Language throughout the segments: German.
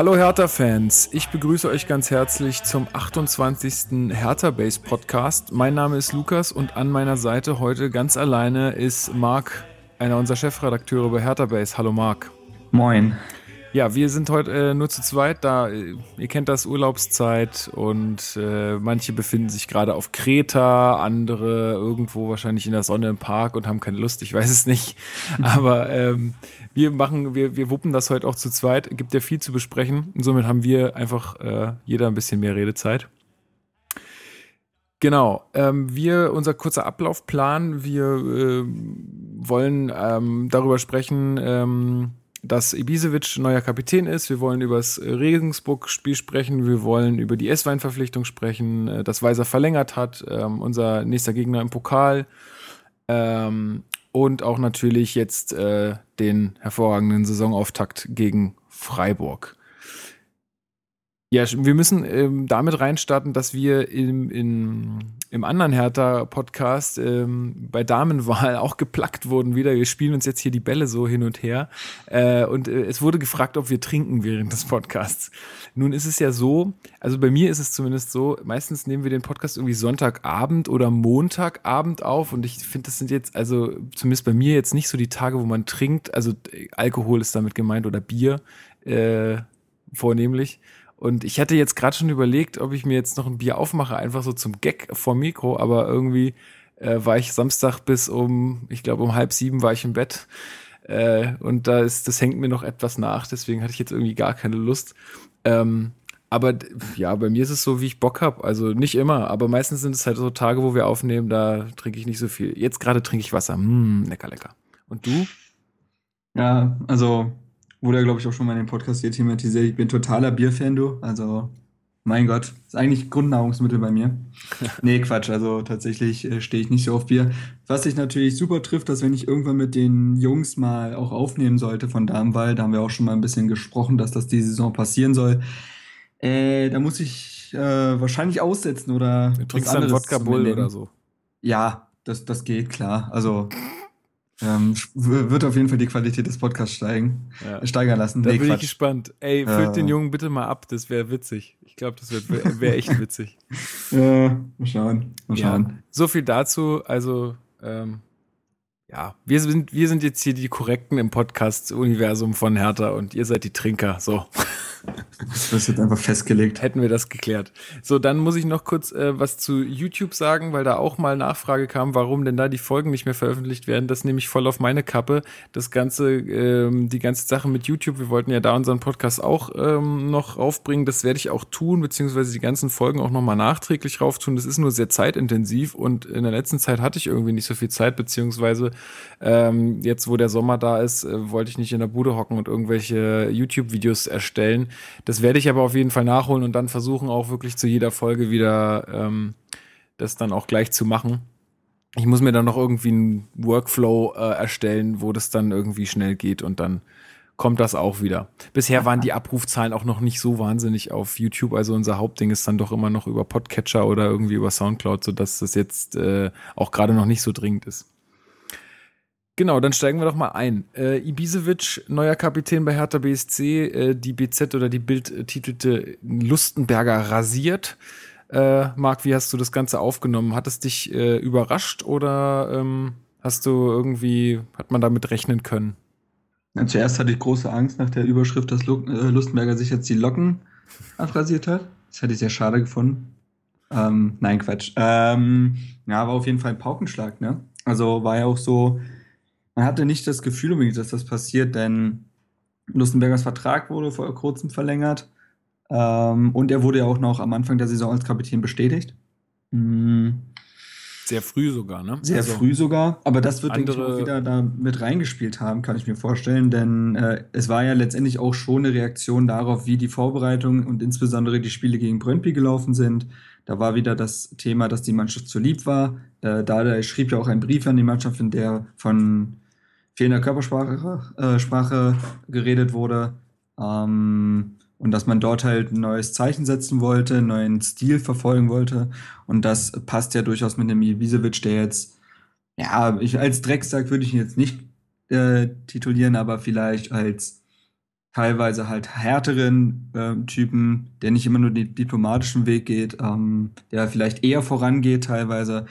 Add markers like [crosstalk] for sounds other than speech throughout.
Hallo Hertha-Fans, ich begrüße euch ganz herzlich zum 28. Hertha-Base Podcast. Mein Name ist Lukas und an meiner Seite heute ganz alleine ist Marc, einer unserer Chefredakteure bei Hertha-Base. Hallo Marc. Moin. Ja, wir sind heute äh, nur zu zweit, da äh, ihr kennt das Urlaubszeit und äh, manche befinden sich gerade auf Kreta, andere irgendwo wahrscheinlich in der Sonne im Park und haben keine Lust, ich weiß es nicht. [laughs] Aber ähm, wir machen, wir, wir wuppen das heute auch zu zweit. Gibt ja viel zu besprechen und somit haben wir einfach äh, jeder ein bisschen mehr Redezeit. Genau, ähm, wir, unser kurzer Ablaufplan, wir äh, wollen ähm, darüber sprechen, ähm, dass Ibisevic neuer Kapitän ist. Wir wollen über das Regensburg-Spiel sprechen. Wir wollen über die S-Wein-Verpflichtung sprechen, äh, dass Weiser verlängert hat, ähm, unser nächster Gegner im Pokal. Ähm, und auch natürlich jetzt äh, den hervorragenden Saisonauftakt gegen Freiburg. Ja, wir müssen ähm, damit reinstarten, dass wir im, in, im anderen Hertha-Podcast ähm, bei Damenwahl [laughs] auch geplackt wurden wieder. Wir spielen uns jetzt hier die Bälle so hin und her. Äh, und äh, es wurde gefragt, ob wir trinken während des Podcasts. Nun ist es ja so, also bei mir ist es zumindest so, meistens nehmen wir den Podcast irgendwie Sonntagabend oder Montagabend auf. Und ich finde, das sind jetzt, also zumindest bei mir jetzt nicht so die Tage, wo man trinkt. Also Alkohol ist damit gemeint oder Bier äh, vornehmlich. Und ich hatte jetzt gerade schon überlegt, ob ich mir jetzt noch ein Bier aufmache, einfach so zum Gag vor Mikro, aber irgendwie äh, war ich Samstag bis um, ich glaube um halb sieben war ich im Bett. Äh, und da ist, das hängt mir noch etwas nach, deswegen hatte ich jetzt irgendwie gar keine Lust. Ähm, aber ja, bei mir ist es so, wie ich Bock habe. Also nicht immer, aber meistens sind es halt so Tage, wo wir aufnehmen, da trinke ich nicht so viel. Jetzt gerade trinke ich Wasser. Mm, lecker, lecker. Und du? Ja, also Wurde, glaube ich, auch schon mal in dem Podcast hier thematisiert. Ich bin totaler Bierfan, du. Also, mein Gott, ist eigentlich Grundnahrungsmittel bei mir. [laughs] nee, Quatsch. Also, tatsächlich äh, stehe ich nicht so auf Bier. Was sich natürlich super trifft, dass wenn ich irgendwann mit den Jungs mal auch aufnehmen sollte von Darmwald, da haben wir auch schon mal ein bisschen gesprochen, dass das die Saison passieren soll. Äh, da muss ich äh, wahrscheinlich aussetzen oder. Du trinkst dann Wodka Bull oder so. Ja, das, das geht, klar. Also, ähm, wird auf jeden Fall die Qualität des Podcasts steigen, ja. steigern lassen. Da nee, bin Quatsch. ich gespannt. Ey, füllt äh, den Jungen bitte mal ab, das wäre witzig. Ich glaube, das wäre wär echt [laughs] witzig. ja, mal schauen. Mal schauen. Ja, so viel dazu. Also, ähm, ja, wir sind, wir sind jetzt hier die Korrekten im Podcast-Universum von Hertha und ihr seid die Trinker. So. Das ist jetzt einfach festgelegt. Hätten wir das geklärt. So, dann muss ich noch kurz äh, was zu YouTube sagen, weil da auch mal Nachfrage kam, warum denn da die Folgen nicht mehr veröffentlicht werden. Das nehme ich voll auf meine Kappe. Das ganze, ähm, die ganze Sache mit YouTube. Wir wollten ja da unseren Podcast auch ähm, noch aufbringen. Das werde ich auch tun, beziehungsweise die ganzen Folgen auch nochmal nachträglich rauftun. Das ist nur sehr zeitintensiv und in der letzten Zeit hatte ich irgendwie nicht so viel Zeit, beziehungsweise ähm, jetzt, wo der Sommer da ist, äh, wollte ich nicht in der Bude hocken und irgendwelche YouTube-Videos erstellen. Das werde ich aber auf jeden Fall nachholen und dann versuchen auch wirklich zu jeder Folge wieder ähm, das dann auch gleich zu machen. Ich muss mir dann noch irgendwie einen Workflow äh, erstellen, wo das dann irgendwie schnell geht und dann kommt das auch wieder. Bisher waren die Abrufzahlen auch noch nicht so wahnsinnig auf YouTube. Also unser Hauptding ist dann doch immer noch über Podcatcher oder irgendwie über Soundcloud, sodass das jetzt äh, auch gerade noch nicht so dringend ist. Genau, dann steigen wir doch mal ein. Äh, Ibisevic, neuer Kapitän bei Hertha BSC. Äh, die BZ oder die Bild äh, titelte Lustenberger rasiert. Äh, Marc, wie hast du das Ganze aufgenommen? Hat es dich äh, überrascht oder ähm, hast du irgendwie, hat man damit rechnen können? Ja, zuerst hatte ich große Angst nach der Überschrift, dass äh, Lustenberger sich jetzt die Locken abrasiert hat. Das hätte ich sehr schade gefunden. Ähm, nein, Quatsch. Ähm, ja, war auf jeden Fall ein Paukenschlag, ne? Also war ja auch so, man hatte nicht das Gefühl unbedingt, dass das passiert, denn Lustenbergers Vertrag wurde vor kurzem verlängert ähm, und er wurde ja auch noch am Anfang der Saison als Kapitän bestätigt. Mhm. Sehr früh sogar, ne? Sehr also früh sogar, aber das wird denke ich auch wieder da mit reingespielt haben, kann ich mir vorstellen, denn äh, es war ja letztendlich auch schon eine Reaktion darauf, wie die Vorbereitung und insbesondere die Spiele gegen Brøndby gelaufen sind. Da war wieder das Thema, dass die Mannschaft zu lieb war. Äh, da schrieb ja auch ein Brief an die Mannschaft, in der von fehlender Körpersprache äh, Sprache geredet wurde. Ähm, und dass man dort halt ein neues Zeichen setzen wollte, einen neuen Stil verfolgen wollte. Und das passt ja durchaus mit dem Ibisevic, der jetzt, ja, ich als Drecksack würde ich ihn jetzt nicht äh, titulieren, aber vielleicht als teilweise halt härteren äh, Typen, der nicht immer nur den diplomatischen Weg geht, ähm, der vielleicht eher vorangeht teilweise.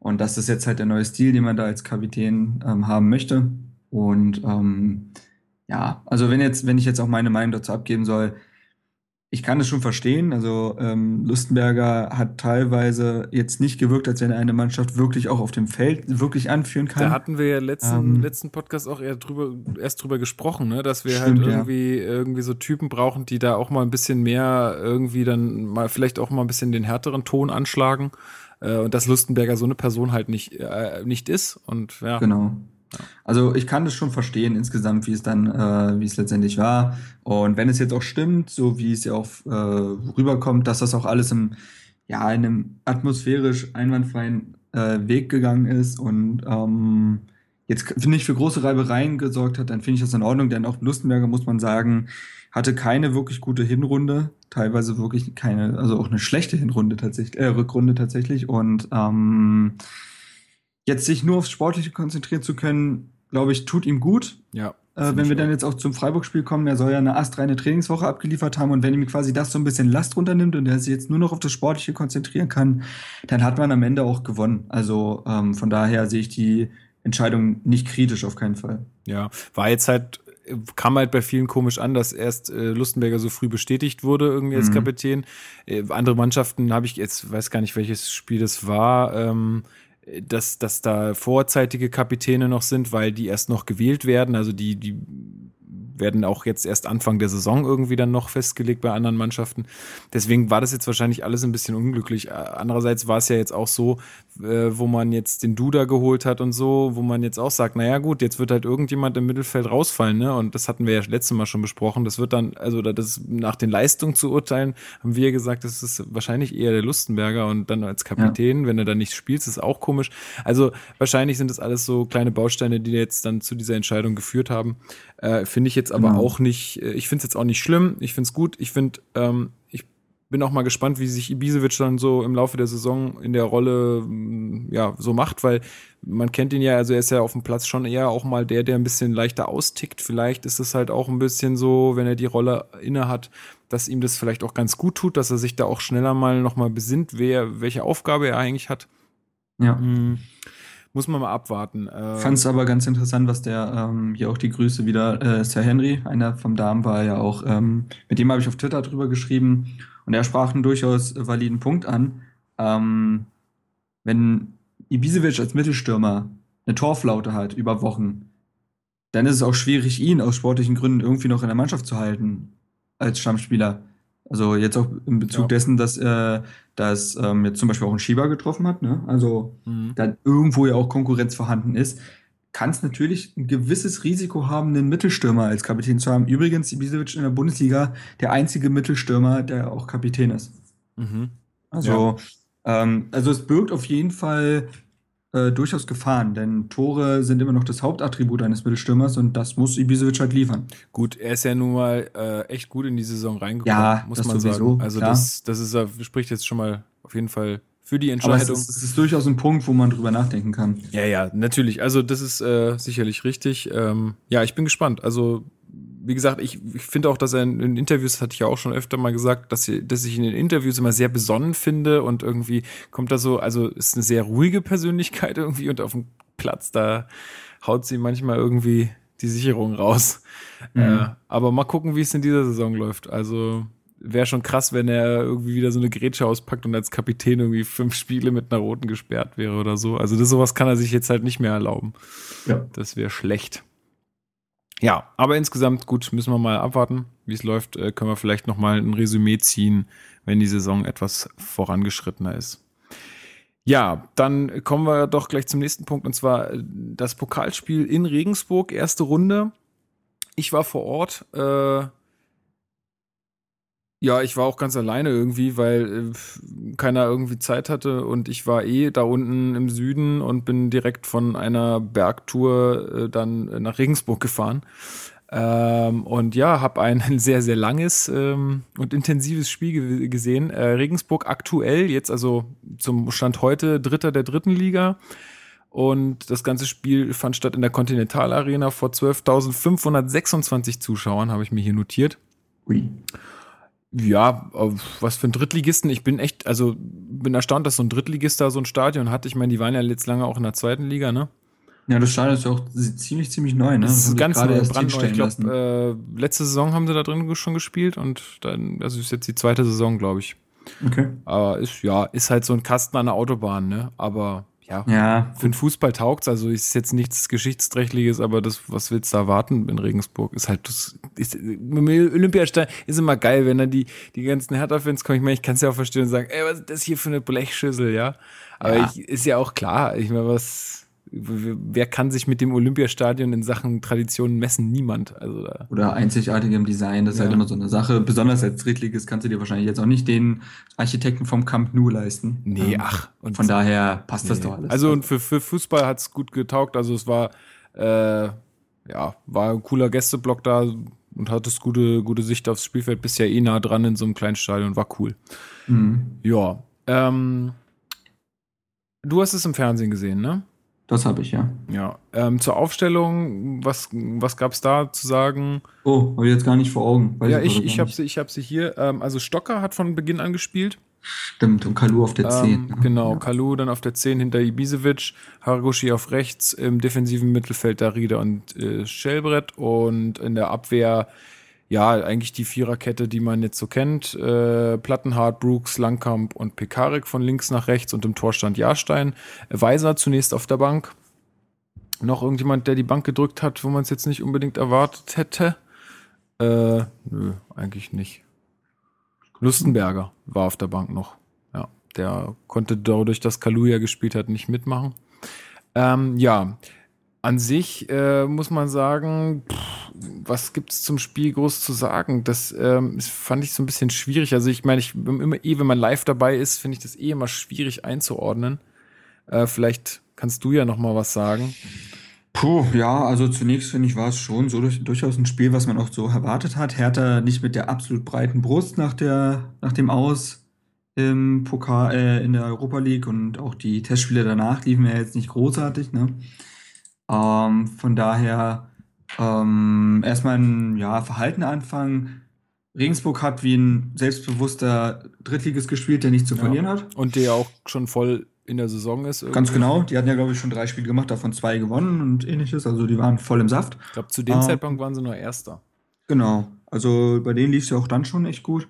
Und das ist jetzt halt der neue Stil, den man da als Kapitän ähm, haben möchte. Und ähm, ja, also wenn jetzt, wenn ich jetzt auch meine Meinung dazu abgeben soll, ich kann es schon verstehen. Also ähm, Lustenberger hat teilweise jetzt nicht gewirkt, als wenn er eine Mannschaft wirklich auch auf dem Feld wirklich anführen kann. Da hatten wir ja letzten, ähm, letzten Podcast auch eher drüber, erst drüber gesprochen, ne? dass wir halt stimmt, halt irgendwie, ja. irgendwie so Typen brauchen, die da auch mal ein bisschen mehr irgendwie dann mal vielleicht auch mal ein bisschen den härteren Ton anschlagen. Äh, und dass Lustenberger so eine Person halt nicht, äh, nicht ist. Und ja. Genau. Also ich kann das schon verstehen insgesamt, wie es dann, äh, wie es letztendlich war. Und wenn es jetzt auch stimmt, so wie es ja auch äh, rüberkommt, dass das auch alles im, ja, in einem atmosphärisch einwandfreien äh, Weg gegangen ist und ähm, jetzt nicht für große Reibereien gesorgt hat, dann finde ich das in Ordnung, denn auch Lustenberger, muss man sagen, hatte keine wirklich gute Hinrunde, teilweise wirklich keine, also auch eine schlechte Hinrunde tatsächlich, äh, Rückrunde tatsächlich. Und ähm, jetzt sich nur aufs Sportliche konzentrieren zu können, glaube ich, tut ihm gut. Ja. Äh, wenn wir dann jetzt auch zum Freiburg-Spiel kommen, er soll ja eine astreine Trainingswoche abgeliefert haben und wenn ihm quasi das so ein bisschen Last runternimmt und er sich jetzt nur noch auf das Sportliche konzentrieren kann, dann hat man am Ende auch gewonnen. Also ähm, von daher sehe ich die Entscheidung nicht kritisch auf keinen Fall. Ja, war jetzt halt kam halt bei vielen komisch an, dass erst äh, Lustenberger so früh bestätigt wurde irgendwie als mhm. Kapitän. Äh, andere Mannschaften habe ich jetzt weiß gar nicht welches Spiel das war. Ähm, dass, dass da vorzeitige Kapitäne noch sind, weil die erst noch gewählt werden. Also die, die werden auch jetzt erst Anfang der Saison irgendwie dann noch festgelegt bei anderen Mannschaften. Deswegen war das jetzt wahrscheinlich alles ein bisschen unglücklich. Andererseits war es ja jetzt auch so, äh, wo man jetzt den Duda geholt hat und so, wo man jetzt auch sagt, naja gut, jetzt wird halt irgendjemand im Mittelfeld rausfallen, ne? Und das hatten wir ja letztes Mal schon besprochen. Das wird dann, also das nach den Leistungen zu urteilen, haben wir gesagt, das ist wahrscheinlich eher der Lustenberger und dann als Kapitän, ja. wenn er dann nicht spielt, ist auch komisch. Also wahrscheinlich sind das alles so kleine Bausteine, die jetzt dann zu dieser Entscheidung geführt haben. Äh, finde ich jetzt aber genau. auch nicht, äh, ich finde es jetzt auch nicht schlimm, ich finde es gut, ich finde, ähm, ich bin auch mal gespannt, wie sich Ibisevic dann so im Laufe der Saison in der Rolle mm, ja so macht, weil man kennt ihn ja, also er ist ja auf dem Platz schon eher auch mal der, der ein bisschen leichter austickt. Vielleicht ist es halt auch ein bisschen so, wenn er die Rolle inne hat, dass ihm das vielleicht auch ganz gut tut, dass er sich da auch schneller mal nochmal besinnt, wer, welche Aufgabe er eigentlich hat. Ja. Mhm muss man mal abwarten. Äh, Fand es aber ganz interessant, was der ähm, hier auch die Grüße wieder, äh, Sir Henry, einer vom Damen war ja auch, ähm, mit dem habe ich auf Twitter drüber geschrieben und er sprach einen durchaus validen Punkt an. Ähm, wenn Ibisevic als Mittelstürmer eine Torflaute hat über Wochen, dann ist es auch schwierig, ihn aus sportlichen Gründen irgendwie noch in der Mannschaft zu halten als Stammspieler. Also jetzt auch in Bezug ja. dessen, dass, äh, dass ähm, jetzt zum Beispiel auch ein Schieber getroffen hat, ne? also mhm. da irgendwo ja auch Konkurrenz vorhanden ist, kann es natürlich ein gewisses Risiko haben, einen Mittelstürmer als Kapitän zu haben. Übrigens, Ibisevic in der Bundesliga der einzige Mittelstürmer, der auch Kapitän ist. Mhm. Also, ja. ähm, also es birgt auf jeden Fall äh, durchaus Gefahren, denn Tore sind immer noch das Hauptattribut eines Mittelstürmers und das muss Ibisevic halt liefern. Gut, er ist ja nun mal äh, echt gut in die Saison reingekommen, ja, muss man sowieso, sagen. Also klar. das, das ist, spricht jetzt schon mal auf jeden Fall für die Entscheidung. Aber es ist, es ist, durchaus ein Punkt, wo man drüber nachdenken kann. Ja, ja, natürlich. Also das ist äh, sicherlich richtig. Ähm, ja, ich bin gespannt. Also wie gesagt, ich, ich finde auch, dass er in, in, Interviews, das hatte ich ja auch schon öfter mal gesagt, dass, dass ich in den Interviews immer sehr besonnen finde und irgendwie kommt da so, also ist eine sehr ruhige Persönlichkeit [laughs] irgendwie und auf dem Platz, da haut sie manchmal irgendwie die Sicherung raus. Mhm. Äh, aber mal gucken, wie es in dieser Saison läuft. Also wäre schon krass, wenn er irgendwie wieder so eine Grätsche auspackt und als Kapitän irgendwie fünf Spiele mit einer roten gesperrt wäre oder so. Also das sowas kann er sich jetzt halt nicht mehr erlauben. Ja. Das wäre schlecht. Ja, aber insgesamt gut, müssen wir mal abwarten, wie es läuft. Äh, können wir vielleicht noch mal ein Resümee ziehen, wenn die Saison etwas vorangeschrittener ist. Ja, dann kommen wir doch gleich zum nächsten Punkt und zwar äh, das Pokalspiel in Regensburg, erste Runde. Ich war vor Ort, äh, ja, ich war auch ganz alleine irgendwie, weil äh, keiner irgendwie Zeit hatte und ich war eh da unten im Süden und bin direkt von einer Bergtour äh, dann nach Regensburg gefahren. Ähm, und ja, habe ein [laughs] sehr, sehr langes ähm, und intensives Spiel gesehen. Äh, Regensburg aktuell, jetzt also zum Stand heute Dritter der dritten Liga. Und das ganze Spiel fand statt in der Continental Arena vor 12.526 Zuschauern, habe ich mir hier notiert. Ui. Ja, was für ein Drittligisten. Ich bin echt, also bin erstaunt, dass so ein Drittligist da so ein Stadion hat. Ich meine, die waren ja jetzt lange auch in der zweiten Liga, ne? Ja, das Stadion ist ja auch ziemlich, ziemlich neu, ne? Das ist ganz neu, brandneu. Ich glaube, äh, letzte Saison haben sie da drin schon gespielt und dann, also ist jetzt die zweite Saison, glaube ich. Okay. Aber ist, ja, ist halt so ein Kasten an der Autobahn, ne? Aber ja, ja. für den Fußball taugt's. Also ist jetzt nichts Geschichtsträchtiges, aber das, was willst du erwarten in Regensburg, ist halt, das ist, Olympiastadion ist immer geil, wenn dann die, die ganzen Hertha-Fans kommen. Ich meine, ich kann es ja auch verstehen und sagen, ey, was ist das hier für eine Blechschüssel, ja? Aber ja. Ich, ist ja auch klar, ich meine, was, wer kann sich mit dem Olympiastadion in Sachen Traditionen messen? Niemand. Also Oder einzigartigem Design, das ist halt ja. halt immer so eine Sache. Besonders als Drittliges kannst du dir wahrscheinlich jetzt auch nicht den Architekten vom Camp Nou leisten. Nee, ähm, ach. Und von daher passt nee. das doch alles. Also und für, für Fußball hat es gut getaugt. Also es war, äh, ja, war ein cooler Gästeblock da und hattest gute, gute Sicht aufs Spielfeld. Bist ja eh nah dran in so einem kleinen Stadion, war cool. Mhm. Ja. Ähm, du hast es im Fernsehen gesehen, ne? Das habe ich, ja. Ja. Ähm, zur Aufstellung, was, was gab es da zu sagen? Oh, habe ich jetzt gar nicht vor Augen. Weiß ja, ich, ich habe sie, hab sie hier. Ähm, also Stocker hat von Beginn an gespielt. Stimmt, und Kalu auf der 10. Ähm, ne? Genau, ja. Kalu dann auf der 10 hinter Ibisevic, Haraguchi auf rechts, im defensiven Mittelfeld Darida und äh, Schellbrett und in der Abwehr ja, eigentlich die Viererkette, die man jetzt so kennt. Äh, Plattenhardt, Brooks, Langkamp und Pekarik von links nach rechts und im Tor stand Jahrstein. Weiser zunächst auf der Bank. Noch irgendjemand, der die Bank gedrückt hat, wo man es jetzt nicht unbedingt erwartet hätte? Äh, nö, eigentlich nicht. Lustenberger war auf der Bank noch. Ja, der konnte dadurch, dass Kaluja gespielt hat, nicht mitmachen. Ähm, ja, an sich äh, muss man sagen, pff, was gibt es zum Spiel groß zu sagen? Das ähm, fand ich so ein bisschen schwierig. Also ich meine, ich immer eh, wenn man live dabei ist, finde ich das eh immer schwierig einzuordnen. Äh, vielleicht kannst du ja noch mal was sagen. Puh, ja, also zunächst finde ich, war es schon so durch, durchaus ein Spiel, was man auch so erwartet hat. Hertha nicht mit der absolut breiten Brust nach, der, nach dem Aus im Pokal, äh, in der Europa League und auch die Testspiele danach liefen ja jetzt nicht großartig. Ne? Ähm, von daher ähm, erstmal ein ja, Verhalten anfangen. Regensburg hat wie ein selbstbewusster Drittligist gespielt, der nicht zu ja. verlieren hat. Und der auch schon voll in der Saison ist. Irgendwie. Ganz genau. Die hatten ja, glaube ich, schon drei Spiele gemacht, davon zwei gewonnen und ähnliches. Also die waren voll im Saft. Ich glaube, zu dem äh, Zeitpunkt waren sie nur Erster. Genau. Also bei denen lief es ja auch dann schon echt gut.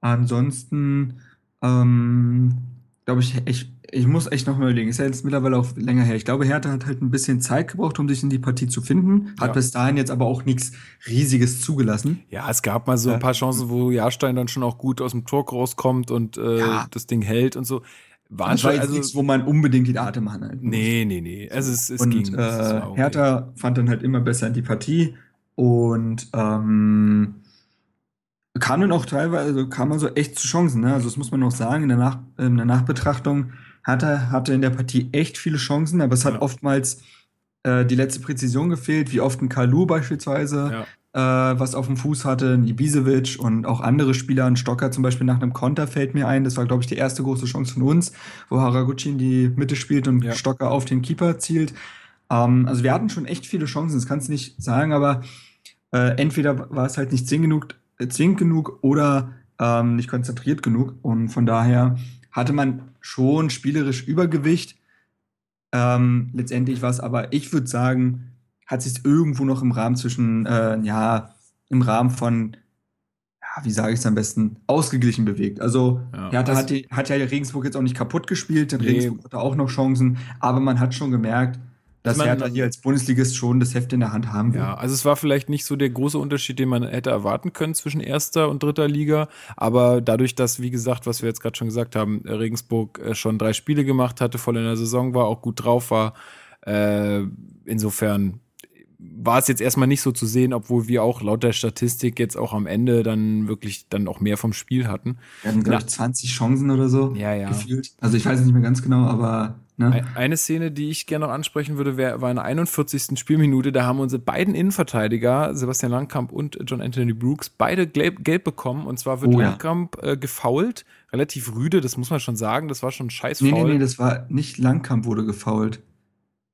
Ansonsten, ähm, glaube ich, echt ich muss echt noch mal überlegen. Ist ja jetzt mittlerweile auch länger her. Ich glaube, Hertha hat halt ein bisschen Zeit gebraucht, um sich in die Partie zu finden. Hat ja. bis dahin jetzt aber auch nichts Riesiges zugelassen. Ja, es gab mal so ein paar Chancen, wo Jahrstein dann schon auch gut aus dem Tor rauskommt und äh, ja. das Ding hält und so. War das war also nichts, wo man unbedingt die Atem anhalten muss. Nee, nee, nee. Also es, es und, ging. Äh, okay. Hertha fand dann halt immer besser in die Partie und ähm, kam dann auch teilweise, also kam man so echt zu Chancen. Ne? Also das muss man auch sagen in der, Nach in der Nachbetrachtung hatte, hatte in der Partie echt viele Chancen, aber es hat ja. oftmals äh, die letzte Präzision gefehlt, wie oft ein Kalu beispielsweise, ja. äh, was auf dem Fuß hatte, ein Ibisevic und auch andere Spieler, ein Stocker zum Beispiel nach einem Konter fällt mir ein. Das war, glaube ich, die erste große Chance von uns, wo Haraguchi in die Mitte spielt und ja. Stocker auf den Keeper zielt. Ähm, also wir hatten schon echt viele Chancen, das kannst du nicht sagen, aber äh, entweder war es halt nicht zwingend genug, äh, zwingend genug oder ähm, nicht konzentriert genug. Und von daher hatte man schon spielerisch Übergewicht. Ähm, letztendlich war es aber, ich würde sagen, hat sich irgendwo noch im Rahmen zwischen, äh, ja, im Rahmen von, ja, wie sage ich es am besten, ausgeglichen bewegt. Also, ja, Hertha hat, die, hat ja Regensburg jetzt auch nicht kaputt gespielt, denn nee. Regensburg hatte auch noch Chancen, aber man hat schon gemerkt, dass man, Hertha hier als Bundesligist schon das Heft in der Hand haben will. Ja, also es war vielleicht nicht so der große Unterschied, den man hätte erwarten können zwischen erster und dritter Liga, aber dadurch, dass, wie gesagt, was wir jetzt gerade schon gesagt haben, Regensburg äh, schon drei Spiele gemacht hatte, voll in der Saison war, auch gut drauf war, äh, insofern war es jetzt erstmal nicht so zu sehen, obwohl wir auch laut der Statistik jetzt auch am Ende dann wirklich dann auch mehr vom Spiel hatten. Wir hatten, glaube ich, 20 Chancen oder so ja, ja. gefühlt. Also ich weiß es nicht mehr ganz genau, aber Ne? Eine Szene, die ich gerne noch ansprechen würde, wär, war in der 41. Spielminute. Da haben unsere beiden Innenverteidiger, Sebastian Langkamp und John Anthony Brooks, beide gelb, gelb bekommen. Und zwar wird oh, Langkamp ja. äh, gefault. Relativ rüde, das muss man schon sagen. Das war schon ein scheiß Nee, nee, nee, das war nicht Langkamp wurde gefault.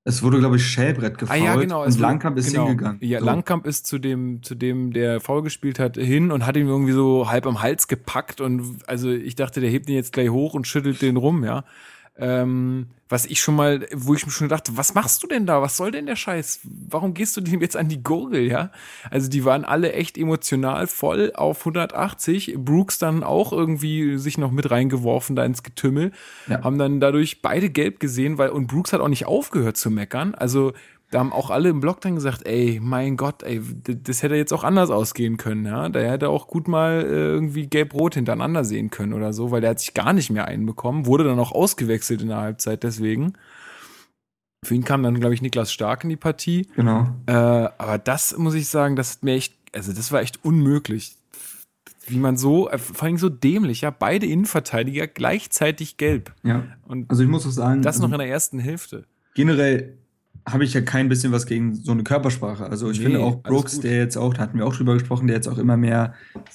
Es wurde, glaube ich, Schellbrett gefault ah, ja, genau, und Langkamp ist genau. hingegangen. Ja, so. Langkamp ist zu dem, zu dem, der faul gespielt hat, hin und hat ihn irgendwie so halb am Hals gepackt und also ich dachte, der hebt ihn jetzt gleich hoch und schüttelt den rum, ja. Ähm, was ich schon mal, wo ich mir schon dachte, was machst du denn da? Was soll denn der Scheiß? Warum gehst du dem jetzt an die Gurgel, ja? Also die waren alle echt emotional voll auf 180. Brooks dann auch irgendwie sich noch mit reingeworfen da ins Getümmel. Ja. Haben dann dadurch beide gelb gesehen, weil, und Brooks hat auch nicht aufgehört zu meckern. Also da haben auch alle im Blog dann gesagt, ey, mein Gott, ey, das hätte jetzt auch anders ausgehen können, ja. Der hätte auch gut mal äh, irgendwie gelb-rot hintereinander sehen können oder so, weil der hat sich gar nicht mehr einbekommen, wurde dann auch ausgewechselt in der Halbzeit deswegen. Für ihn kam dann, glaube ich, Niklas Stark in die Partie. Genau. Äh, aber das muss ich sagen, das hat mir echt, also das war echt unmöglich. Wie man so, äh, vor allem so dämlich, ja, beide Innenverteidiger gleichzeitig gelb. Ja. Und also ich muss auch sagen. Das also noch in der ersten Hälfte. Generell habe ich ja kein bisschen was gegen so eine Körpersprache. Also ich nee, finde auch Brooks, der jetzt auch, da hatten wir auch drüber gesprochen, der jetzt auch immer mehr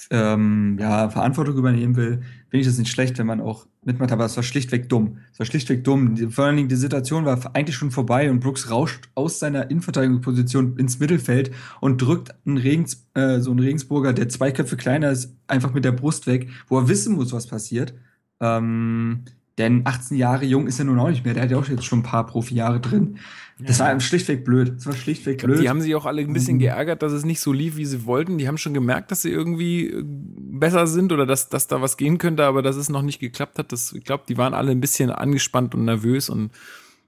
ähm, ja, Verantwortung übernehmen will, finde ich das nicht schlecht, wenn man auch mitmacht, aber es war schlichtweg dumm. Es war schlichtweg dumm. Vor allen Dingen, die Situation war eigentlich schon vorbei und Brooks rauscht aus seiner Innenverteidigungsposition ins Mittelfeld und drückt einen Regens, äh, so einen Regensburger, der zwei Köpfe kleiner ist, einfach mit der Brust weg, wo er wissen muss, was passiert. Ähm, denn 18 Jahre jung ist er nun auch nicht mehr. Der hat ja auch jetzt schon ein paar Profi-Jahre drin. Das war schlichtweg blöd. Das war schlichtweg blöd. Die haben sich auch alle ein bisschen mhm. geärgert, dass es nicht so lief, wie sie wollten. Die haben schon gemerkt, dass sie irgendwie äh, besser sind oder dass, dass da was gehen könnte, aber dass es noch nicht geklappt hat. Das, ich glaube, die waren alle ein bisschen angespannt und nervös und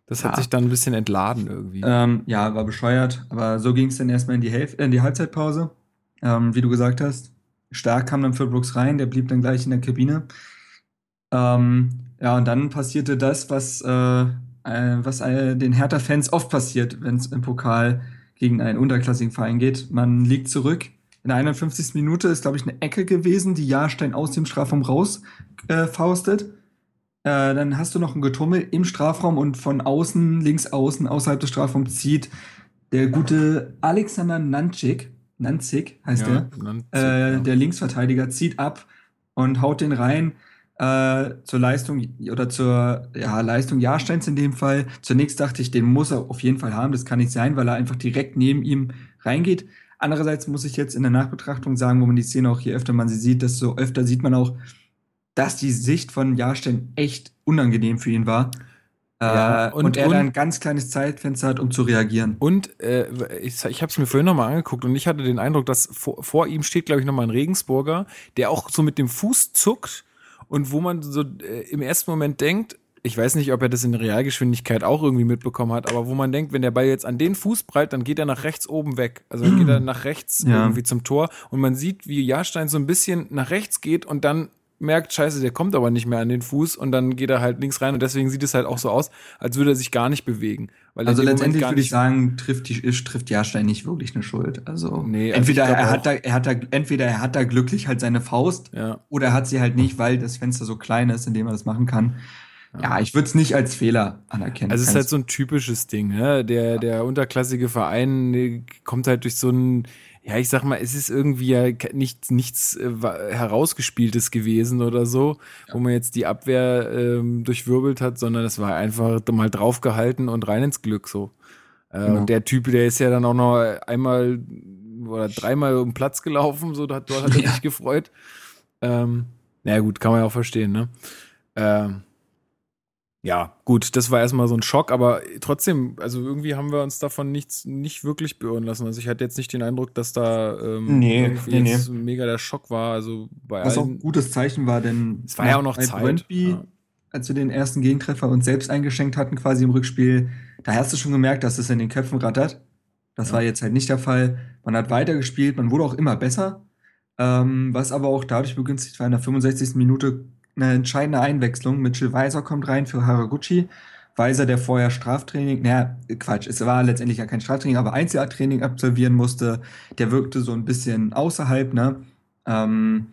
das hat ja. sich dann ein bisschen entladen irgendwie. Ähm, ja, war bescheuert. Aber so ging es dann erstmal in die, Hälf in die Halbzeitpause. Ähm, wie du gesagt hast. Stark kam dann für Brooks rein, der blieb dann gleich in der Kabine. Ähm, ja, und dann passierte das, was, äh, was äh, den Hertha-Fans oft passiert, wenn es im Pokal gegen einen unterklassigen Verein geht. Man liegt zurück. In der 51. Minute ist, glaube ich, eine Ecke gewesen, die Jahrstein aus dem Strafraum raus äh, faustet. Äh, dann hast du noch ein Getummel im Strafraum und von außen, links außen, außerhalb des Strafraums zieht der gute Alexander Nanchik, Nanzik heißt ja, der, Nanzik, äh, ja. der Linksverteidiger, zieht ab und haut den rein äh, zur Leistung oder zur ja, Leistung Jahrsteins in dem Fall. Zunächst dachte ich, den muss er auf jeden Fall haben. Das kann nicht sein, weil er einfach direkt neben ihm reingeht. Andererseits muss ich jetzt in der Nachbetrachtung sagen, wo man die Szene auch je öfter man sie sieht, desto öfter sieht man auch, dass die Sicht von Jahrstein echt unangenehm für ihn war. Äh, ja, und, und, er und, dann ein ganz kleines Zeitfenster hat, um zu reagieren. Und äh, ich, ich habe es mir vorhin nochmal angeguckt und ich hatte den Eindruck, dass vor, vor ihm steht, glaube ich, nochmal ein Regensburger, der auch so mit dem Fuß zuckt und wo man so äh, im ersten Moment denkt, ich weiß nicht, ob er das in Realgeschwindigkeit auch irgendwie mitbekommen hat, aber wo man denkt, wenn der Ball jetzt an den Fuß prallt, dann geht er nach rechts oben weg. Also dann geht er nach rechts ja. irgendwie zum Tor und man sieht, wie Jahrstein so ein bisschen nach rechts geht und dann merkt, scheiße, der kommt aber nicht mehr an den Fuß und dann geht er halt links rein und deswegen sieht es halt auch so aus, als würde er sich gar nicht bewegen. also letztendlich würde ich sagen, trifft, die, trifft Jahrstein nicht wirklich eine Schuld. Also nee, also entweder er hat da, er hat da, entweder er hat da glücklich halt seine Faust ja. oder er hat sie halt nicht, weil das Fenster so klein ist, in dem er das machen kann. Ja, ich würde es nicht als Fehler anerkennen. Also es ist halt so ein typisches Ding, ne? Der, der unterklassige Verein kommt halt durch so ein ja, ich sag mal, es ist irgendwie ja nicht, nichts äh, herausgespieltes gewesen oder so, ja. wo man jetzt die Abwehr ähm, durchwirbelt hat, sondern es war einfach mal draufgehalten und rein ins Glück so. Äh, genau. Und der Typ, der ist ja dann auch noch einmal oder dreimal um Platz gelaufen, so dort hat er [laughs] ja. sich gefreut. Ähm, na gut, kann man ja auch verstehen, ne? Ähm, ja, gut, das war erstmal so ein Schock, aber trotzdem, also irgendwie haben wir uns davon nichts nicht wirklich beirren lassen. Also ich hatte jetzt nicht den Eindruck, dass da ähm, nee, nee, jetzt nee. mega der Schock war. Also bei Was allen, auch ein gutes Zeichen war, denn es war ja auch noch Zeit. Brøndby, ja. als wir den ersten Gegentreffer uns selbst eingeschenkt hatten, quasi im Rückspiel, da hast du schon gemerkt, dass es in den Köpfen rattert. Das ja. war jetzt halt nicht der Fall. Man hat weitergespielt, man wurde auch immer besser. Ähm, was aber auch dadurch begünstigt war, in der 65. Minute eine entscheidende Einwechslung. Mitchell Weiser kommt rein für Haraguchi. Weiser, der vorher Straftraining, naja, Quatsch, es war letztendlich ja kein Straftraining, aber Einzeltraining absolvieren musste, der wirkte so ein bisschen außerhalb, ne? Ähm,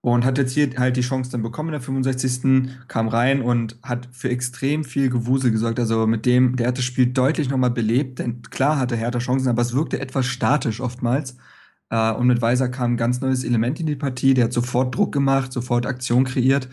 und hat jetzt hier halt die Chance dann bekommen in der 65. kam rein und hat für extrem viel Gewusel gesorgt. Also mit dem, der hat das Spiel deutlich nochmal belebt, denn klar hatte Hertha Chancen, aber es wirkte etwas statisch oftmals. Äh, und mit Weiser kam ein ganz neues Element in die Partie. Der hat sofort Druck gemacht, sofort Aktion kreiert.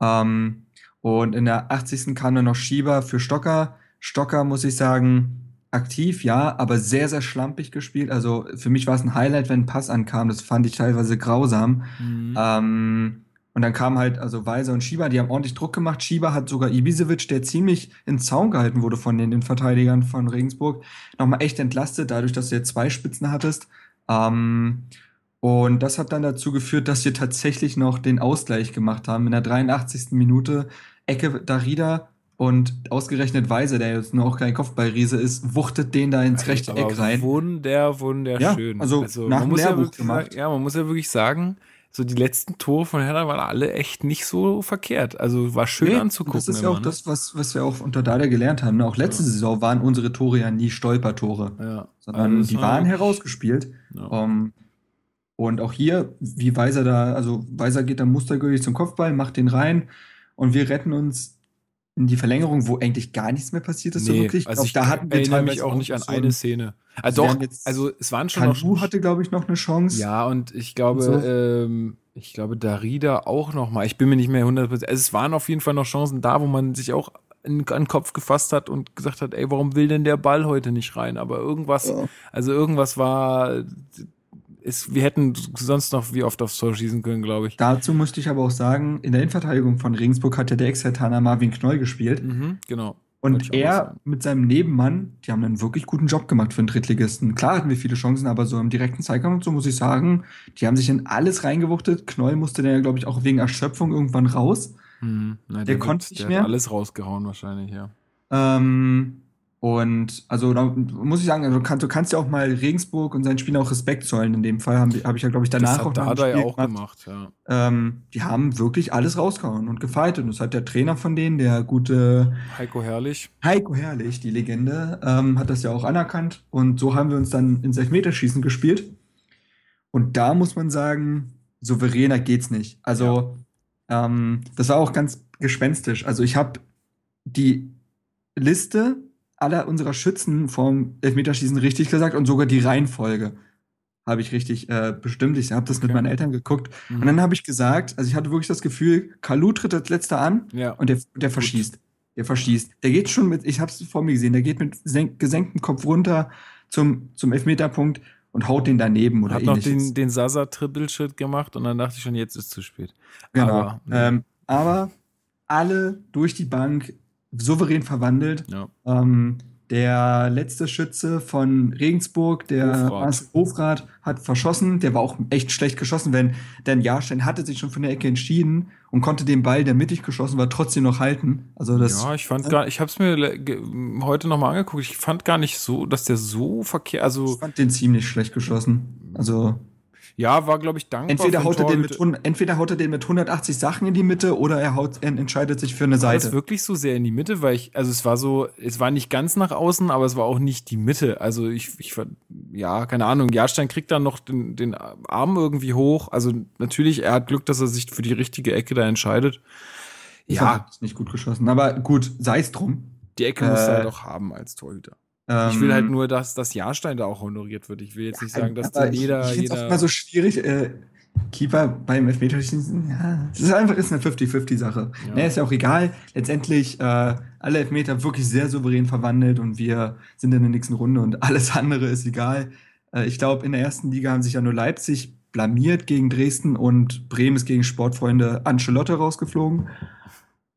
Ähm, und in der 80. kam dann noch Schieber für Stocker. Stocker, muss ich sagen, aktiv, ja, aber sehr, sehr schlampig gespielt. Also für mich war es ein Highlight, wenn ein Pass ankam. Das fand ich teilweise grausam. Mhm. Ähm, und dann kam halt, also Weiser und Schieber, die haben ordentlich Druck gemacht. Schieber hat sogar Ibisevic, der ziemlich in Zaun gehalten wurde von den, den Verteidigern von Regensburg, nochmal echt entlastet, dadurch, dass du jetzt zwei Spitzen hattest. Ähm, und das hat dann dazu geführt, dass wir tatsächlich noch den Ausgleich gemacht haben. In der 83. Minute Ecke Darida und ausgerechnet Weise, der jetzt nur auch kein Kopfballriese ist, wuchtet den da ins rechte Eck rein. Wunder, wunderschön. Ja, also, also nach man muss ja, sagen, ja, man muss ja wirklich sagen, so die letzten Tore von Hertha waren alle echt nicht so verkehrt. Also war schön nee, anzugucken. Das ist ja auch ne? das, was, was wir auch unter Dada gelernt haben. Auch letzte ja. Saison waren unsere Tore ja nie Stolpertore, ja. sondern also die waren herausgespielt. Ja. Um, und auch hier, wie Weiser da, also Weiser geht dann mustergültig zum Kopfball, macht den rein und wir retten uns in die Verlängerung, wo eigentlich gar nichts mehr passiert ist, nee, so wirklich. Also ich da hatten wir erinnere mich auch nicht an eine Szene. Also, doch, also es waren schon Kanu noch, hatte, glaube ich, noch eine Chance. Ja, und ich glaube, so. ähm, ich glaube, Darida auch noch mal. Ich bin mir nicht mehr 100%. Also es waren auf jeden Fall noch Chancen da, wo man sich auch in, an den Kopf gefasst hat und gesagt hat, ey, warum will denn der Ball heute nicht rein? Aber irgendwas, ja. also irgendwas war, ist, wir hätten sonst noch wie oft aufs Tor schießen können, glaube ich. Dazu musste ich aber auch sagen, in der Innenverteidigung von Regensburg hat ja der Ex-Hertaner Marvin Knoll gespielt. Mhm, genau. Und er mit seinem Nebenmann, die haben einen wirklich guten Job gemacht für einen Drittligisten. Klar hatten wir viele Chancen, aber so im direkten Zweikampf und so muss ich sagen, die haben sich in alles reingewuchtet. Knoll musste dann ja, glaube ich, auch wegen Erschöpfung irgendwann raus. Mhm. Nein, der, der, konnte nicht der mehr. Hat alles rausgehauen wahrscheinlich, ja. Ähm, und also da muss ich sagen, also kann, du kannst ja auch mal Regensburg und seinen Spielern auch Respekt zollen. In dem Fall habe hab ich ja, glaube ich, danach das hat auch, da auch gemacht. gemacht ja. ähm, die haben wirklich alles rausgehauen und gefeitet. Und das hat der Trainer von denen, der gute Heiko Herrlich. Heiko Herrlich, die Legende, ähm, hat das ja auch anerkannt. Und so haben wir uns dann ins Elfmeterschießen gespielt. Und da muss man sagen, souveräner geht's nicht. Also, ja. ähm, das war auch ganz gespenstisch. Also, ich habe die Liste aller unserer Schützen vom Elfmeterschießen richtig gesagt und sogar die Reihenfolge habe ich richtig äh, bestimmt. Ich habe das okay. mit meinen Eltern geguckt. Mhm. Und dann habe ich gesagt, also ich hatte wirklich das Gefühl, Kalu tritt als letzter an ja. und der, der verschießt. Der verschießt. Der geht schon mit, ich habe es vor mir gesehen, der geht mit gesenktem Kopf runter zum, zum Elfmeterpunkt und haut den daneben oder Hat ähnliches. noch den, den Sasa-Triple-Shit gemacht und dann dachte ich schon, jetzt ist zu spät. Genau. Aber, ähm, aber alle durch die Bank souverän verwandelt. Ja. Ähm, der letzte Schütze von Regensburg, der Hofrat. Hofrat, hat verschossen. Der war auch echt schlecht geschossen, wenn denn Jahrstein hatte sich schon von der Ecke entschieden und konnte den Ball, der mittig geschossen war, trotzdem noch halten. Also das. Ja, ich fand gar, ich habe es mir heute nochmal angeguckt. Ich fand gar nicht so, dass der so verkehrt, also. Ich fand den ziemlich schlecht geschossen. Also. Ja, war, glaube ich, dankbar. Entweder haut, er den mit, entweder haut er den mit 180 Sachen in die Mitte oder er, haut, er entscheidet sich für eine Seite. War das wirklich so sehr in die Mitte? Weil ich, also es war so, es war nicht ganz nach außen, aber es war auch nicht die Mitte. Also ich, ich ja, keine Ahnung, Jahrstein kriegt dann noch den, den Arm irgendwie hoch. Also natürlich, er hat Glück, dass er sich für die richtige Ecke da entscheidet. Ja. Ist nicht gut geschossen, aber gut, sei es drum. Die Ecke äh, muss er halt auch haben als Torhüter. Ähm, ich will halt nur, dass das Jahrstein da auch honoriert wird. Ich will jetzt nicht sagen, dass da jeder. Ich, ich finde es mal so schwierig. Äh, Keeper beim Elfmeterschießen, ja, das ist einfach ist eine 50-50-Sache. Ja. Nee, ist ja auch egal. Letztendlich äh, alle Elfmeter wirklich sehr souverän verwandelt und wir sind in der nächsten Runde und alles andere ist egal. Äh, ich glaube, in der ersten Liga haben sich ja nur Leipzig blamiert gegen Dresden und Bremen ist gegen Sportfreunde Ancelotte rausgeflogen.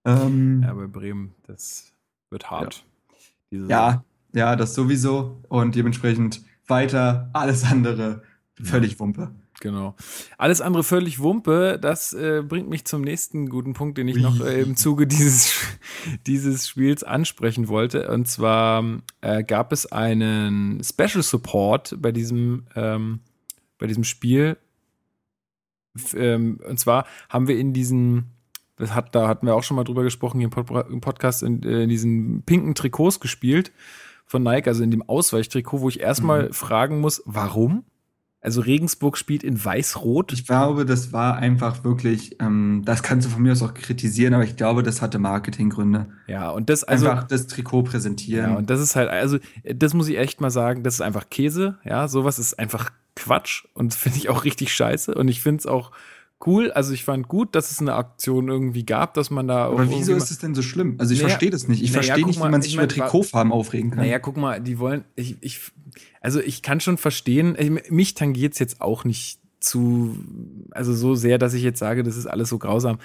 Ähm, ja, bei Bremen, das wird hart. Ja. ja, ja, das sowieso. Und dementsprechend weiter, alles andere völlig Wumpe. Genau. Alles andere völlig Wumpe. Das äh, bringt mich zum nächsten guten Punkt, den ich noch äh, im [laughs] Zuge dieses, dieses Spiels ansprechen wollte. Und zwar äh, gab es einen Special Support bei diesem, ähm, bei diesem Spiel. Ähm, und zwar haben wir in diesen, das hat, da hatten wir auch schon mal drüber gesprochen hier im, Podcast, in, äh, in diesen pinken Trikots gespielt von Nike, also in dem Ausweichtrikot, wo ich erstmal mhm. fragen muss, warum? Also Regensburg spielt in Weiß-Rot. Ich glaube, das war einfach wirklich, ähm, das kannst du von mir aus auch kritisieren, aber ich glaube, das hatte Marketinggründe. Ja, und das also einfach das Trikot präsentieren. Ja, und das ist halt, also das muss ich echt mal sagen, das ist einfach Käse. Ja, sowas ist einfach Quatsch und finde ich auch richtig scheiße. Und ich finde es auch cool. Also ich fand gut, dass es eine Aktion irgendwie gab, dass man da. Aber wieso ist es denn so schlimm? Also ich naja, verstehe das nicht. Ich naja, verstehe nicht, wie man sich über Trikotfarben aufregen kann. Naja, guck mal, die wollen. Ich, ich, also ich kann schon verstehen, ich, mich tangiert es jetzt auch nicht zu, also so sehr, dass ich jetzt sage, das ist alles so grausam.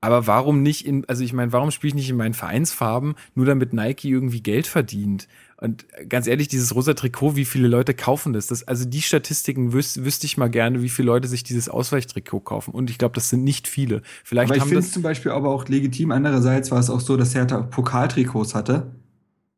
Aber warum nicht in, also ich meine, warum spiele ich nicht in meinen Vereinsfarben, nur damit Nike irgendwie Geld verdient? Und ganz ehrlich, dieses rosa Trikot, wie viele Leute kaufen das? das also die Statistiken wüs wüsste ich mal gerne, wie viele Leute sich dieses Ausweichtrikot kaufen. Und ich glaube, das sind nicht viele. Vielleicht aber ich finde es zum Beispiel aber auch legitim. Andererseits war es auch so, dass Hertha Pokaltrikots hatte.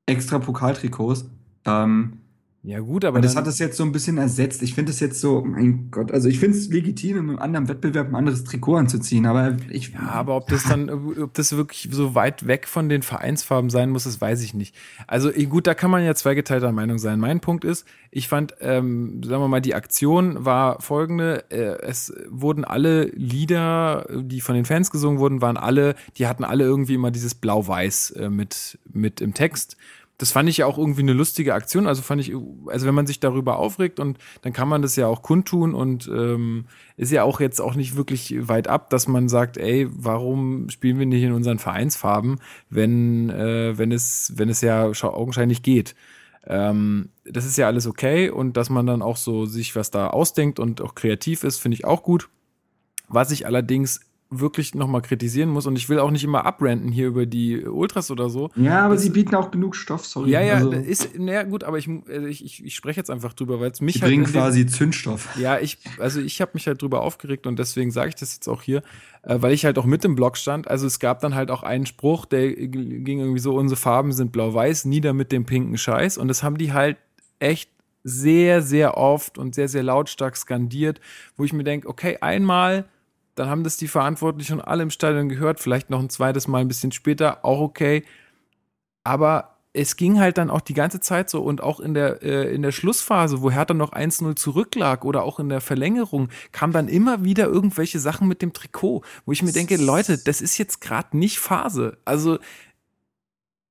Extra Pokaltrikots. Ähm, ja, gut, aber. Und das hat das jetzt so ein bisschen ersetzt. Ich finde es jetzt so, mein Gott, also ich finde es legitim, in einem anderen Wettbewerb ein anderes Trikot anzuziehen, aber ich. Ja, aber ob das dann, ob das wirklich so weit weg von den Vereinsfarben sein muss, das weiß ich nicht. Also gut, da kann man ja zweigeteilter Meinung sein. Mein Punkt ist, ich fand, ähm, sagen wir mal, die Aktion war folgende: äh, Es wurden alle Lieder, die von den Fans gesungen wurden, waren alle, die hatten alle irgendwie immer dieses Blau-Weiß äh, mit, mit im Text das fand ich ja auch irgendwie eine lustige Aktion. Also fand ich, also wenn man sich darüber aufregt und dann kann man das ja auch kundtun und ähm, ist ja auch jetzt auch nicht wirklich weit ab, dass man sagt, ey, warum spielen wir nicht in unseren Vereinsfarben, wenn, äh, wenn es, wenn es ja augenscheinlich geht. Ähm, das ist ja alles okay und dass man dann auch so sich was da ausdenkt und auch kreativ ist, finde ich auch gut. Was ich allerdings wirklich nochmal kritisieren muss. Und ich will auch nicht immer abrenten hier über die Ultras oder so. Ja, aber das, sie bieten auch genug Stoff, sorry. Ja, ja, also, ist, naja, gut, aber ich, also ich, ich, ich spreche jetzt einfach drüber, weil es mich sie halt. bringen quasi dem, Zündstoff. Ja, ich, also ich habe mich halt drüber aufgeregt und deswegen sage ich das jetzt auch hier, äh, weil ich halt auch mit im Blog stand. Also es gab dann halt auch einen Spruch, der ging irgendwie so: unsere Farben sind blau-weiß, nieder mit dem pinken Scheiß. Und das haben die halt echt sehr, sehr oft und sehr, sehr lautstark skandiert, wo ich mir denke, okay, einmal dann haben das die Verantwortlichen alle im Stadion gehört, vielleicht noch ein zweites Mal ein bisschen später, auch okay. Aber es ging halt dann auch die ganze Zeit so und auch in der, äh, in der Schlussphase, wo Hertha noch 1-0 zurücklag oder auch in der Verlängerung, kam dann immer wieder irgendwelche Sachen mit dem Trikot, wo ich mir denke, Leute, das ist jetzt gerade nicht Phase. Also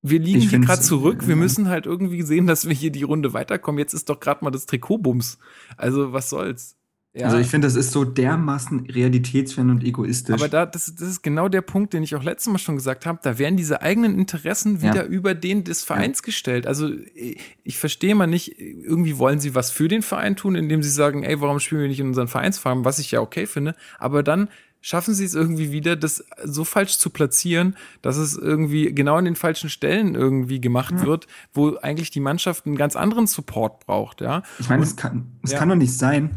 wir liegen ich hier gerade zurück, wir müssen halt irgendwie sehen, dass wir hier die Runde weiterkommen. Jetzt ist doch gerade mal das Trikotbums. Also was soll's? Ja. Also ich finde, das ist so dermaßen realitätsfern und egoistisch. Aber da, das, das ist genau der Punkt, den ich auch letztes Mal schon gesagt habe. Da werden diese eigenen Interessen wieder ja. über den des Vereins ja. gestellt. Also ich, ich verstehe mal nicht, irgendwie wollen sie was für den Verein tun, indem sie sagen, ey, warum spielen wir nicht in unseren Vereinsfarben, was ich ja okay finde. Aber dann schaffen sie es irgendwie wieder, das so falsch zu platzieren, dass es irgendwie genau an den falschen Stellen irgendwie gemacht ja. wird, wo eigentlich die Mannschaft einen ganz anderen Support braucht, ja. Ich meine, es kann, es kann doch nicht sein,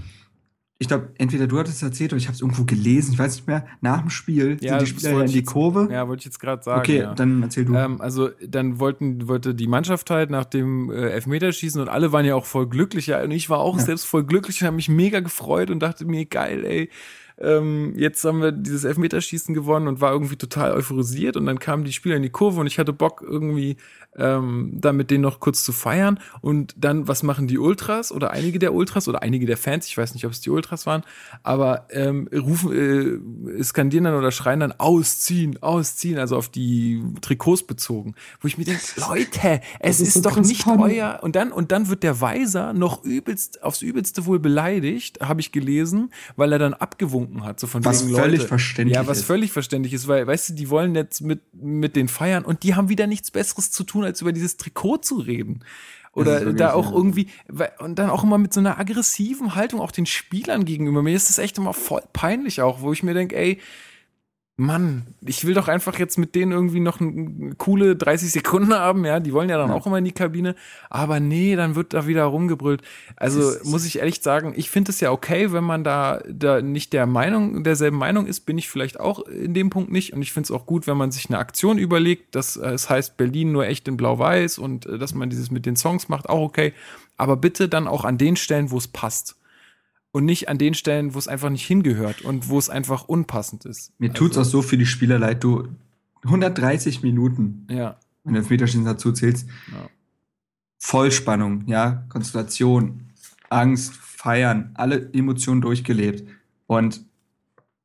ich glaube, entweder du hattest es erzählt oder ich habe es irgendwo gelesen, ich weiß nicht mehr, nach dem Spiel ja, sind die Spieler in die Kurve. Ja, wollte ich jetzt gerade sagen. Okay, ja. dann erzähl du. Ähm, also dann wollten, wollte die Mannschaft halt nach dem äh, Elfmeterschießen und alle waren ja auch voll glücklich. Ja, und ich war auch ja. selbst voll glücklich und habe mich mega gefreut und dachte mir, geil, ey, ähm, jetzt haben wir dieses Elfmeterschießen gewonnen und war irgendwie total euphorisiert und dann kamen die Spieler in die Kurve und ich hatte Bock irgendwie ähm, da mit denen noch kurz zu feiern. Und dann, was machen die Ultras oder einige der Ultras oder einige der Fans, ich weiß nicht, ob es die Ultras waren, aber ähm, rufen, äh, skandieren dann oder schreien dann ausziehen, ausziehen, also auf die Trikots bezogen, wo ich mir denke, Leute, es ist, ist doch nicht spannend. euer. Und dann und dann wird der Weiser noch übelst aufs übelste wohl beleidigt, habe ich gelesen, weil er dann abgewunken hat, so von was wegen völlig Leute, verständlich ja, was ist. völlig verständlich ist, weil weißt du, die wollen jetzt mit mit den feiern und die haben wieder nichts Besseres zu tun tun, als über dieses Trikot zu reden. Oder da auch irgendwie, und dann auch immer mit so einer aggressiven Haltung auch den Spielern gegenüber. Mir ist das echt immer voll peinlich auch, wo ich mir denke, ey, Mann, ich will doch einfach jetzt mit denen irgendwie noch eine coole 30 Sekunden haben, ja, die wollen ja dann ja. auch immer in die Kabine, aber nee, dann wird da wieder rumgebrüllt. Also muss ich ehrlich sagen, ich finde es ja okay, wenn man da, da nicht der Meinung, derselben Meinung ist, bin ich vielleicht auch in dem Punkt nicht. Und ich finde es auch gut, wenn man sich eine Aktion überlegt, dass äh, es heißt Berlin nur echt in blau-weiß und äh, dass man dieses mit den Songs macht, auch okay, aber bitte dann auch an den Stellen, wo es passt und nicht an den Stellen, wo es einfach nicht hingehört und wo es einfach unpassend ist. Mir also, tut's auch so für die Spieler leid. Du 130 Minuten, ja. wenn du Elfmeterschießen dazu zählst, ja. Vollspannung, ja, Konzentration, Angst, Feiern, alle Emotionen durchgelebt. Und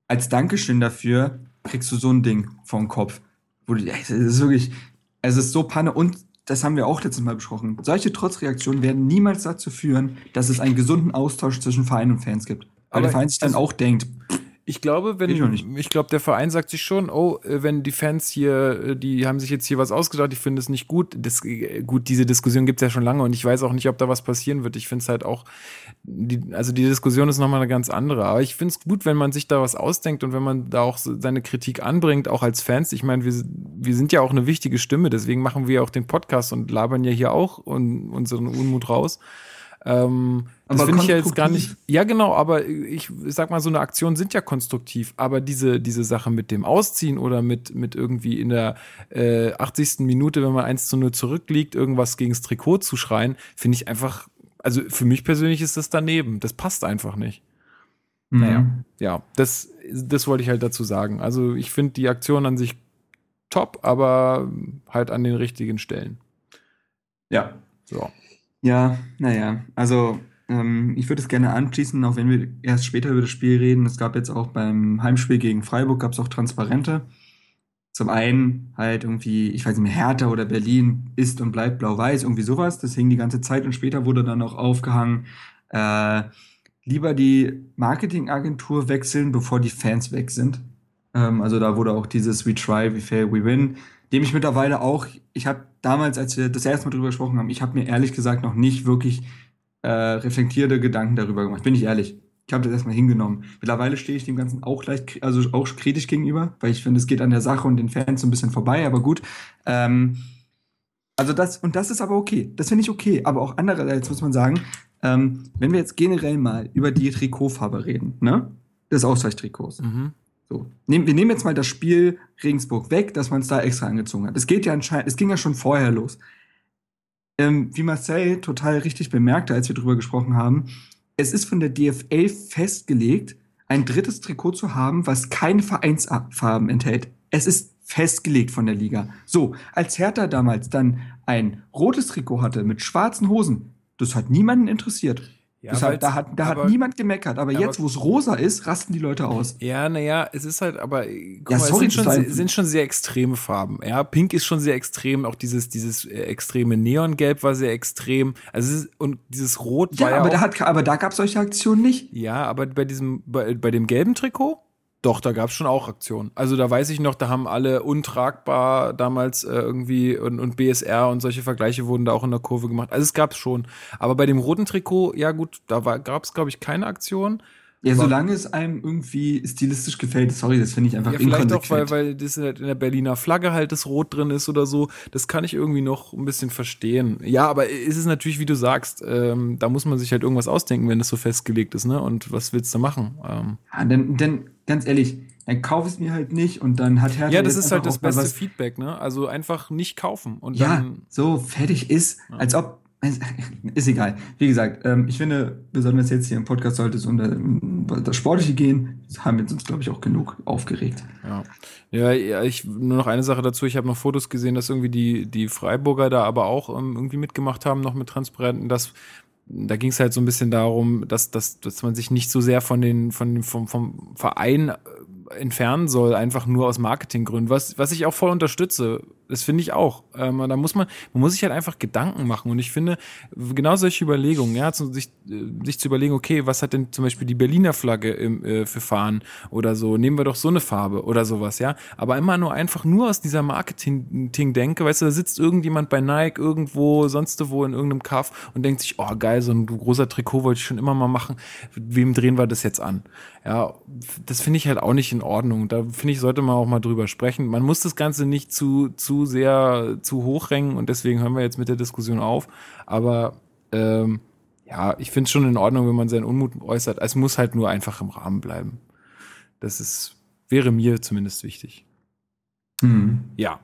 als Dankeschön dafür kriegst du so ein Ding vom Kopf. Wo du, es ist wirklich, es ist so Panne und das haben wir auch letztes Mal besprochen. Solche Trotzreaktionen werden niemals dazu führen, dass es einen gesunden Austausch zwischen Verein und Fans gibt. Weil Aber der Verein sich dann auch denkt, Ich glaube, wenn ich, ich glaube, der Verein sagt sich schon, oh, äh, wenn die Fans hier, äh, die haben sich jetzt hier was ausgedacht, ich finde es nicht gut. Das, äh, gut, diese Diskussion gibt es ja schon lange und ich weiß auch nicht, ob da was passieren wird. Ich finde es halt auch, die, also die Diskussion ist nochmal eine ganz andere. Aber ich finde es gut, wenn man sich da was ausdenkt und wenn man da auch seine Kritik anbringt, auch als Fans. Ich meine, wir, wir sind ja auch eine wichtige Stimme, deswegen machen wir auch den Podcast und labern ja hier auch und, unseren Unmut raus. Ähm, das finde ich ja jetzt gar nicht. Ja, genau, aber ich, sag mal, so eine Aktion sind ja konstruktiv. Aber diese, diese Sache mit dem Ausziehen oder mit, mit irgendwie in der äh, 80. Minute, wenn man 1 zu 0 zurückliegt, irgendwas gegens Trikot zu schreien, finde ich einfach, also für mich persönlich ist das daneben. Das passt einfach nicht. Mhm. Naja, ja, das, das wollte ich halt dazu sagen. Also ich finde die Aktion an sich top, aber halt an den richtigen Stellen. Ja. So. Ja, naja, also ähm, ich würde es gerne anschließen, auch wenn wir erst später über das Spiel reden. Es gab jetzt auch beim Heimspiel gegen Freiburg gab es auch Transparente. Zum einen halt irgendwie, ich weiß nicht mehr, Hertha oder Berlin ist und bleibt blau-weiß, irgendwie sowas. Das hing die ganze Zeit und später wurde dann auch aufgehangen, äh, lieber die Marketingagentur wechseln, bevor die Fans weg sind. Ähm, also da wurde auch dieses We try, we fail, we win dem ich mittlerweile auch, ich habe damals, als wir das erste Mal drüber gesprochen haben, ich habe mir ehrlich gesagt noch nicht wirklich äh, reflektierte Gedanken darüber gemacht, bin ich ehrlich. Ich habe das erstmal hingenommen. Mittlerweile stehe ich dem Ganzen auch leicht, also auch kritisch gegenüber, weil ich finde, es geht an der Sache und den Fans so ein bisschen vorbei, aber gut. Ähm, also das, und das ist aber okay. Das finde ich okay. Aber auch andererseits muss man sagen, ähm, wenn wir jetzt generell mal über die Trikotfarbe reden, ne? Des Ausweichtrikots. Mhm. So. wir nehmen jetzt mal das Spiel Regensburg weg, dass man es da extra angezogen hat. Es geht ja anscheinend, es ging ja schon vorher los. Ähm, wie Marcel total richtig bemerkte, als wir drüber gesprochen haben, es ist von der DFL festgelegt, ein drittes Trikot zu haben, was keine Vereinsfarben enthält. Es ist festgelegt von der Liga. So, als Hertha damals dann ein rotes Trikot hatte mit schwarzen Hosen, das hat niemanden interessiert. Ja, Deshalb, da hat, da aber, hat niemand gemeckert, aber, aber jetzt, wo es rosa ist, rasten die Leute aus. Ja, naja, es ist halt, aber guck ja, mal, sorry, es sind schon, sind schon sehr extreme Farben. Ja, Pink ist schon sehr extrem, auch dieses, dieses äh, extreme Neongelb war sehr extrem. Also ist, und dieses Rot ja, war ja. Aber, da hat, aber da gab es solche Aktionen nicht. Ja, aber bei diesem, bei, bei dem gelben Trikot, doch, da gab es schon auch Aktionen. Also da weiß ich noch, da haben alle untragbar damals äh, irgendwie und, und BSR und solche Vergleiche wurden da auch in der Kurve gemacht. Also es gab es schon. Aber bei dem roten Trikot, ja gut, da gab es, glaube ich, keine Aktion. Ja, solange es einem irgendwie stilistisch gefällt, sorry, das finde ich einfach ja, vielleicht auch, weil, weil das halt in der Berliner Flagge halt das Rot drin ist oder so. Das kann ich irgendwie noch ein bisschen verstehen. Ja, aber ist es natürlich, wie du sagst, ähm, da muss man sich halt irgendwas ausdenken, wenn das so festgelegt ist, ne? Und was willst du machen? Ähm. Ja, denn, denn ganz ehrlich, dann kauf es mir halt nicht und dann hat Hertha. Ja, das ist halt das beste Feedback, ne? Also einfach nicht kaufen und ja, dann. so fertig ist, ja. als ob [laughs] ist egal. Wie gesagt, ähm, ich finde, besonders jetzt hier im Podcast sollte es um das Sportliche gehen. Das haben wir uns, glaube ich, auch genug aufgeregt. Ja, ja ich, nur noch eine Sache dazu. Ich habe noch Fotos gesehen, dass irgendwie die, die Freiburger da aber auch ähm, irgendwie mitgemacht haben, noch mit Transparenten. Das, da ging es halt so ein bisschen darum, dass, dass, dass man sich nicht so sehr von den, von, vom, vom Verein entfernen soll, einfach nur aus Marketinggründen, was, was ich auch voll unterstütze. Das finde ich auch. Ähm, da muss man, man muss sich halt einfach Gedanken machen. Und ich finde, genau solche Überlegungen, ja, zu, sich, äh, sich zu überlegen, okay, was hat denn zum Beispiel die Berliner Flagge im, äh, für Fahren oder so? Nehmen wir doch so eine Farbe oder sowas, ja. Aber immer nur einfach nur aus dieser Marketing-Denke, weißt du, da sitzt irgendjemand bei Nike irgendwo, sonst wo in irgendeinem Kaff und denkt sich, oh geil, so ein großer Trikot wollte ich schon immer mal machen. Wem drehen wir das jetzt an? Ja, das finde ich halt auch nicht in Ordnung. Da finde ich, sollte man auch mal drüber sprechen. Man muss das Ganze nicht zu, zu sehr zu hoch hängen und deswegen hören wir jetzt mit der Diskussion auf. Aber ähm, ja, ich finde es schon in Ordnung, wenn man seinen Unmut äußert. Es muss halt nur einfach im Rahmen bleiben. Das ist, wäre mir zumindest wichtig. Mhm. Ja.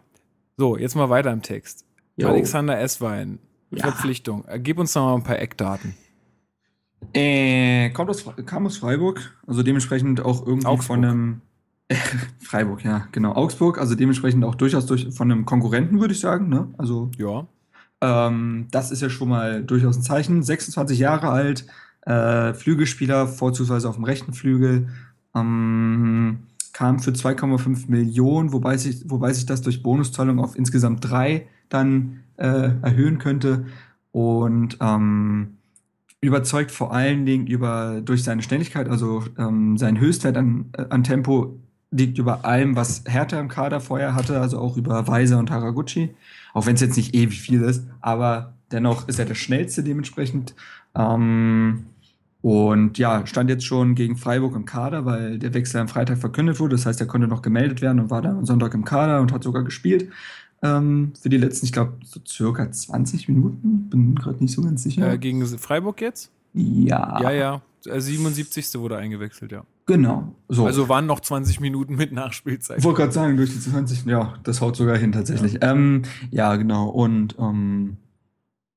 So, jetzt mal weiter im Text. Jo. Alexander Esswein, ja. Verpflichtung. Gib uns noch mal ein paar Eckdaten. Äh, kommt aus, kam aus Freiburg, also dementsprechend auch irgendwie Augsburg. von einem äh, [laughs] Freiburg, ja, genau. Augsburg, also dementsprechend auch durchaus durch, von einem Konkurrenten, würde ich sagen. Ne? Also, ja. Ähm, das ist ja schon mal durchaus ein Zeichen. 26 Jahre alt, äh, Flügelspieler, vorzugsweise auf dem rechten Flügel. Ähm, kam für 2,5 Millionen, wobei sich, wobei sich das durch Bonuszahlung auf insgesamt drei dann äh, erhöhen könnte. Und ähm, überzeugt vor allen Dingen über, durch seine Schnelligkeit, also ähm, sein Höchstwert an, äh, an Tempo liegt über allem, was Hertha im Kader vorher hatte, also auch über Weiser und Haraguchi. Auch wenn es jetzt nicht ewig viel ist, aber dennoch ist er der schnellste dementsprechend. Ähm, und ja, stand jetzt schon gegen Freiburg im Kader, weil der Wechsel am Freitag verkündet wurde. Das heißt, er konnte noch gemeldet werden und war dann am Sonntag im Kader und hat sogar gespielt. Ähm, für die letzten, ich glaube, so circa 20 Minuten. Bin gerade nicht so ganz sicher. Äh, gegen Freiburg jetzt? Ja. Ja, ja. 77. wurde eingewechselt, ja. Genau. So. Also waren noch 20 Minuten mit Nachspielzeit. Ich wollte gerade sagen, durch die 20, ja, das haut sogar hin tatsächlich. Ja, ähm, ja genau. Und ähm,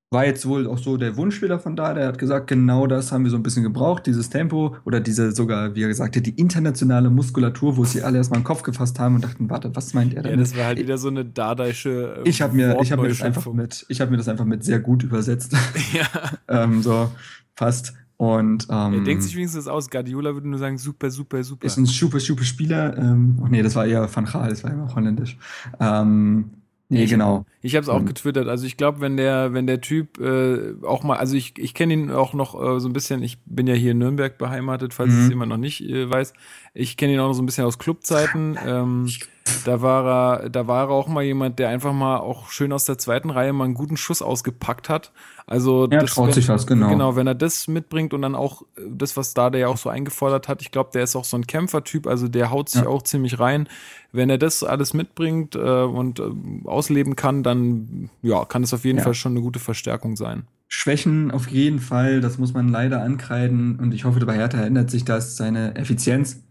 war jetzt wohl auch so der Wunschspieler von da, der hat gesagt, genau das haben wir so ein bisschen gebraucht, dieses Tempo oder diese sogar, wie er gesagt hat, die internationale Muskulatur, wo sie alle erstmal den Kopf gefasst haben und dachten, warte, was meint er denn? Ja, das war halt wieder so eine dadaische äh, Ich habe mir, ich habe mir das einfach mit, ich habe mir das einfach mit sehr gut übersetzt. [laughs] Ja. ähm, so fast. Und, ähm, er denkt sich wenigstens aus. Guardiola würde nur sagen, super, super, super. Ist ein super, super Spieler. Ähm, ach nee, das war eher Van Gaal, das war immer holländisch. Ähm, Nee, ich, genau. Ich habe es auch mhm. getwittert. Also ich glaube, wenn der, wenn der Typ äh, auch mal, also ich, ich kenne ihn auch noch äh, so ein bisschen, ich bin ja hier in Nürnberg beheimatet, falls mhm. es jemand noch nicht äh, weiß. Ich kenne ihn auch noch so ein bisschen aus Clubzeiten. Ähm, da war er, da war er auch mal jemand, der einfach mal auch schön aus der zweiten Reihe mal einen guten Schuss ausgepackt hat. Also er das, traut wenn, sich was, genau. Genau, wenn er das mitbringt und dann auch äh, das, was da der ja auch so eingefordert hat, ich glaube, der ist auch so ein Kämpfertyp, also der haut sich ja. auch ziemlich rein. Wenn er das alles mitbringt äh, und äh, ausleben kann, dann ja, kann es auf jeden ja. Fall schon eine gute Verstärkung sein. Schwächen auf jeden Fall, das muss man leider ankreiden und ich hoffe, bei Hertha ändert sich das, seine Effizienz.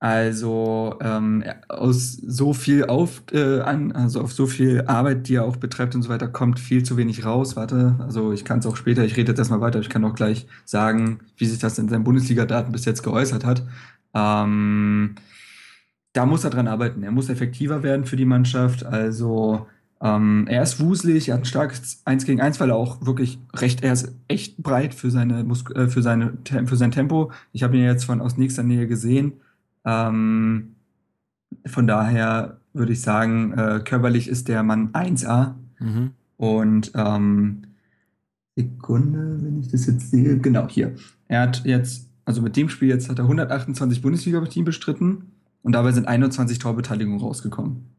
Also ähm, aus so viel auf äh, an, also auf so viel Arbeit, die er auch betreibt und so weiter, kommt viel zu wenig raus. Warte, also ich kann es auch später, ich rede jetzt erstmal weiter, ich kann auch gleich sagen, wie sich das in seinen Bundesliga-Daten bis jetzt geäußert hat. Ähm, da muss er dran arbeiten. Er muss effektiver werden für die Mannschaft. Also ähm, er ist wuselig, er hat ein starkes 1 gegen 1, weil er auch wirklich recht, er ist echt breit für seine äh, für seine für sein Tempo. Ich habe ihn jetzt von aus nächster Nähe gesehen ähm, von daher würde ich sagen, äh, körperlich ist der Mann 1A. Mhm. Und ähm, Sekunde, wenn ich das jetzt sehe, genau hier. Er hat jetzt, also mit dem Spiel jetzt hat er 128 Bundesliga-Partien bestritten und dabei sind 21 Torbeteiligungen rausgekommen.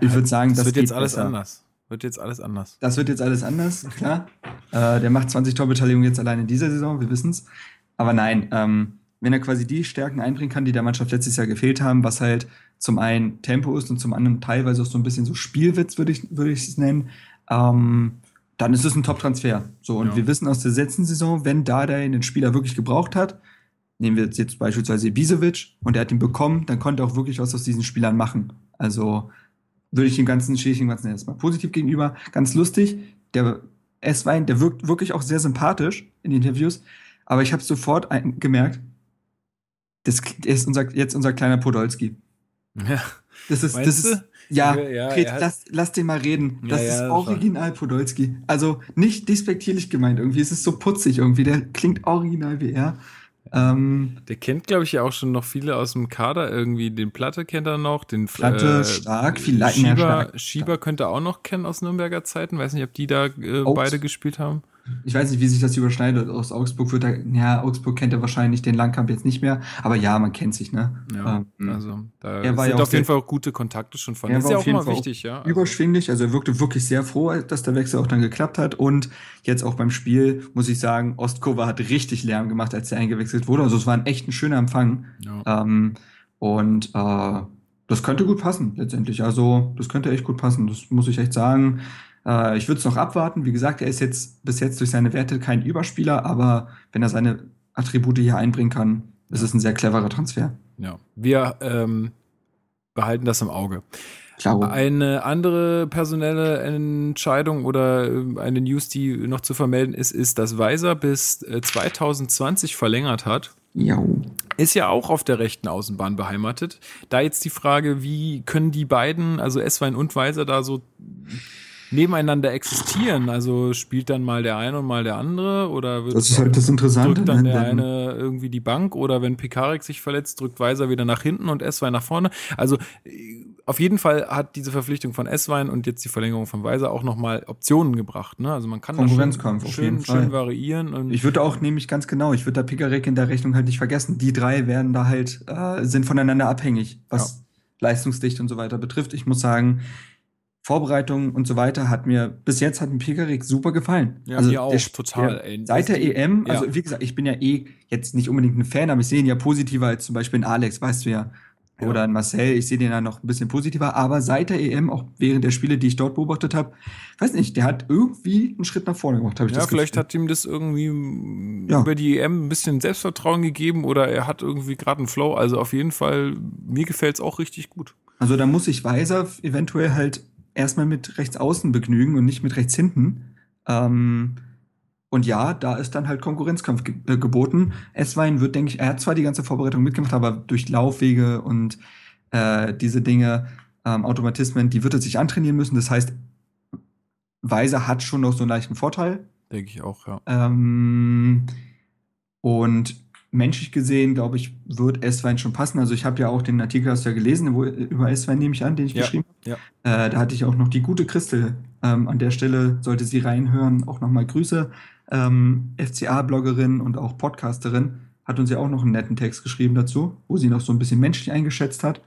Ja, ich würde sagen, das, das wird jetzt alles besser. anders. Wird jetzt alles anders. Das wird jetzt alles anders, klar. äh, der macht 20 Torbeteiligungen jetzt allein in dieser Saison, wir wissen es. Aber nein, ähm, wenn er quasi die Stärken einbringen kann, die der Mannschaft letztes Jahr gefehlt haben, was halt zum einen Tempo ist und zum anderen teilweise auch so ein bisschen so Spielwitz, würde ich, würde ich es nennen, ähm, dann ist es ein Top-Transfer. So, und ja. wir wissen aus der letzten Saison, wenn Dada den Spieler wirklich gebraucht hat, nehmen wir jetzt beispielsweise Ibisevic und er hat ihn bekommen, dann konnte er auch wirklich was aus diesen Spielern machen. Also würde ich dem Ganzen, stehe ich dem Ganzen erstmal positiv gegenüber. Ganz lustig, der S-Wein, der wirkt wirklich auch sehr sympathisch in den Interviews, aber ich habe sofort gemerkt, das ist unser, jetzt unser kleiner Podolski. Ja. Das ist, das ist, ja, ja, Fred, lass, lass den mal reden. Das ja, ja, ist original Podolski. Also nicht despektierlich gemeint irgendwie. Es ist so putzig irgendwie. Der klingt original wie er. Ähm, der kennt, glaube ich, ja auch schon noch viele aus dem Kader irgendwie. Den Platte kennt er noch, den Platte, äh, stark, vielleicht Schieber, stark. Schieber könnte auch noch kennen aus Nürnberger Zeiten. Weiß nicht, ob die da äh, beide gespielt haben ich weiß nicht, wie sich das überschneidet. Aus Augsburg wird er, ja, Augsburg kennt er wahrscheinlich den Langkamp jetzt nicht mehr, aber ja, man kennt sich, ne? Ja, ähm, also da er war sind ja auf jeden Fall auch gute Kontakte schon von. Er ist ja auch immer wichtig, ja. Also. Überschwinglich, also er wirkte wirklich sehr froh, dass der Wechsel auch dann geklappt hat und jetzt auch beim Spiel muss ich sagen, Ostkova hat richtig Lärm gemacht, als er eingewechselt wurde. Also es war ein echt ein schöner Empfang. Ja. Ähm, und äh, das könnte gut passen, letztendlich. Also, das könnte echt gut passen. Das muss ich echt sagen. Äh, ich würde es noch abwarten. Wie gesagt, er ist jetzt bis jetzt durch seine Werte kein Überspieler, aber wenn er seine Attribute hier einbringen kann, ist es ein sehr cleverer Transfer. Ja, wir ähm, behalten das im Auge. Ciao. Eine andere personelle Entscheidung oder äh, eine News, die noch zu vermelden ist, ist, dass Weiser bis 2020 äh, verlängert hat. Ja. Ist ja auch auf der rechten Außenbahn beheimatet. Da jetzt die Frage, wie können die beiden, also Esswein und Weiser, da so nebeneinander existieren? Also spielt dann mal der eine und mal der andere oder wird das ist halt das Interessante. Drückt dann ne? der eine irgendwie die Bank oder wenn Pikarik sich verletzt, drückt Weiser wieder nach hinten und S2 nach vorne. Also auf jeden Fall hat diese Verpflichtung von S-Wein und jetzt die Verlängerung von Weiser auch nochmal Optionen gebracht. Ne? Also man kann Konkurrenzkampf schön, auf jeden schön, schön variieren. ich würde auch nämlich ganz genau, ich würde da Pikarek in der Rechnung halt nicht vergessen. Die drei werden da halt, äh, sind voneinander abhängig, was ja. Leistungsdichte und so weiter betrifft. Ich muss sagen, Vorbereitung und so weiter hat mir bis jetzt hat mir Pikarek super gefallen. Ja, also mir auch, der, total. Der. Seit der EM, also ja. wie gesagt, ich bin ja eh jetzt nicht unbedingt ein Fan, aber ich sehe ihn ja positiver als zum Beispiel in Alex, weißt du ja. Ja. Oder in Marcel, ich sehe den ja noch ein bisschen positiver, aber seit der EM, auch während der Spiele, die ich dort beobachtet habe, weiß nicht, der hat irgendwie einen Schritt nach vorne gemacht, habe ich ja, das vielleicht Gefühl. hat ihm das irgendwie ja. über die EM ein bisschen Selbstvertrauen gegeben oder er hat irgendwie gerade einen Flow. Also auf jeden Fall, mir gefällt es auch richtig gut. Also da muss sich Weiser eventuell halt erstmal mit rechts außen begnügen und nicht mit rechts hinten. Ähm, und ja, da ist dann halt Konkurrenzkampf ge äh, geboten. Esswein wird, denke ich, er hat zwar die ganze Vorbereitung mitgemacht, aber durch Laufwege und äh, diese Dinge, ähm, Automatismen, die wird er sich antrainieren müssen. Das heißt, Weiser hat schon noch so einen leichten Vorteil. Denke ich auch, ja. Ähm, und menschlich gesehen, glaube ich, wird S-Wein schon passen. Also ich habe ja auch den Artikel hast du ja gelesen, wo, über S-Wein nehme ich an, den ich ja, geschrieben habe. Ja. Äh, da hatte ich auch noch die gute Christel. Ähm, an der Stelle sollte sie reinhören. Auch nochmal Grüße ähm, FCA-Bloggerin und auch Podcasterin, hat uns ja auch noch einen netten Text geschrieben dazu, wo sie noch so ein bisschen menschlich eingeschätzt hat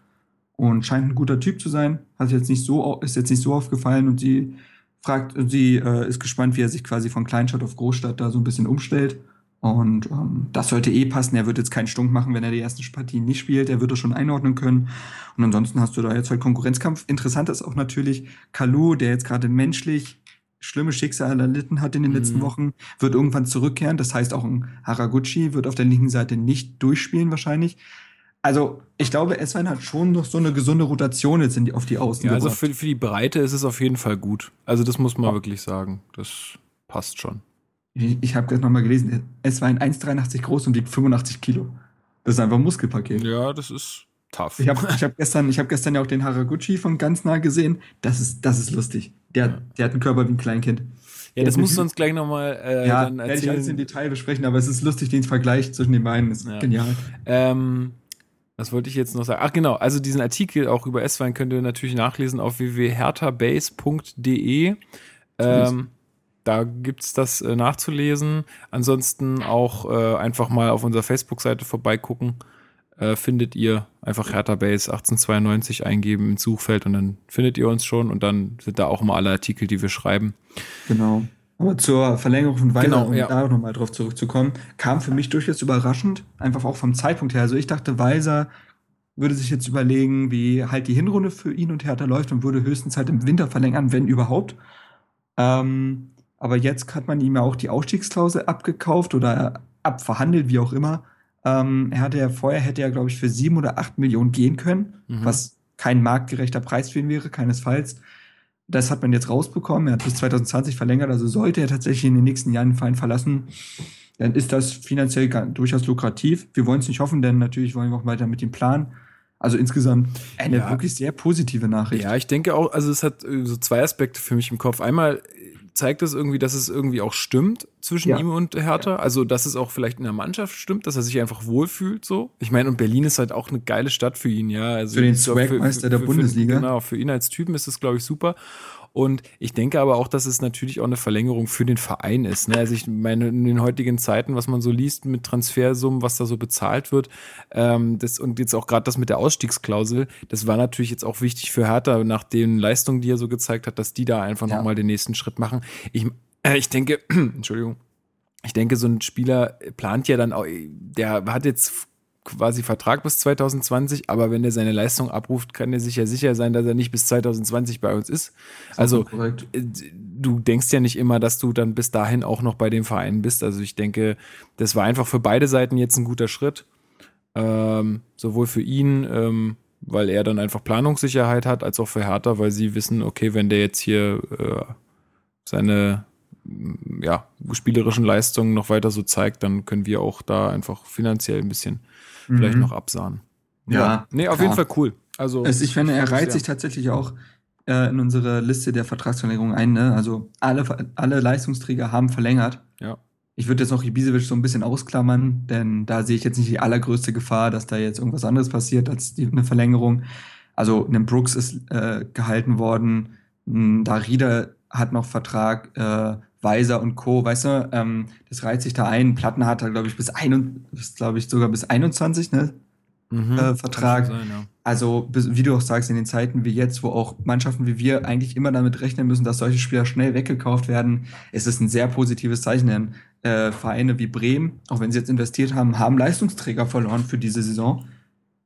und scheint ein guter Typ zu sein. Hat jetzt nicht so, ist jetzt nicht so aufgefallen und sie fragt, sie äh, ist gespannt, wie er sich quasi von Kleinstadt auf Großstadt da so ein bisschen umstellt. Und ähm, das sollte eh passen. Er wird jetzt keinen Stunk machen, wenn er die ersten Partien nicht spielt. Er wird es schon einordnen können. Und ansonsten hast du da jetzt halt Konkurrenzkampf. Interessant ist auch natürlich Kalu, der jetzt gerade menschlich schlimme Schicksale erlitten hat in den mhm. letzten Wochen, wird irgendwann zurückkehren. Das heißt, auch ein Haraguchi wird auf der linken Seite nicht durchspielen wahrscheinlich. Also, ich glaube, Esswein hat schon noch so eine gesunde Rotation jetzt die, auf die Außen. Ja, also für, für, die Breite ist es auf jeden Fall gut. Also, das muss man ja. wirklich sagen. Das passt schon. Ich, ich habe gerade nochmal gelesen, Esswein 1,83 groß und wiegt 85 Kilo. Das ist einfach ein Muskelpaket. Ja, das ist tough. Ich habe ich hab [laughs] gestern, hab gestern ja auch den Haraguchi von ganz nah gesehen. Das ist, das ist lustig. Der, der hat einen Körper wie ein Kleinkind. Ja, das musst du uns gleich nochmal äh, ja, dann erzählen. werde ich alles im Detail besprechen, aber es ist lustig, den Vergleich zwischen den beiden ist ja. genial. Ähm, was wollte ich jetzt noch sagen? Ach genau, also diesen Artikel auch über S-Wein könnt ihr natürlich nachlesen auf www.hertabase.de. Ähm, da gibt es das äh, nachzulesen. Ansonsten auch äh, einfach mal auf unserer Facebook-Seite vorbeigucken äh, findet ihr einfach Hertha Base 1892 eingeben ins Suchfeld und dann findet ihr uns schon und dann sind da auch immer alle Artikel, die wir schreiben. Genau. Aber zur Verlängerung von Weiler, genau, um ja. da nochmal drauf zurückzukommen, kam für mich durchaus überraschend, einfach auch vom Zeitpunkt her. Also ich dachte, Weiser würde sich jetzt überlegen, wie halt die Hinrunde für ihn und Hertha läuft und würde höchstens halt im Winter verlängern, wenn überhaupt. Ähm, aber jetzt hat man ihm ja auch die Ausstiegsklausel abgekauft oder abverhandelt, wie auch immer. Ähm, er hatte ja vorher, hätte er, glaube ich, für sieben oder acht Millionen gehen können, mhm. was kein marktgerechter Preis für ihn wäre, keinesfalls. Das hat man jetzt rausbekommen. Er hat bis 2020 verlängert, also sollte er tatsächlich in den nächsten Jahren den Verein verlassen, dann ist das finanziell durchaus lukrativ. Wir wollen es nicht hoffen, denn natürlich wollen wir auch weiter mit dem Plan. Also insgesamt eine ja. wirklich sehr positive Nachricht. Ja, ich denke auch, also es hat äh, so zwei Aspekte für mich im Kopf. Einmal zeigt es irgendwie, dass es irgendwie auch stimmt zwischen ja. ihm und Hertha. Ja. Also, dass es auch vielleicht in der Mannschaft stimmt, dass er sich einfach wohlfühlt so. Ich meine, und Berlin ist halt auch eine geile Stadt für ihn, ja. Also für den Swagmeister der Bundesliga. Für, genau, für ihn als Typen ist es, glaube ich, super. Und ich denke aber auch, dass es natürlich auch eine Verlängerung für den Verein ist. Ne? Also ich meine, in den heutigen Zeiten, was man so liest mit Transfersummen, was da so bezahlt wird, ähm, das, und jetzt auch gerade das mit der Ausstiegsklausel, das war natürlich jetzt auch wichtig für Hertha, nach den Leistungen, die er so gezeigt hat, dass die da einfach ja. nochmal den nächsten Schritt machen. Ich, äh, ich denke, [clears throat] Entschuldigung, ich denke, so ein Spieler plant ja dann auch, der hat jetzt quasi Vertrag bis 2020, aber wenn er seine Leistung abruft, kann er sich ja sicher sein, dass er nicht bis 2020 bei uns ist. Also äh, du denkst ja nicht immer, dass du dann bis dahin auch noch bei dem Verein bist. Also ich denke, das war einfach für beide Seiten jetzt ein guter Schritt. Ähm, sowohl für ihn, ähm, weil er dann einfach Planungssicherheit hat, als auch für Hertha, weil sie wissen, okay, wenn der jetzt hier äh, seine ja, spielerischen Leistungen noch weiter so zeigt, dann können wir auch da einfach finanziell ein bisschen mhm. vielleicht noch absahen. Ja. ja. Nee, auf klar. jeden Fall cool. Also, also ich finde, er reizt sich tatsächlich auch äh, in unsere Liste der Vertragsverlängerung ein. Ne? Also alle, alle Leistungsträger haben verlängert. Ja. Ich würde jetzt noch Ibisevic so ein bisschen ausklammern, denn da sehe ich jetzt nicht die allergrößte Gefahr, dass da jetzt irgendwas anderes passiert als die, eine Verlängerung. Also, ein Brooks ist äh, gehalten worden, Darida hat noch Vertrag, äh, Weiser und Co., weißt du, ähm, das reiht sich da ein. Platten hat er, glaube ich, bis, ein, glaube ich, sogar bis 21, ne? Mhm, äh, Vertrag. Sein, ja. Also, wie du auch sagst, in den Zeiten wie jetzt, wo auch Mannschaften wie wir eigentlich immer damit rechnen müssen, dass solche Spieler schnell weggekauft werden, ist es ein sehr positives Zeichen. Denn äh, Vereine wie Bremen, auch wenn sie jetzt investiert haben, haben Leistungsträger verloren für diese Saison.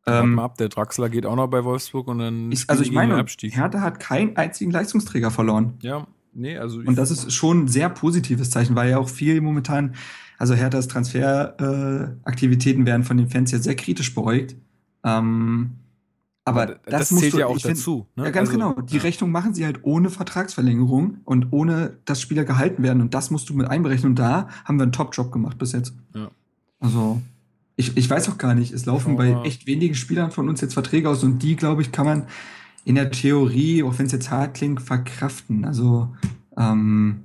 Ähm, ab, der Draxler geht auch noch bei Wolfsburg und dann ich, also ich meine, Abstieg. Hertha hat keinen einzigen Leistungsträger verloren. Ja, nee, also und das ist schon ein sehr positives Zeichen, weil ja auch viel momentan, also Herthas Transferaktivitäten äh, werden von den Fans ja sehr kritisch beäugt. Ähm, aber, aber das, das zählt du, ja auch dazu. ne? Ja, ganz also, genau. Die ja. Rechnung machen sie halt ohne Vertragsverlängerung und ohne, dass Spieler gehalten werden. Und das musst du mit einberechnen. Und da haben wir einen Top-Job gemacht bis jetzt. Ja. Also ich, ich weiß auch gar nicht, es laufen bei echt wenigen Spielern von uns jetzt Verträge aus und die, glaube ich, kann man in der Theorie, auch wenn es jetzt hart klingt, verkraften. Also, ähm,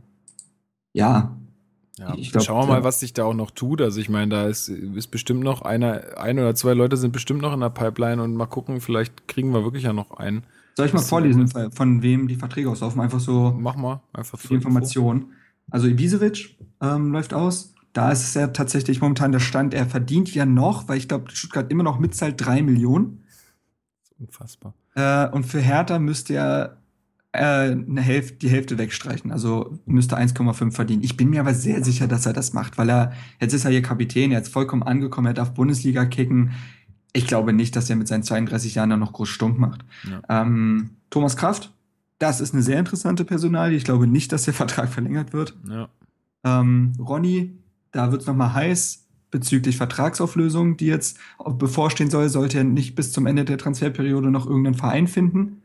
ja. ja ich glaub, schauen wir mal, was sich da auch noch tut. Also, ich meine, da ist, ist bestimmt noch einer, ein oder zwei Leute sind bestimmt noch in der Pipeline und mal gucken, vielleicht kriegen wir wirklich ja noch einen. Soll ich mal vorlesen, von wem die Verträge auslaufen? Einfach so. Mach mal, einfach für die Information. Also, Ibisevic ähm, läuft aus. Da ist es ja tatsächlich momentan der Stand, er verdient ja noch, weil ich glaube, Stuttgart immer noch mitzahlt, drei Millionen. Unfassbar. Äh, und für Hertha müsste er äh, eine Hälfte, die Hälfte wegstreichen, also müsste 1,5 verdienen. Ich bin mir aber sehr sicher, dass er das macht, weil er, jetzt ist er hier Kapitän, er ist vollkommen angekommen, er darf Bundesliga kicken. Ich glaube nicht, dass er mit seinen 32 Jahren dann noch groß stunk macht. Ja. Ähm, Thomas Kraft, das ist eine sehr interessante Personalie. Ich glaube nicht, dass der Vertrag verlängert wird. Ja. Ähm, Ronny, da wird es nochmal heiß bezüglich Vertragsauflösung, die jetzt bevorstehen soll, sollte er nicht bis zum Ende der Transferperiode noch irgendeinen Verein finden.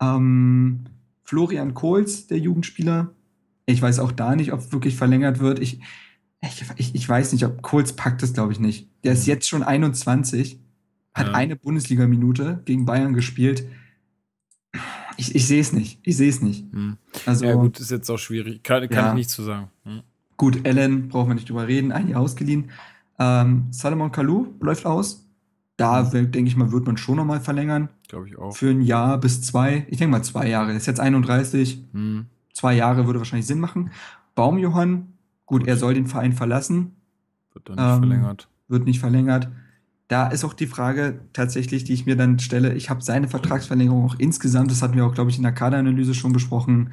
Ähm, Florian Kohls, der Jugendspieler, ich weiß auch da nicht, ob wirklich verlängert wird. Ich, ich, ich weiß nicht, ob Kohls packt es, glaube ich, nicht. Der ist jetzt schon 21, hat ja. eine Bundesliga-Minute gegen Bayern gespielt. Ich, ich sehe es nicht. Ich sehe es nicht. Hm. Also, ja, gut, ist jetzt auch schwierig. Kann, kann ja. ich nichts zu sagen. Hm. Gut, Allen brauchen wir nicht drüber reden, ein Jahr ausgeliehen. Ähm, Salomon Kalou läuft aus. Da mhm. denke ich mal, wird man schon nochmal verlängern. Glaube ich auch. Für ein Jahr bis zwei. Ich denke mal zwei Jahre. Ist jetzt 31. Mhm. Zwei Jahre würde wahrscheinlich Sinn machen. Baumjohann, gut, gut, er soll den Verein verlassen. Wird dann nicht ähm, verlängert. Wird nicht verlängert. Da ist auch die Frage tatsächlich, die ich mir dann stelle. Ich habe seine Vertragsverlängerung auch insgesamt, das hatten wir auch, glaube ich, in der Kaderanalyse schon besprochen,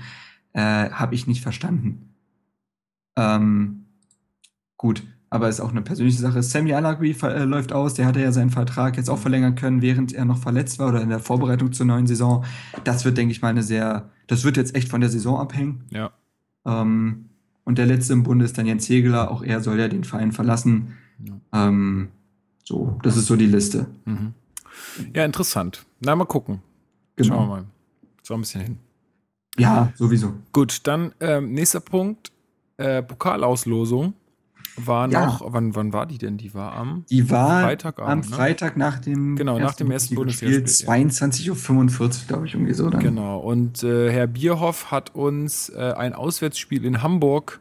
äh, habe ich nicht verstanden. Ähm, gut, aber ist auch eine persönliche Sache. Sammy Alagui äh, läuft aus, der hatte ja seinen Vertrag jetzt auch verlängern können, während er noch verletzt war oder in der Vorbereitung zur neuen Saison. Das wird, denke ich mal, eine sehr, das wird jetzt echt von der Saison abhängen. Ja. Ähm, und der letzte im Bunde ist dann Jens Hegeler, auch er soll ja den Verein verlassen. Ja. Ähm, so, das ist so die Liste. Mhm. Ja, interessant. Na, mal gucken. Genau. Schauen wir mal. So ein bisschen hin. Ja, sowieso. Gut, dann ähm, nächster Punkt äh, Pokalauslosung war ja. noch, wann, wann war die denn? Die war am die war Freitagabend, am ne? Freitag nach dem genau, nach dem ersten Bundesligaspiel. 22.45 Uhr, glaube ich, irgendwie so. Dann. Genau, und äh, Herr Bierhoff hat uns äh, ein Auswärtsspiel in Hamburg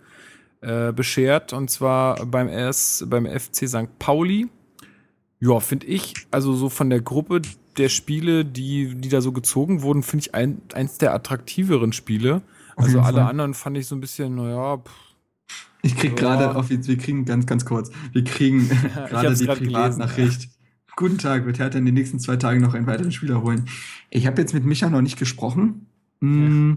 äh, beschert, und zwar beim, S, beim FC St. Pauli. Ja, finde ich, also so von der Gruppe der Spiele, die, die da so gezogen wurden, finde ich ein, eins der attraktiveren Spiele. also alle Fall. anderen fand ich so ein bisschen, naja, pff, ich krieg gerade, auf, wir kriegen ganz, ganz kurz, wir kriegen [laughs] [laughs] gerade die Privatnachricht. Guten Tag, wird Hertha in den nächsten zwei Tagen noch einen weiteren Spieler holen. Ich habe jetzt mit Micha noch nicht gesprochen. Hm, ja.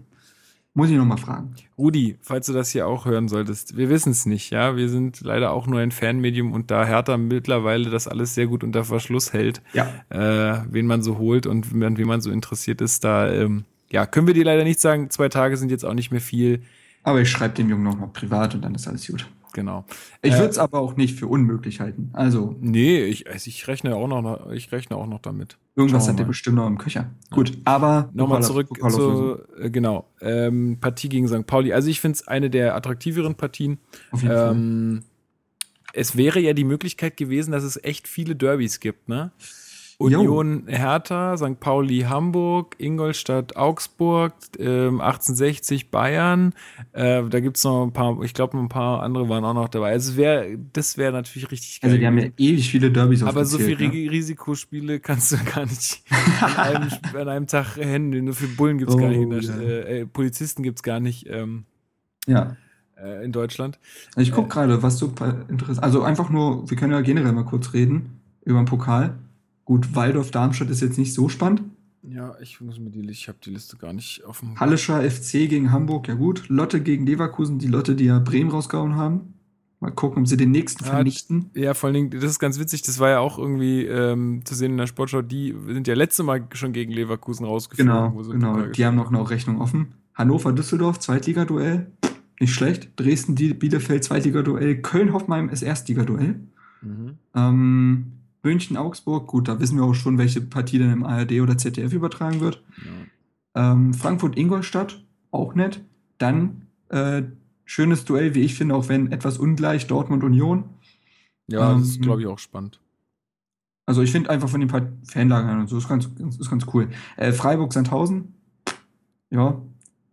Muss ich noch mal fragen. Rudi, falls du das hier auch hören solltest, wir wissen es nicht, ja. Wir sind leider auch nur ein Fanmedium und da Hertha mittlerweile das alles sehr gut unter Verschluss hält, ja. äh, wen man so holt und an wen man so interessiert ist, da ähm, ja, können wir dir leider nicht sagen. Zwei Tage sind jetzt auch nicht mehr viel. Aber ich schreibe dem Jungen nochmal privat und dann ist alles gut. Genau. Ich würde es äh, aber auch nicht für unmöglich halten. Also. Nee, ich, also ich rechne auch noch, ich rechne auch noch damit. Irgendwas hat der bestimmt noch im Köcher. Ja. Gut, aber. Nochmal zurück zu, äh, genau, ähm, Partie gegen St. Pauli. Also ich finde es eine der attraktiveren Partien. Auf jeden ähm, Fall. Es wäre ja die Möglichkeit gewesen, dass es echt viele Derbys gibt, ne? Union jo. Hertha, St. Pauli Hamburg, Ingolstadt Augsburg, äh, 1860 Bayern. Äh, da gibt es noch ein paar, ich glaube, ein paar andere waren auch noch dabei. Also wär, das wäre natürlich richtig geil. Also die haben ja ewig viele Derbys Aber so viele ne? Risikospiele kannst du [laughs] gar nicht an, [laughs] einem, an einem Tag handeln. Nur für Bullen gibt es oh, gar nicht. Ja. Äh, äh, Polizisten gibt es gar nicht. Ähm, ja äh, in Deutschland. Ich gucke äh, gerade, was super interessant Also einfach nur, wir können ja generell mal kurz reden über den Pokal. Gut, Waldorf-Darmstadt ist jetzt nicht so spannend. Ja, ich muss mir die ich habe die Liste gar nicht auf dem. Hallischer FC gegen Hamburg, ja gut. Lotte gegen Leverkusen, die Lotte, die ja Bremen rausgehauen haben. Mal gucken, ob sie den nächsten vernichten. Ja, vor allen Dingen, das ist ganz witzig, das war ja auch irgendwie ähm, zu sehen in der Sportschau, die sind ja letzte Mal schon gegen Leverkusen rausgeflogen. Genau, genau. die haben noch eine Rechnung offen. Hannover-Düsseldorf, Zweitligaduell, nicht schlecht. Dresden-Bielefeld, Zweitligaduell. Köln-Hoffenheim ist Erstligaduell. Mhm. Ähm, München-Augsburg, gut, da wissen wir auch schon, welche Partie dann im ARD oder ZDF übertragen wird. Ja. Ähm, Frankfurt-Ingolstadt, auch nett. Dann äh, schönes Duell, wie ich finde, auch wenn etwas ungleich, Dortmund-Union. Ja, ähm, das ist, glaube ich, auch spannend. Also ich finde einfach von den paar Fanlagern und so, ist ganz, ist ganz cool. Äh, Freiburg-Sandhausen, ja,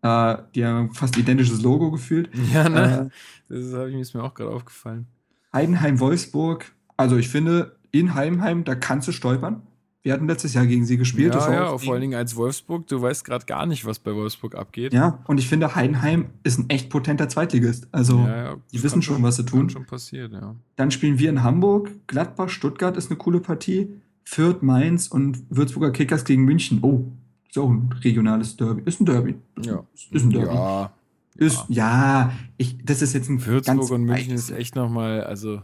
äh, die haben fast identisches Logo gefühlt. [laughs] Ja, ne? Äh, das habe ich mir auch gerade aufgefallen. Heidenheim-Wolfsburg, also ich finde, in Heimheim, da kannst du stolpern. Wir hatten letztes Jahr gegen sie gespielt. Ja, ja vor allen Dingen als Wolfsburg. Du weißt gerade gar nicht, was bei Wolfsburg abgeht. Ja, und ich finde, Heidenheim ist ein echt potenter Zweitligist. Also, ja, ja, die wissen schon, was sie tun. schon passiert, ja. Dann spielen wir in Hamburg. Gladbach, Stuttgart ist eine coole Partie. Fürth, Mainz und Würzburger Kickers gegen München. Oh, ist auch ein regionales Derby. Ist ein Derby. Ja. Ist ein Derby. Ja. Ist, ja, ich, das ist jetzt ein Würzburg und München ist echt nochmal, also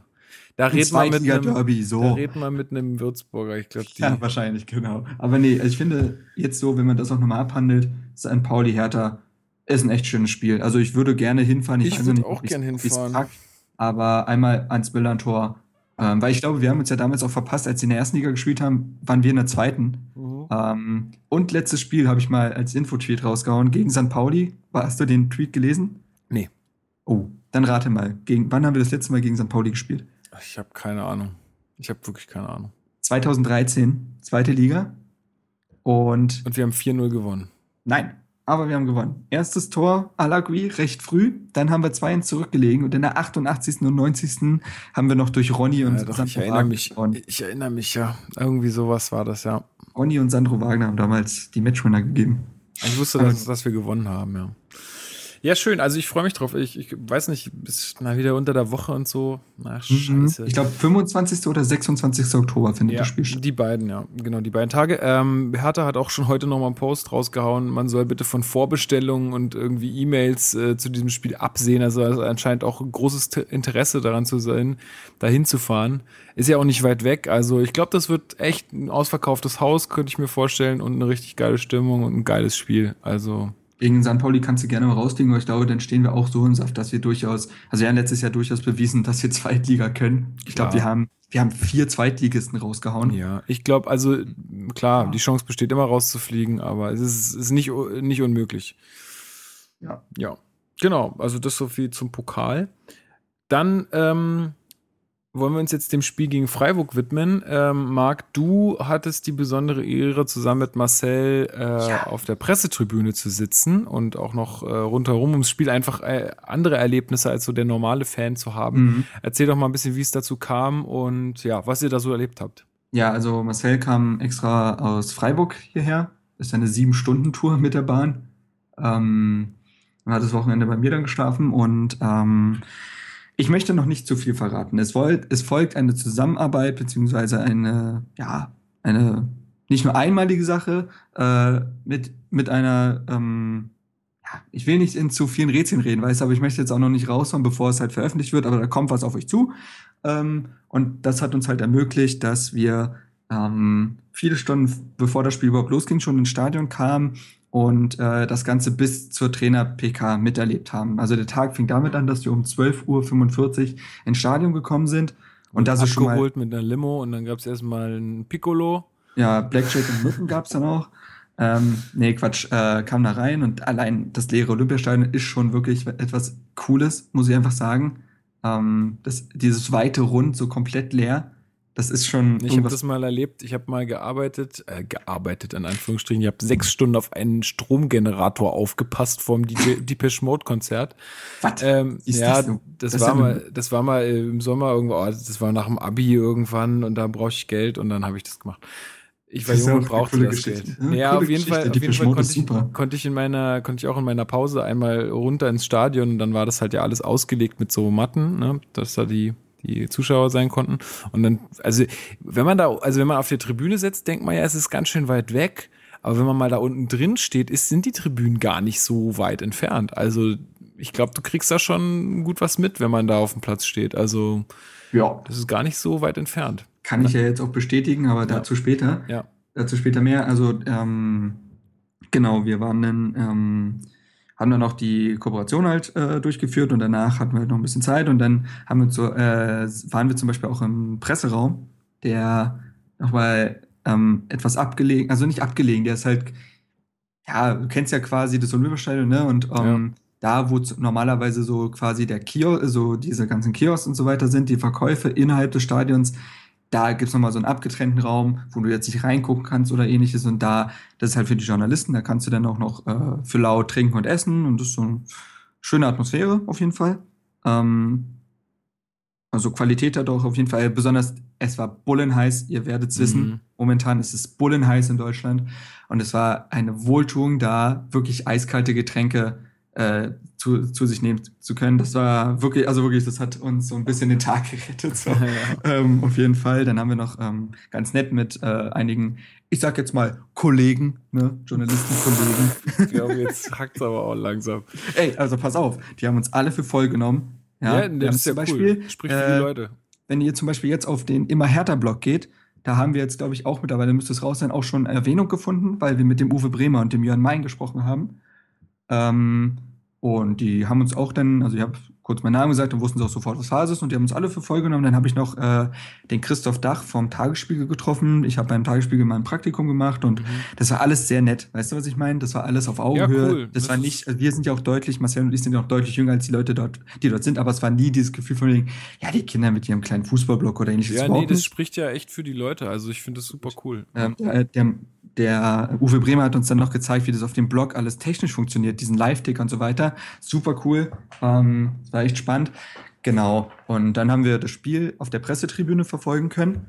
da redet man mit einem Derby, so. Da redet man mit einem Würzburger, ich glaube. Ja, wahrscheinlich, genau. Aber nee, also ich finde jetzt so, wenn man das auch nochmal abhandelt, St. Pauli Hertha ist ein echt schönes Spiel. Also ich würde gerne hinfahren. Ich, ich würde auch gerne hinfahren. Packt, aber einmal ans Millantor. Ähm, weil ich glaube, wir haben uns ja damals auch verpasst, als sie in der ersten Liga gespielt haben, waren wir in der zweiten. Mhm. Ähm, und letztes Spiel habe ich mal als Info-Tweet rausgehauen gegen St. Pauli. Hast du den Tweet gelesen? Nee. Oh, dann rate mal. Gegen, wann haben wir das letzte Mal gegen St. Pauli gespielt? Ich habe keine Ahnung. Ich habe wirklich keine Ahnung. 2013, zweite Liga. Und, und wir haben 4-0 gewonnen. Nein, aber wir haben gewonnen. Erstes Tor, Alagui, recht früh. Dann haben wir 2-1 zurückgelegen und in der 88. und 90. haben wir noch durch Ronny und ja, doch, Sandro ich erinnere Wagner mich, gewonnen. Ich erinnere mich, ja. Irgendwie sowas war das, ja. Ronny und Sandro Wagner haben damals die Matchwinner gegeben. Ich wusste, dass, dass wir gewonnen haben, ja. Ja, schön. Also ich freue mich drauf. Ich, ich weiß nicht, bis mal wieder unter der Woche und so. Ach, mhm. scheiße. Ich glaube, 25. oder 26. Oktober findet ja, das Spiel statt. Die beiden, ja. Genau, die beiden Tage. Ähm, Hertha hat auch schon heute nochmal einen Post rausgehauen. Man soll bitte von Vorbestellungen und irgendwie E-Mails äh, zu diesem Spiel absehen. Also, also anscheinend auch großes Interesse daran zu sein, dahin zu fahren. Ist ja auch nicht weit weg. Also ich glaube, das wird echt ein ausverkauftes Haus, könnte ich mir vorstellen. Und eine richtig geile Stimmung und ein geiles Spiel. Also gegen St. Pauli kannst du gerne mal rauslegen, aber ich glaube, dann stehen wir auch so im Saft, dass wir durchaus, also wir haben letztes Jahr durchaus bewiesen, dass wir [laughs] Zweitliga können. Ich glaube, wir haben, wir haben vier Zweitligisten rausgehauen. Ja, ich glaube, also klar, die Chance besteht immer rauszufliegen, aber es ist, ist nicht, nicht unmöglich. Ja. Ja. Genau, also das so viel zum Pokal. Dann ähm, wollen wir uns jetzt dem Spiel gegen Freiburg widmen. Ähm, Marc, du hattest die besondere Ehre, zusammen mit Marcel äh, ja. auf der Pressetribüne zu sitzen und auch noch äh, rundherum ums Spiel einfach äh, andere Erlebnisse als so der normale Fan zu haben. Mhm. Erzähl doch mal ein bisschen, wie es dazu kam und ja, was ihr da so erlebt habt. Ja, also Marcel kam extra aus Freiburg hierher. Ist eine Sieben-Stunden-Tour mit der Bahn. Ähm, hat das Wochenende bei mir dann geschlafen und ähm, ich möchte noch nicht zu viel verraten. Es, folgt, es folgt eine Zusammenarbeit, beziehungsweise eine, ja, eine nicht nur einmalige Sache äh, mit, mit einer, ähm, ja, ich will nicht in zu vielen Rätseln reden, weißt aber ich möchte jetzt auch noch nicht raushauen, bevor es halt veröffentlicht wird, aber da kommt was auf euch zu. Ähm, und das hat uns halt ermöglicht, dass wir ähm, viele Stunden bevor das Spiel überhaupt losging, schon ins Stadion kamen und äh, das Ganze bis zur Trainer-PK miterlebt haben. Also der Tag fing damit an, dass wir um 12.45 Uhr ins Stadion gekommen sind. Und, und das ist schon mal, mit einer Limo und dann gab es erstmal ein Piccolo. Ja, Blackjack und Nutten gab es dann auch. Ähm, nee, Quatsch, äh, kam da rein und allein das leere Olympiastadion ist schon wirklich etwas Cooles, muss ich einfach sagen. Ähm, das, dieses weite Rund so komplett leer Das ist schon. Ich habe das mal erlebt. Ich habe mal gearbeitet, äh, gearbeitet in Anführungsstrichen. Ich habe sechs Stunden auf einen Stromgenerator aufgepasst vom [laughs] Depeche Mode Konzert. Was? Ähm, ja, das, das, das war mal, das war mal im Sommer irgendwo. Oh, das war nach dem Abi irgendwann und da brauche ich Geld und dann habe ich das gemacht. Ich war jung und brauchte das Geld. Ja, ja auf jeden Fall, auf jeden Fall konnte, ich, konnte ich in meiner, konnte ich auch in meiner Pause einmal runter ins Stadion und dann war das halt ja alles ausgelegt mit so Matten, ne, dass da die die Zuschauer sein konnten. Und dann, also wenn man da, also wenn man auf der Tribüne sitzt, denkt man ja, es ist ganz schön weit weg. Aber wenn man mal da unten drin steht, ist, sind die Tribünen gar nicht so weit entfernt. Also ich glaube, du kriegst da schon gut was mit, wenn man da auf dem Platz steht. Also ja. das ist gar nicht so weit entfernt. Kann ich ja jetzt auch bestätigen, aber dazu ja. später. Ja. Dazu später mehr. Also ähm, genau, wir waren dann ähm, haben dann noch die Kooperation halt äh, durchgeführt und danach hatten wir halt noch ein bisschen Zeit und dann haben wir so, äh, waren wir zum Beispiel auch im Presseraum, der nochmal ähm, etwas abgelegen, also nicht abgelegen, der ist halt, ja, du kennst ja quasi das Olympiastadion, ne? Und ähm, ja. da, wo normalerweise so quasi der Kiosk, so diese ganzen Kiosks und so weiter sind, die Verkäufe innerhalb des Stadions, da gibt es nochmal so einen abgetrennten Raum, wo du jetzt nicht reingucken kannst oder ähnliches. Und da, das ist halt für die Journalisten, da kannst du dann auch noch äh, für laut trinken und essen. Und das ist so eine schöne Atmosphäre auf jeden Fall. Ähm, also Qualität hat auch auf jeden Fall, besonders es war bullenheiß, ihr werdet es wissen. Mhm. Momentan ist es bullenheiß in Deutschland. Und es war eine Wohltuung da, wirklich eiskalte Getränke äh, zu, zu sich nehmen zu können. Das war wirklich, also wirklich, das hat uns so ein bisschen den Tag [laughs] gerettet. So. Ja. Ähm, auf jeden Fall. Dann haben wir noch ähm, ganz nett mit äh, einigen, ich sag jetzt mal, Kollegen, ne? Journalistenkollegen. Ich glaube, jetzt [laughs] hackt es aber auch langsam. Ey, also pass auf, die haben uns alle für voll genommen. Ja, ja das ist ja Beispiel, cool. Sprich für die äh, Leute. Wenn ihr zum Beispiel jetzt auf den immer härter Blog geht, da haben wir jetzt, glaube ich, auch mittlerweile, müsste es raus sein, auch schon Erwähnung gefunden, weil wir mit dem Uwe Bremer und dem Jörn Mein gesprochen haben. Ähm, und die haben uns auch dann, also ich habe kurz meinen Namen gesagt, dann wussten sie auch sofort, was Phase ist und die haben uns alle für voll genommen. Dann habe ich noch äh, den Christoph Dach vom Tagesspiegel getroffen. Ich habe beim Tagesspiegel mein Praktikum gemacht und mhm. das war alles sehr nett. Weißt du, was ich meine? Das war alles auf Augenhöhe. Ja, cool. Das, das war nicht, also wir sind ja auch deutlich, Marcel und ich sind ja auch deutlich jünger als die Leute dort, die dort sind, aber es war nie dieses Gefühl von wegen, ja, die Kinder mit ihrem kleinen Fußballblock oder ähnliches. Ja, nee, das spricht ja echt für die Leute. Also ich finde das super cool. Ähm, der, der, der Uwe Bremer hat uns dann noch gezeigt, wie das auf dem Blog alles technisch funktioniert, diesen Live-Tick und so weiter. Super cool. Ähm, war echt spannend. Genau. Und dann haben wir das Spiel auf der Pressetribüne verfolgen können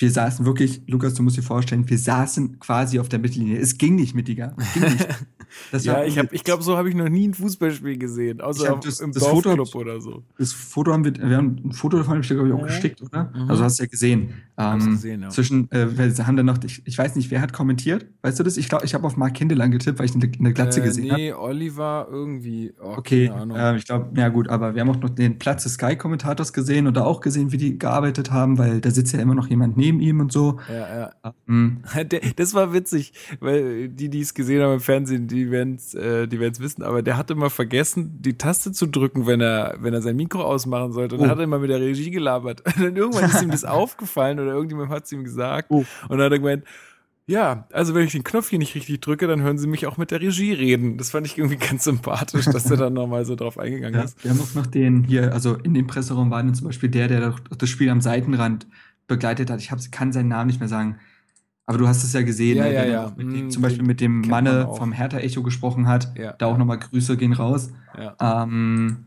wir saßen wirklich, Lukas, du musst dir vorstellen, wir saßen quasi auf der Mittellinie. Es ging nicht mit Digga. Ging nicht. [laughs] ja, ich, hab, ich glaube, so habe ich noch nie ein Fußballspiel gesehen, außer das, im das Dorfclub Foto, oder so. Das Foto haben wir, wir haben ein Foto davon, habe ich dir, glaube ich, auch geschickt, oder? Mhm. Also hast du ja gesehen. Ähm, gesehen ja. Zwischen, äh, wir haben dann noch, ich, ich, weiß nicht, wer hat kommentiert, weißt du das? Ich glaube, ich habe auf Mark Kindelan getippt, weil ich eine, eine Glatze äh, gesehen habe. Nee, hab. Oliver irgendwie. Oh, okay, äh, ich glaube, ja gut, aber wir haben auch noch den Platz des Sky-Kommentators gesehen und da auch gesehen, wie die gearbeitet haben, weil da sitzt ja immer noch jemand neben ihm und so. Ja, ja. [laughs] Mhm. Das war witzig, weil die, die es gesehen haben im Fernsehen, die werden es äh, die werden's wissen, aber der hat immer vergessen, die Taste zu drücken, wenn er, wenn er sein Mikro ausmachen sollte. Und oh. dann hat er immer mit der Regie gelabert. [laughs] Und dann irgendwann ist ihm das [laughs] aufgefallen oder irgendjemand hat es ihm gesagt. Oh. Und dann hat er gemeint, ja, also wenn ich den Knopf hier nicht richtig drücke, dann hören sie mich auch mit der Regie reden. Das fand ich irgendwie [laughs] ganz sympathisch, dass er dann nochmal so drauf eingegangen ja, ist. Wir haben auch noch den hier, also in dem Presseraum war dann zum Beispiel der, der das Spiel am Seitenrand begleitet hat. Ich hab, kann seinen Namen nicht mehr sagen. Aber du hast es ja gesehen, ja, ne, ja, ja. Mit dem, zum Beispiel mit dem Manne vom Hertha-Echo gesprochen hat. Ja. Da auch nochmal Grüße gehen raus. Ja. Ähm,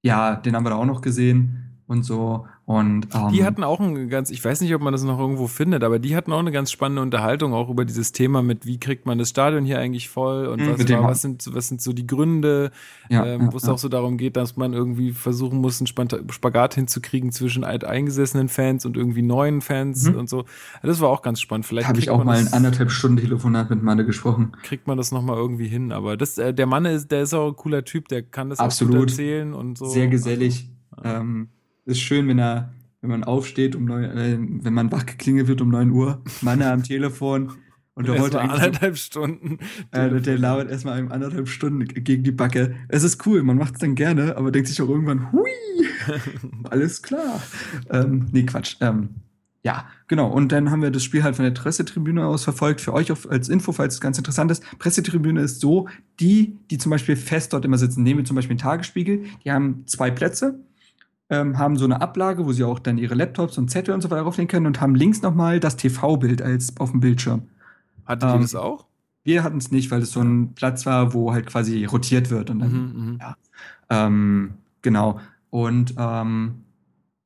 ja, den haben wir da auch noch gesehen und so. Und, ähm, die hatten auch ein ganz, ich weiß nicht, ob man das noch irgendwo findet, aber die hatten auch eine ganz spannende Unterhaltung auch über dieses Thema mit, wie kriegt man das Stadion hier eigentlich voll und mhm, was, war, was, sind, was sind so die Gründe, ja, ähm, ja, wo es ja. auch so darum geht, dass man irgendwie versuchen muss, einen Spagat hinzukriegen zwischen alteingesessenen Fans und irgendwie neuen Fans mhm. und so. Das war auch ganz spannend. Vielleicht habe ich auch mal ein anderthalb Stunden Telefonat mit Manne gesprochen. Kriegt man das nochmal irgendwie hin, aber das, äh, der Mann ist, der ist auch ein cooler Typ, der kann das Absolut. erzählen und so. Sehr gesellig. Also, ähm, ist schön, wenn er, wenn man aufsteht, um neun, äh, wenn man wach geklingelt wird um 9 Uhr, Mann am Telefon und der wollte anderthalb Stunden. Äh, der lauert erstmal einem anderthalb Stunden gegen die Backe. Es ist cool, man macht es dann gerne, aber denkt sich auch irgendwann, hui, [laughs] alles klar. Ähm, nee, Quatsch. Ähm, ja, genau. Und dann haben wir das Spiel halt von der Pressetribüne aus verfolgt. Für euch als Info, falls es ganz interessant ist. Pressetribüne ist so, die, die zum Beispiel fest dort immer sitzen, nehmen wir zum Beispiel den Tagesspiegel, die haben zwei Plätze ähm, haben so eine Ablage, wo sie auch dann ihre Laptops und Zettel und so weiter drauflegen können und haben links nochmal das TV-Bild als auf dem Bildschirm. Hattet ähm, ihr das auch? Wir hatten es nicht, weil es so ein Platz war, wo halt quasi rotiert wird und dann, mhm, mhm. ja. Ähm, genau. Und ähm,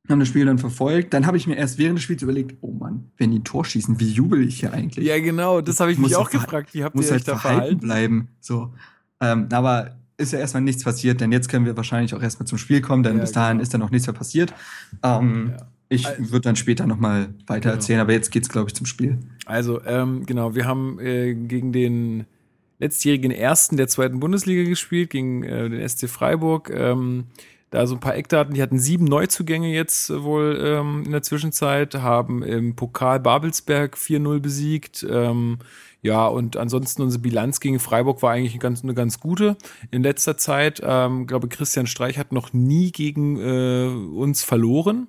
haben das Spiel dann verfolgt. Dann habe ich mir erst während des Spiels überlegt, oh Mann, wenn die ein Tor schießen, wie jubel ich hier eigentlich? Ja, genau, das habe ich mich auch gefragt. Wie habt muss ihr halt da verhalten bleiben? So. Ähm, aber ist ja erstmal nichts passiert, denn jetzt können wir wahrscheinlich auch erstmal zum Spiel kommen, denn ja, bis dahin genau. ist da noch nichts mehr passiert. Ähm, ja. Ich also, würde dann später nochmal weiter genau. erzählen, aber jetzt geht es, glaube ich, zum Spiel. Also, ähm, genau, wir haben äh, gegen den letztjährigen Ersten der zweiten Bundesliga gespielt, gegen äh, den SC Freiburg. Ähm, da so ein paar Eckdaten, die hatten sieben Neuzugänge jetzt wohl ähm, in der Zwischenzeit, haben im Pokal Babelsberg 4-0 besiegt. Ähm, ja, und ansonsten unsere Bilanz gegen Freiburg war eigentlich ganz, eine ganz gute. In letzter Zeit, ähm, glaube Christian Streich hat noch nie gegen äh, uns verloren.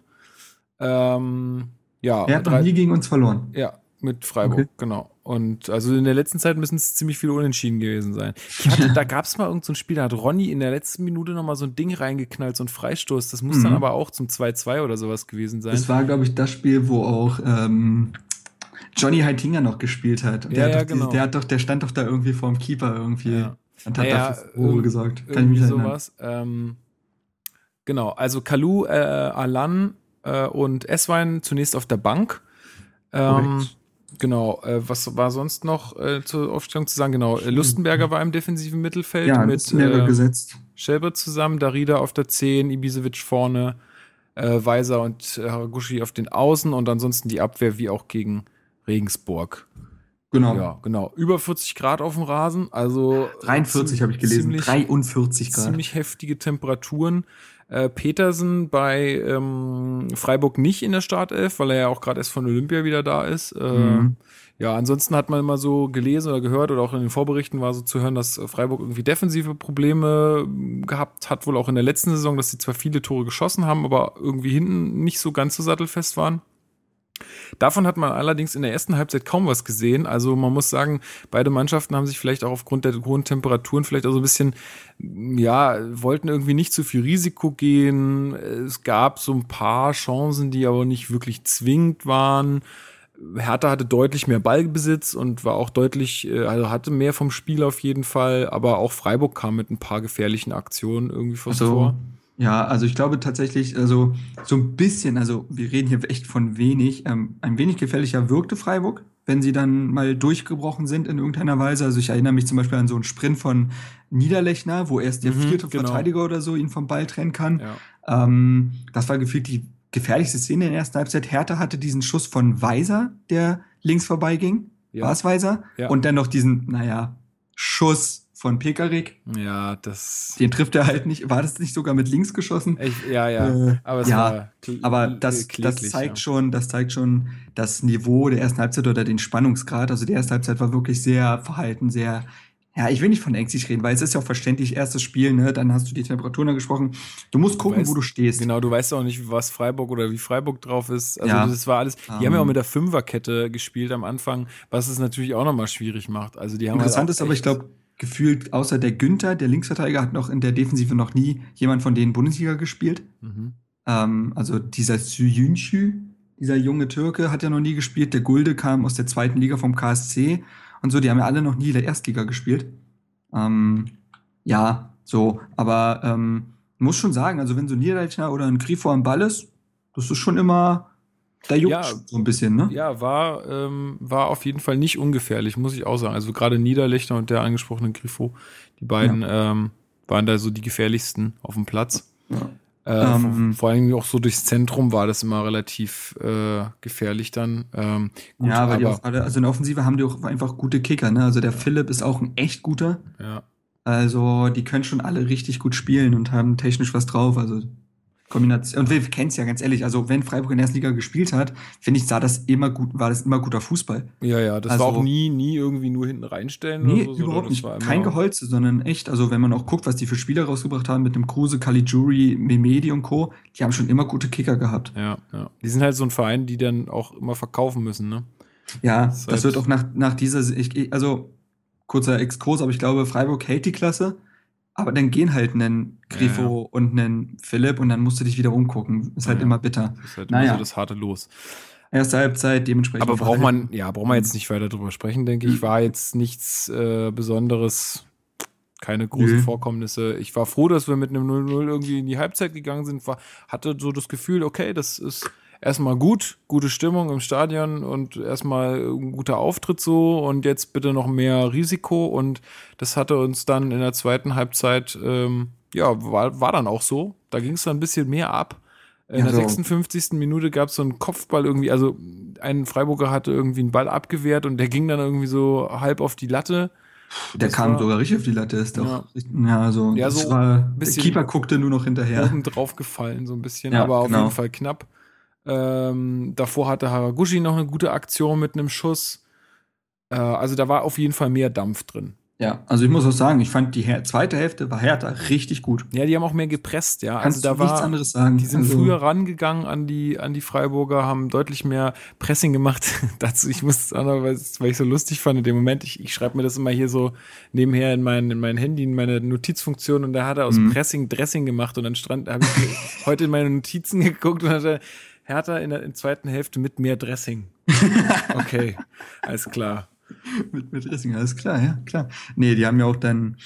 Ähm, ja, er hat noch nie gegen uns verloren. Ja, mit Freiburg, okay. genau. Und also in der letzten Zeit müssen es ziemlich viele Unentschieden gewesen sein. [laughs] Hatte, da gab es mal irgendein so Spiel, da hat Ronny in der letzten Minute nochmal so ein Ding reingeknallt, so ein Freistoß. Das muss mhm. dann aber auch zum 2-2 oder sowas gewesen sein. Das war, glaube ich, das Spiel, wo auch ähm, Johnny Heitinger noch gespielt hat. Ja, der, ja, hat genau. die, der, hat doch, der stand doch da irgendwie vorm Keeper irgendwie ja. und hat naja, dafür Ruhe gesagt. Kann ich mich sowas. Ähm, genau, also Kalu, äh, Alan äh, und Eswein zunächst auf der Bank. Ähm, Genau, äh, was war sonst noch äh, zur Aufstellung zu sagen? Genau, äh, Lustenberger war im defensiven Mittelfeld ja, mit äh, gesetzt. Schelber zusammen, Darida auf der 10, Ibisevic vorne, Weiser und Haraguchi auf den Außen und ansonsten die Abwehr wie auch gegen Regensburg. Genau. Ja, genau. Über 40 Grad auf dem Rasen, also 43 habe ich gelesen, ziemlich, 43 Grad. Ziemlich heftige Temperaturen. Äh, Petersen bei ähm, Freiburg nicht in der Startelf, weil er ja auch gerade erst von Olympia wieder da ist. Äh, mhm. Ja, ansonsten hat man immer so gelesen oder gehört oder auch in den Vorberichten war so zu hören, dass Freiburg irgendwie defensive Probleme gehabt hat, wohl auch in der letzten Saison, dass sie zwar viele Tore geschossen haben, aber irgendwie hinten nicht so ganz so sattelfest waren. Davon hat man allerdings in der ersten Halbzeit kaum was gesehen. Also man muss sagen, beide Mannschaften haben sich vielleicht auch aufgrund der hohen Temperaturen vielleicht auch so ein bisschen, ja, wollten irgendwie nicht zu viel Risiko gehen. Es gab so ein paar Chancen, die aber nicht wirklich zwingend waren. Hertha hatte deutlich mehr Ballbesitz und war auch deutlich, äh, also hatte mehr vom Spiel auf jeden Fall, aber auch Freiburg kam mit ein paar gefährlichen Aktionen irgendwie also, Tor. Ja, also ich glaube tatsächlich, also so ein bisschen, also wir reden hier echt von wenig, ähm, ein wenig gefährlicher wirkte Freiburg, wenn sie dann mal durchgebrochen sind in irgendeiner Weise. Also ich erinnere mich zum Beispiel an so einen Sprint von Niederlechner, wo erst der mhm, vierte genau. Verteidiger oder so ihn vom Ball trennen kann. Ja. Ähm, das war gefühlt die gefährlichste Szene in der ersten Halbzeit. Hertha hatte diesen Schuss von Weiser, der links vorbeiging. Ja. War es Weiser? Ja. Und dann noch diesen, naja, Schuss von Pekarik. Ja, das. Den trifft er halt nicht. War das nicht sogar mit links geschossen? Ich, ja, ja. Äh, aber ja, aber das, das zeigt ja. schon, das zeigt schon das Niveau der ersten Halbzeit oder den Spannungsgrad. Also die erste Halbzeit war wirklich sehr verhalten, sehr ja, ich will nicht von ängstlich reden, weil es ist ja auch verständlich, erstes Spiel, ne? Dann hast du die Temperaturen angesprochen. Du musst gucken, du weißt, wo du stehst. Genau, du weißt auch nicht, was Freiburg oder wie Freiburg drauf ist. Also ja. das war alles. Die um, haben ja auch ähm. mit der Fünferkette gespielt am Anfang, was es natürlich auch nochmal schwierig macht. Also die haben halt Interessant halt ist aber, ich glaube, gefühlt, außer der Günther, der Linksverteidiger, hat noch in der Defensive noch nie jemand von denen Bundesliga gespielt. Mhm. Ähm, also dieser Süyünçü, dieser junge Türke, hat ja noch nie gespielt. Der Gulde kam aus der zweiten Liga vom KSC und so, die haben ja alle noch nie in der Erstliga gespielt. Ähm, ja, so, aber ähm, muss schon sagen, also wenn so ein Niederlechner oder ein Grifo am Ball ist, das ist schon immer da juckt ja, so ein bisschen, ne? Ja, war, ähm, war auf jeden Fall nicht ungefährlich, muss ich auch sagen. Also gerade Niederlechner und der angesprochene Griffo, die beiden ja. ähm, waren da so die gefährlichsten auf dem Platz. Ja. Äh, ähm, vor, allem auch so durchs Zentrum war das immer relativ äh, gefährlich dann. Ähm, gut, ja, weil die auch alle, also in der Offensive haben die auch einfach gute Kicker, ne? Also der Philipp ist auch ein echt guter. Ja. Also die können schon alle richtig gut spielen und haben technisch was drauf. Also Kombination. Und wir kennen es ja ganz ehrlich, also wenn Freiburg in der ersten Liga gespielt hat, finde ich, sah das immer gut, war das immer guter Fußball. Ja, ja, das also, war auch nie, nie irgendwie nur hinten reinstellen. Nee, so, überhaupt nicht. Kein Geholze, sondern echt, also wenn man auch guckt, was die für Spieler rausgebracht haben mit dem Kruse, Caligiuri, Memedi und Co., die haben schon immer gute Kicker gehabt. Ja, ja. Die sind halt so ein Verein, die dann auch immer verkaufen müssen, ne? Ja, das, das wird auch nach, nach dieser, ich, also kurzer Exkurs, aber ich glaube, Freiburg hält die Klasse aber dann gehen halt einen Grifo ja, und einen Philipp und dann musst du dich wieder umgucken. Ist halt ja, immer bitter. Das ist halt naja. immer so das harte Los. Erste Halbzeit, dementsprechend. Aber braucht man, ja, braucht man jetzt nicht weiter drüber sprechen, denke ich. War jetzt nichts äh, Besonderes, keine großen Nö. Vorkommnisse. Ich war froh, dass wir mit einem 0-0 irgendwie in die Halbzeit gegangen sind. War, hatte so das Gefühl, okay, das ist erstmal gut, gute Stimmung im Stadion und erstmal ein guter Auftritt so und jetzt bitte noch mehr Risiko und das hatte uns dann in der zweiten Halbzeit, ähm, ja, war, war dann auch so. Da ging es dann ein bisschen mehr ab. In der 56. Minute gab es so einen Kopfball irgendwie, also ein Freiburger hatte irgendwie einen Ball abgewehrt und der ging dann irgendwie so halb auf die Latte. Der das kam war, sogar richtig auf die Latte, ist doch. Ja, ja so, ja, so war, der Keeper guckte nur noch hinterher. Oben drauf gefallen, so ein bisschen, ja, aber auf genau. jeden Fall knapp. Ähm, davor hatte Haraguchi noch eine gute Aktion mit einem Schuss. Äh, also da war auf jeden Fall mehr Dampf drin. Ja, also ich muss auch sagen, ich fand die zweite Hälfte war Hertha richtig gut. Ja, die haben auch mehr gepresst, ja. Kannst also da war nichts anderes sagen. Die sind also, früher rangegangen an die an die Freiburger, haben deutlich mehr Pressing gemacht. [laughs] Dazu ich muss es weil ich so lustig fand in dem Moment, ich, ich schreibe mir das immer hier so nebenher in mein in mein Handy in meine Notizfunktion und da hat er aus mhm. Pressing Dressing gemacht und dann stand habe ich [laughs] heute in meine Notizen geguckt und hatte Hertha in der, in zweiten Hälfte mit mehr Dressing. [laughs] Okay, alles klar. mit, mit Dressing, alles klar, ja, klar. Nee, die haben ja auch dann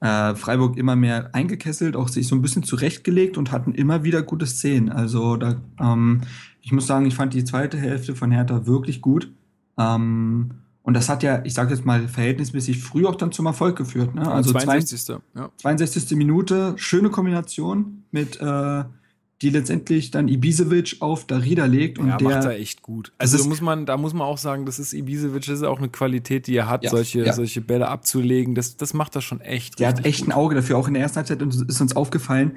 äh, Freiburg immer mehr eingekesselt, auch sich so ein bisschen zurechtgelegt und hatten immer wieder gute Szenen. Also da, ähm, ich muss sagen, ich fand die zweite Hälfte von Hertha wirklich gut. Ähm, und das hat ja, ich sage jetzt mal, verhältnismäßig früh auch dann zum Erfolg geführt. Ne? Also 62. 62. Ja. 62. Minute, schöne Kombination mit äh, die letztendlich dann Ibisevic auf Darida legt und ja, der macht er echt gut. Also da muss man, da muss man auch sagen, das ist Ibisevic, das ist auch eine Qualität, die er hat, ja, solche, ja. solche Bälle abzulegen. Das, das macht er schon echt. Der hat echt gut. ein Auge dafür. Auch in der ersten Halbzeit ist uns aufgefallen.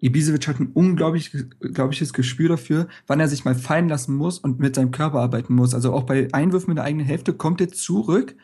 Ibisevic hat ein unglaublich, unglaubliches Gespür dafür, wann er sich mal fallen lassen muss und mit seinem Körper arbeiten muss. Also auch bei Einwürfen mit der eigenen Hälfte kommt er zurück,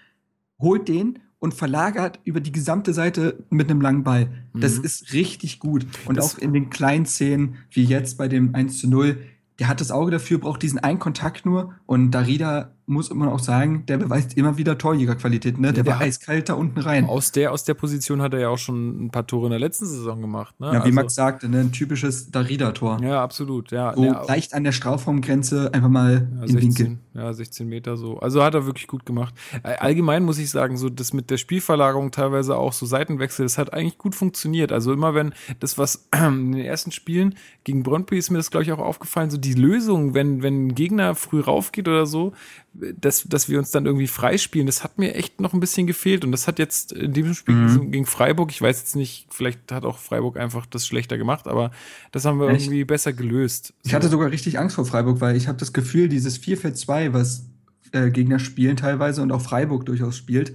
holt den und verlagert über die gesamte Seite mit einem langen Ball. Das mhm. ist richtig gut. Und das auch in den kleinen Szenen, wie jetzt bei dem 1 zu 0, der hat das Auge dafür, braucht diesen einen Kontakt nur. Und Darida muss man auch sagen, der beweist immer wieder Torjägerqualität, ne? Der, der war eiskalt da unten rein. Aus der, aus der Position hat er ja auch schon ein paar Tore in der letzten Saison gemacht, ne? Ja, wie also, Max sagte, ne? ein typisches Darida-Tor. Ja, absolut, ja. So ja, leicht an der Strafraumgrenze einfach mal ja, in 16, Winkel. Ja, 16 Meter so. Also hat er wirklich gut gemacht. Allgemein muss ich sagen, so das mit der Spielverlagerung teilweise auch so Seitenwechsel, das hat eigentlich gut funktioniert. Also immer wenn das, was [clears throat] in den ersten Spielen gegen Brøndby ist mir das, glaube ich, auch aufgefallen, so die Lösung, wenn, wenn ein Gegner früh raufgeht oder so, dass, dass wir uns dann irgendwie freispielen, das hat mir echt noch ein bisschen gefehlt. Und das hat jetzt in diesem Spiel mhm. gegen Freiburg, ich weiß jetzt nicht, vielleicht hat auch Freiburg einfach das schlechter gemacht, aber das haben wir Echt? irgendwie besser gelöst. Ich hatte sogar richtig Angst vor Freiburg, weil ich habe das Gefühl, dieses 4-4-2, was äh, Gegner spielen teilweise und auch Freiburg durchaus spielt,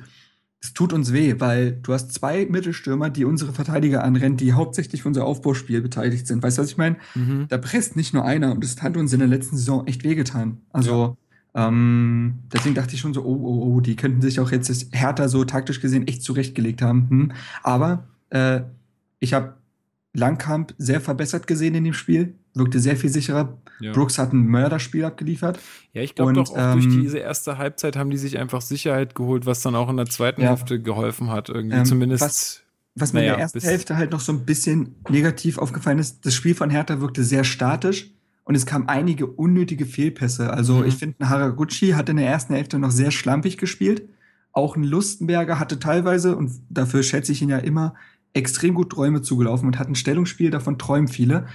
es tut uns weh, weil du hast zwei Mittelstürmer, die unsere Verteidiger anrennen, die hauptsächlich für unser Aufbauspiel beteiligt sind. Weißt du, was ich meine? Mhm. Da presst nicht nur einer und das hat uns in der letzten Saison echt wehgetan. Also ja. Ähm, deswegen dachte ich schon so, oh, oh, oh, die könnten sich auch jetzt härter so taktisch gesehen echt zurechtgelegt haben. Hm. Aber äh, ich habe Langkamp sehr verbessert gesehen in dem Spiel, wirkte sehr viel sicherer. Ja. Brooks hat ein Mörderspiel abgeliefert. Ja, ich glaube doch, auch ähm, durch diese erste Halbzeit haben die sich einfach Sicherheit geholt, was dann auch in der zweiten ja. Hälfte geholfen hat. Irgendwie ähm, zumindest. Was, was mir naja, in der ersten Hälfte halt noch so ein bisschen negativ aufgefallen ist, das Spiel von Hertha wirkte sehr statisch und es kamen einige unnötige Fehlpässe. Also mhm. ich finde, ein Haraguchi hat in der ersten Hälfte noch sehr schlampig gespielt. Auch ein Lustenberger hatte teilweise, und dafür schätze ich ihn ja immer, extrem gut Träume zugelaufen und hat ein Stellungsspiel, davon träumen viele.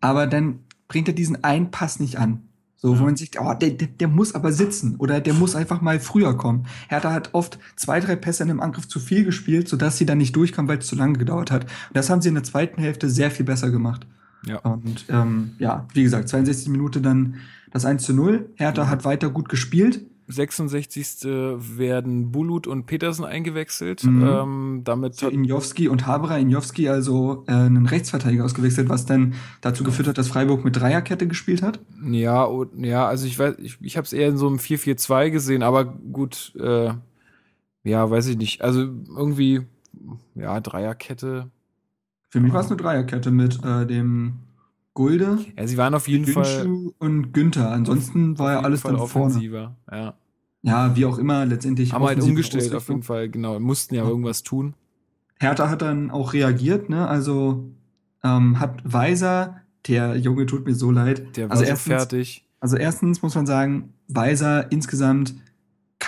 Aber dann bringt er diesen einen Pass nicht an. So, ja. wo man sich, oh, der, der, der, muss aber sitzen oder der muss einfach mal früher kommen. Hertha hat oft zwei, drei Pässe in einem Angriff zu viel gespielt, sodass sie dann nicht durchkamen, weil es zu lange gedauert hat. Und das haben sie in der zweiten Hälfte sehr viel besser gemacht. Ja. Und ähm, ja, wie gesagt, 62 Minute dann das 1 zu 0. Hertha ja. hat weiter gut gespielt. 66. werden Bulut und Petersen eingewechselt. Mhm. Ähm, damit hat Injowski und Haberer. Injowski also äh, einen Rechtsverteidiger ausgewechselt, was dann dazu geführt hat, dass Freiburg mit Dreierkette gespielt hat. Ja, und, ja, also ich weiß, ich, ich habe es eher in so einem 4-4-2 gesehen, aber gut, äh, ja, weiß ich nicht. Also irgendwie, ja, Dreierkette für mich war es eine Dreierkette mit äh, dem Gulde. Ja, sie waren auf jeden Günschuh Fall. Und Günther. Ansonsten war ja alles Fall dann offensiver. Vorne. Ja. ja, wie auch immer, letztendlich. Haben halt umgestellt auf jeden Fall, genau. Mussten ja irgendwas tun. Hertha hat dann auch reagiert, ne? Also ähm, hat Weiser, der Junge tut mir so leid. Der war also so erstens, fertig. Also erstens muss man sagen, Weiser insgesamt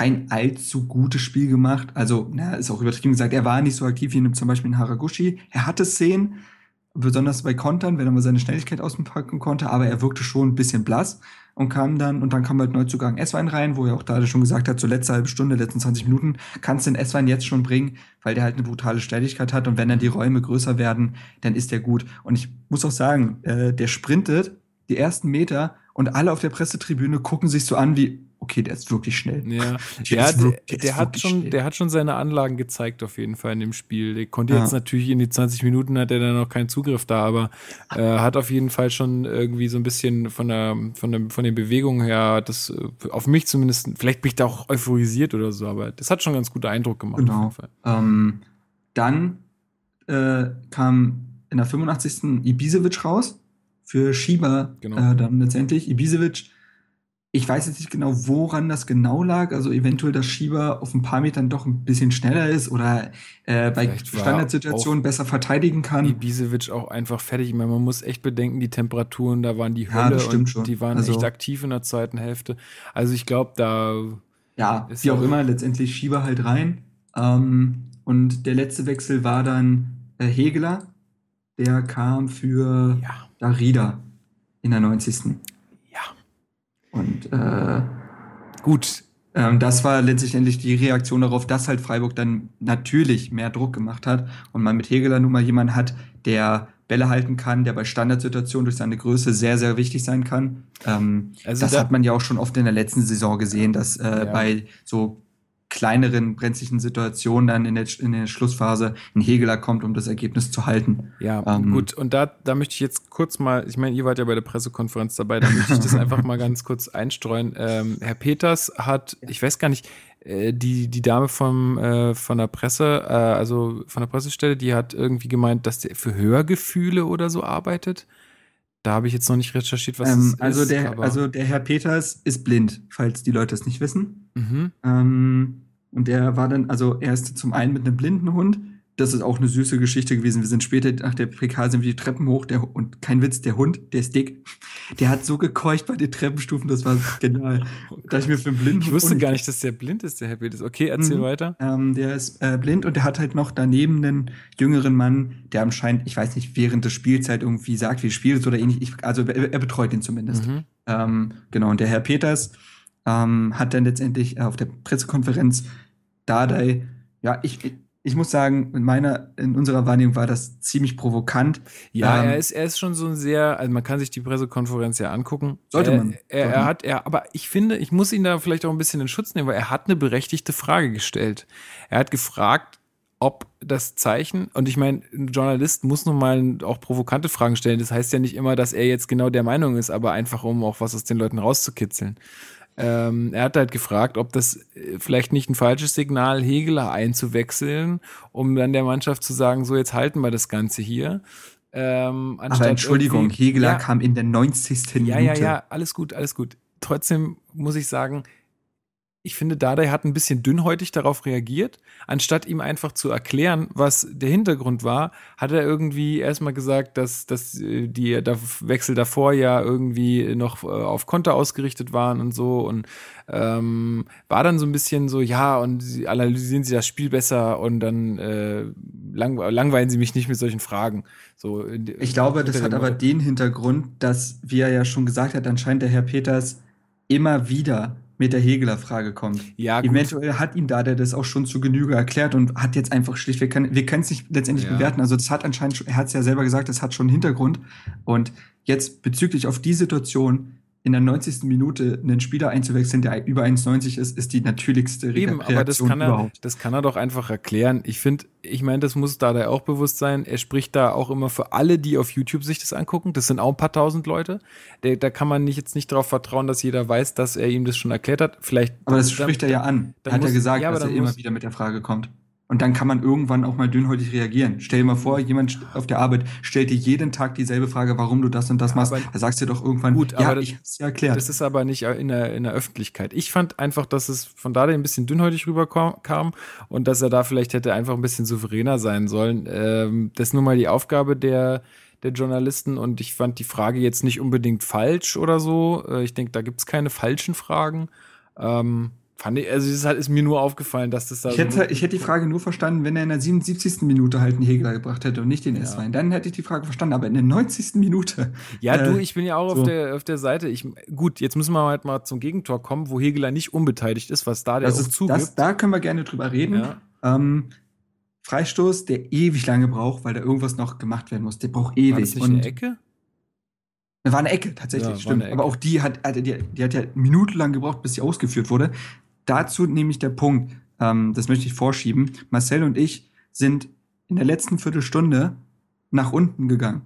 kein allzu gutes Spiel gemacht. Also, na, ist auch übertrieben gesagt, er war nicht so aktiv wie zum Beispiel in Haraguchi. Er hatte Szenen, besonders bei Kontern, wenn er mal seine Schnelligkeit auspacken konnte, aber er wirkte schon ein bisschen blass und kam dann, und dann kam halt Neuzugang S-Wein rein, wo er auch da schon gesagt hat, so letzte halbe Stunde, letzten 20 Minuten, kannst du den S-Wein jetzt schon bringen, weil der halt eine brutale Schnelligkeit hat und wenn dann die Räume größer werden, dann ist der gut. Und ich muss auch sagen, äh, der sprintet die ersten Meter und alle auf der Pressetribüne gucken sich so an wie, okay, der ist wirklich schnell. Ja, [laughs] der, hat, der, der hat schon, schnell. der hat schon seine Anlagen gezeigt auf jeden Fall in dem Spiel. Der konnte ja. jetzt natürlich in die 20 Minuten hat er dann noch keinen Zugriff da, aber äh, hat auf jeden Fall schon irgendwie so ein bisschen von der, von der, von den Bewegungen her, das äh, auf mich zumindest, vielleicht bin ich da auch euphorisiert oder so, aber das hat schon ganz guten Eindruck gemacht. Genau. Ähm, dann äh, kam in der 85. Ibisevic raus für Schieber genau. äh, dann letztendlich. Ibisevic ich weiß jetzt nicht genau, woran das genau lag. Also eventuell, dass Schieber auf ein paar Metern doch ein bisschen schneller ist oder äh, bei Standardsituationen besser verteidigen kann. Ibisevic auch einfach fertig. Ich meine, man muss echt bedenken, die Temperaturen, da waren die Hölle ja, und schon. die waren also, echt aktiv in der zweiten Hälfte. Also ich glaube, da ja, wie auch immer, letztendlich Schieber halt rein. Ähm, und der letzte Wechsel war dann äh, Hegeler. Der kam für ja. Darida in der 90. Und äh, gut, ähm, das war letztendlich die Reaktion darauf, dass halt Freiburg dann natürlich mehr Druck gemacht hat und man mit Hegeler nun mal jemanden hat, der Bälle halten kann, der bei Standardsituationen durch seine Größe sehr, sehr wichtig sein kann. Ähm, also das da hat man ja auch schon oft in der letzten Saison gesehen, dass äh, ja. bei so kleineren brenzlichen Situationen dann in der, in der Schlussphase ein Hegeler kommt, um das Ergebnis zu halten. Ja, ähm, gut. Und da, da möchte ich jetzt kurz mal, ich meine, ihr wart ja bei der Pressekonferenz dabei, da möchte ich das [laughs] einfach mal ganz kurz einstreuen. Ähm, Herr Peters hat, ich weiß gar nicht, äh, die, die Dame vom, äh, von der Presse, äh, also von der Pressestelle, die hat irgendwie gemeint, dass der für Hörgefühle oder so arbeitet. Da habe ich jetzt noch nicht recherchiert, was ähm, also ist. Der, also der Herr Peters ist blind, falls die Leute es nicht wissen. Mhm. Ähm, und der war dann, also er ist zum einen mit einem blinden Hund das ist auch eine süße Geschichte gewesen. Wir sind später nach der PK sind wir die Treppen hoch der, und kein Witz, der Hund, der ist dick. Der hat so gekeucht bei den Treppenstufen, das war genial. [laughs] Oh da ich mir für einen blinden Ich wusste gar nicht, dass der blind ist, der Herr Bild ist. Okay, erzähl mhm. weiter. Ähm, der ist äh, blind und der hat halt noch daneben einen jüngeren Mann, der anscheinend, ich weiß nicht, während der Spielzeit irgendwie sagt, wie es spielt oder ähnlich. Ich, also er, er, betreut ihn zumindest. Mhm. Ähm, genau, und der Herr Peters ähm, hat dann letztendlich äh, auf der Pressekonferenz Dardai, ja, ich, ich muss sagen, in meiner, in unserer Wahrnehmung war das ziemlich provokant. Ja, ähm, er ist, er ist schon so ein sehr, also man kann sich die Pressekonferenz ja angucken. Sollte man. Er, er, er hat, er, aber ich finde, ich muss ihn da vielleicht auch ein bisschen in Schutz nehmen, weil er hat eine berechtigte Frage gestellt. Er hat gefragt, ob das Zeichen, und ich meine, ein Journalist muss nun mal auch provokante Fragen stellen. Das heißt ja nicht immer, dass er jetzt genau der Meinung ist, aber einfach um auch was aus den Leuten rauszukitzeln. Ähm, er hat halt gefragt, ob das äh, vielleicht nicht ein falsches Signal, Hegeler einzuwechseln, um dann der Mannschaft zu sagen, so jetzt halten wir das Ganze hier. Ähm, Aber Entschuldigung, Hegeler ja, kam in der 90. Ja, Minute. Ja, ja, ja, alles gut, alles gut. Trotzdem muss ich sagen, ich finde, Dardai hat ein bisschen dünnhäutig darauf reagiert. Anstatt ihm einfach zu erklären, was der Hintergrund war, hat er irgendwie erstmal gesagt, dass, dass äh, die Wechsel davor ja irgendwie noch äh, auf Konter ausgerichtet waren und so. Und ähm, war dann so ein bisschen so, ja, und sie analysieren sie das Spiel besser und dann äh, lang, langweilen sie mich nicht mit solchen Fragen. So, ich glaube, das hat aber den Hintergrund, dass, wie er ja schon gesagt hat, anscheinend der Herr Peters immer wieder mit der Hegeler-Frage kommt. Ja, gut. Eventuell hat ihm da der das auch schon zu Genüge erklärt und hat jetzt einfach schlicht, wir können wir es nicht letztendlich ja. bewerten. Also das hat anscheinend, er hat es ja selber gesagt, das hat schon einen Hintergrund. Und jetzt bezüglich auf die Situation in der 90. Minute einen Spieler einzuwechseln, der über 1,90 ist, ist die natürlichste Re Eben, Reaktion aber das kann er, überhaupt. Das kann er doch einfach erklären. Ich finde, ich meine, das muss da auch bewusst sein. Er spricht da auch immer für alle, die auf YouTube sich das angucken. Das sind auch ein paar tausend Leute. Der, da kann man nicht, jetzt nicht darauf vertrauen, dass jeder weiß, dass er ihm das schon erklärt hat. Vielleicht. Aber das spricht er ja an. Er hat ja gesagt, ja, dass er immer wieder mit der Frage kommt. Und dann kann man irgendwann auch mal dünnhäutig reagieren. Stell dir mal vor, jemand auf der Arbeit stellt dir jeden Tag dieselbe Frage, warum du das und das machst. da sagst du doch irgendwann, gut, ja, aber ich hab's ja erklärt. Das ist aber nicht in der, in der Öffentlichkeit. Ich fand einfach, dass es von da ein bisschen dünnhäutig rüberkam und dass er da vielleicht hätte einfach ein bisschen souveräner sein sollen. Ähm, das ist nun mal die Aufgabe der, der Journalisten und ich fand die Frage jetzt nicht unbedingt falsch oder so. Äh, ich denke, da gibt es keine falschen Fragen. Ähm, Fand ich, also es ist mir nur aufgefallen, dass das da. Ich hätte, ich hätte die Frage nur verstanden, wenn er in der 77. Minute halt einen Hegler gebracht hätte und nicht den ja. S-Wein. Dann hätte ich die Frage verstanden, aber in der 90. Minute. Ja, äh, du, ich bin ja auch so. auf, der, auf der Seite. Ich, gut, jetzt müssen wir halt mal zum Gegentor kommen, wo Hegler nicht unbeteiligt ist, was da der das auch zugibt. Das, da können wir gerne drüber reden. Ja. Ähm, Freistoß, der ewig lange braucht, weil da irgendwas noch gemacht werden muss. Der braucht ewig. War das nicht und eine Ecke? War eine Ecke, tatsächlich, ja, stimmt. Ecke. Aber auch die hat, die, die hat ja minutenlang gebraucht, bis sie ausgeführt wurde dazu nämlich der Punkt, ähm, das möchte ich vorschieben. Marcel und ich sind in der letzten Viertelstunde nach unten gegangen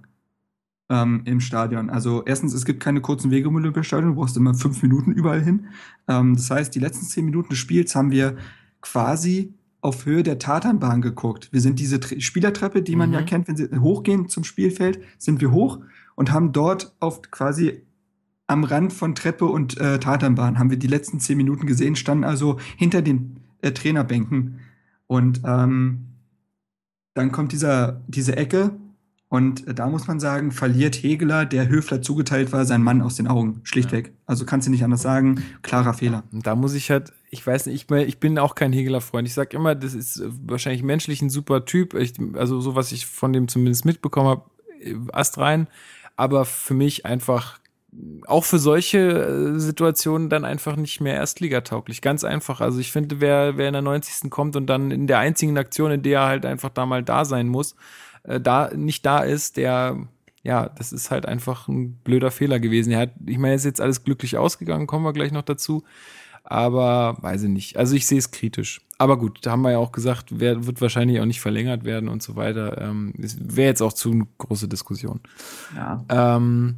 ähm, im Stadion. Also erstens, es gibt keine kurzen Wege im Olympiastadion, du brauchst immer fünf Minuten überall hin. Ähm, das heißt, die letzten zehn Minuten des Spiels haben wir quasi auf Höhe der Tatanbahn geguckt. Wir sind diese Tre Spielertreppe, die man mhm. ja kennt, wenn sie hochgehen zum Spielfeld, sind wir hoch und haben dort auf quasi am Rand von Treppe und äh, Tatanbahn haben wir die letzten zehn Minuten gesehen, standen also hinter den äh, Trainerbänken. Und ähm, dann kommt dieser, diese Ecke und äh, da muss man sagen, verliert Hegeler, der Höfler zugeteilt war, sein Mann aus den Augen. Schlichtweg. Ja. Also kannst du nicht anders sagen. Klarer Fehler. Und da muss ich halt, ich weiß nicht, ich, ich bin auch kein Hegeler-Freund. Ich sag immer, das ist wahrscheinlich menschlich ein super Typ. Ich, also so, was ich von dem zumindest mitbekommen habe, äh, astrein. Aber für mich einfach auch für solche äh, Situationen dann einfach nicht mehr erstligatauglich. Ganz einfach. Also ich finde, wer, wer in der 90. kommt und dann in der einzigen Aktion, in der er halt einfach da mal da sein muss, äh, da nicht da ist, der, ja, das ist halt einfach ein blöder Fehler gewesen. Er hat, ich meine, ist jetzt alles glücklich ausgegangen, kommen wir gleich noch dazu. Aber weiß ich nicht. Also ich sehe es kritisch. Aber gut, da haben wir ja auch gesagt, wer, wird wahrscheinlich auch nicht verlängert werden und so weiter. Ähm, Wäre jetzt auch zu eine große Diskussion. Ja. Ähm,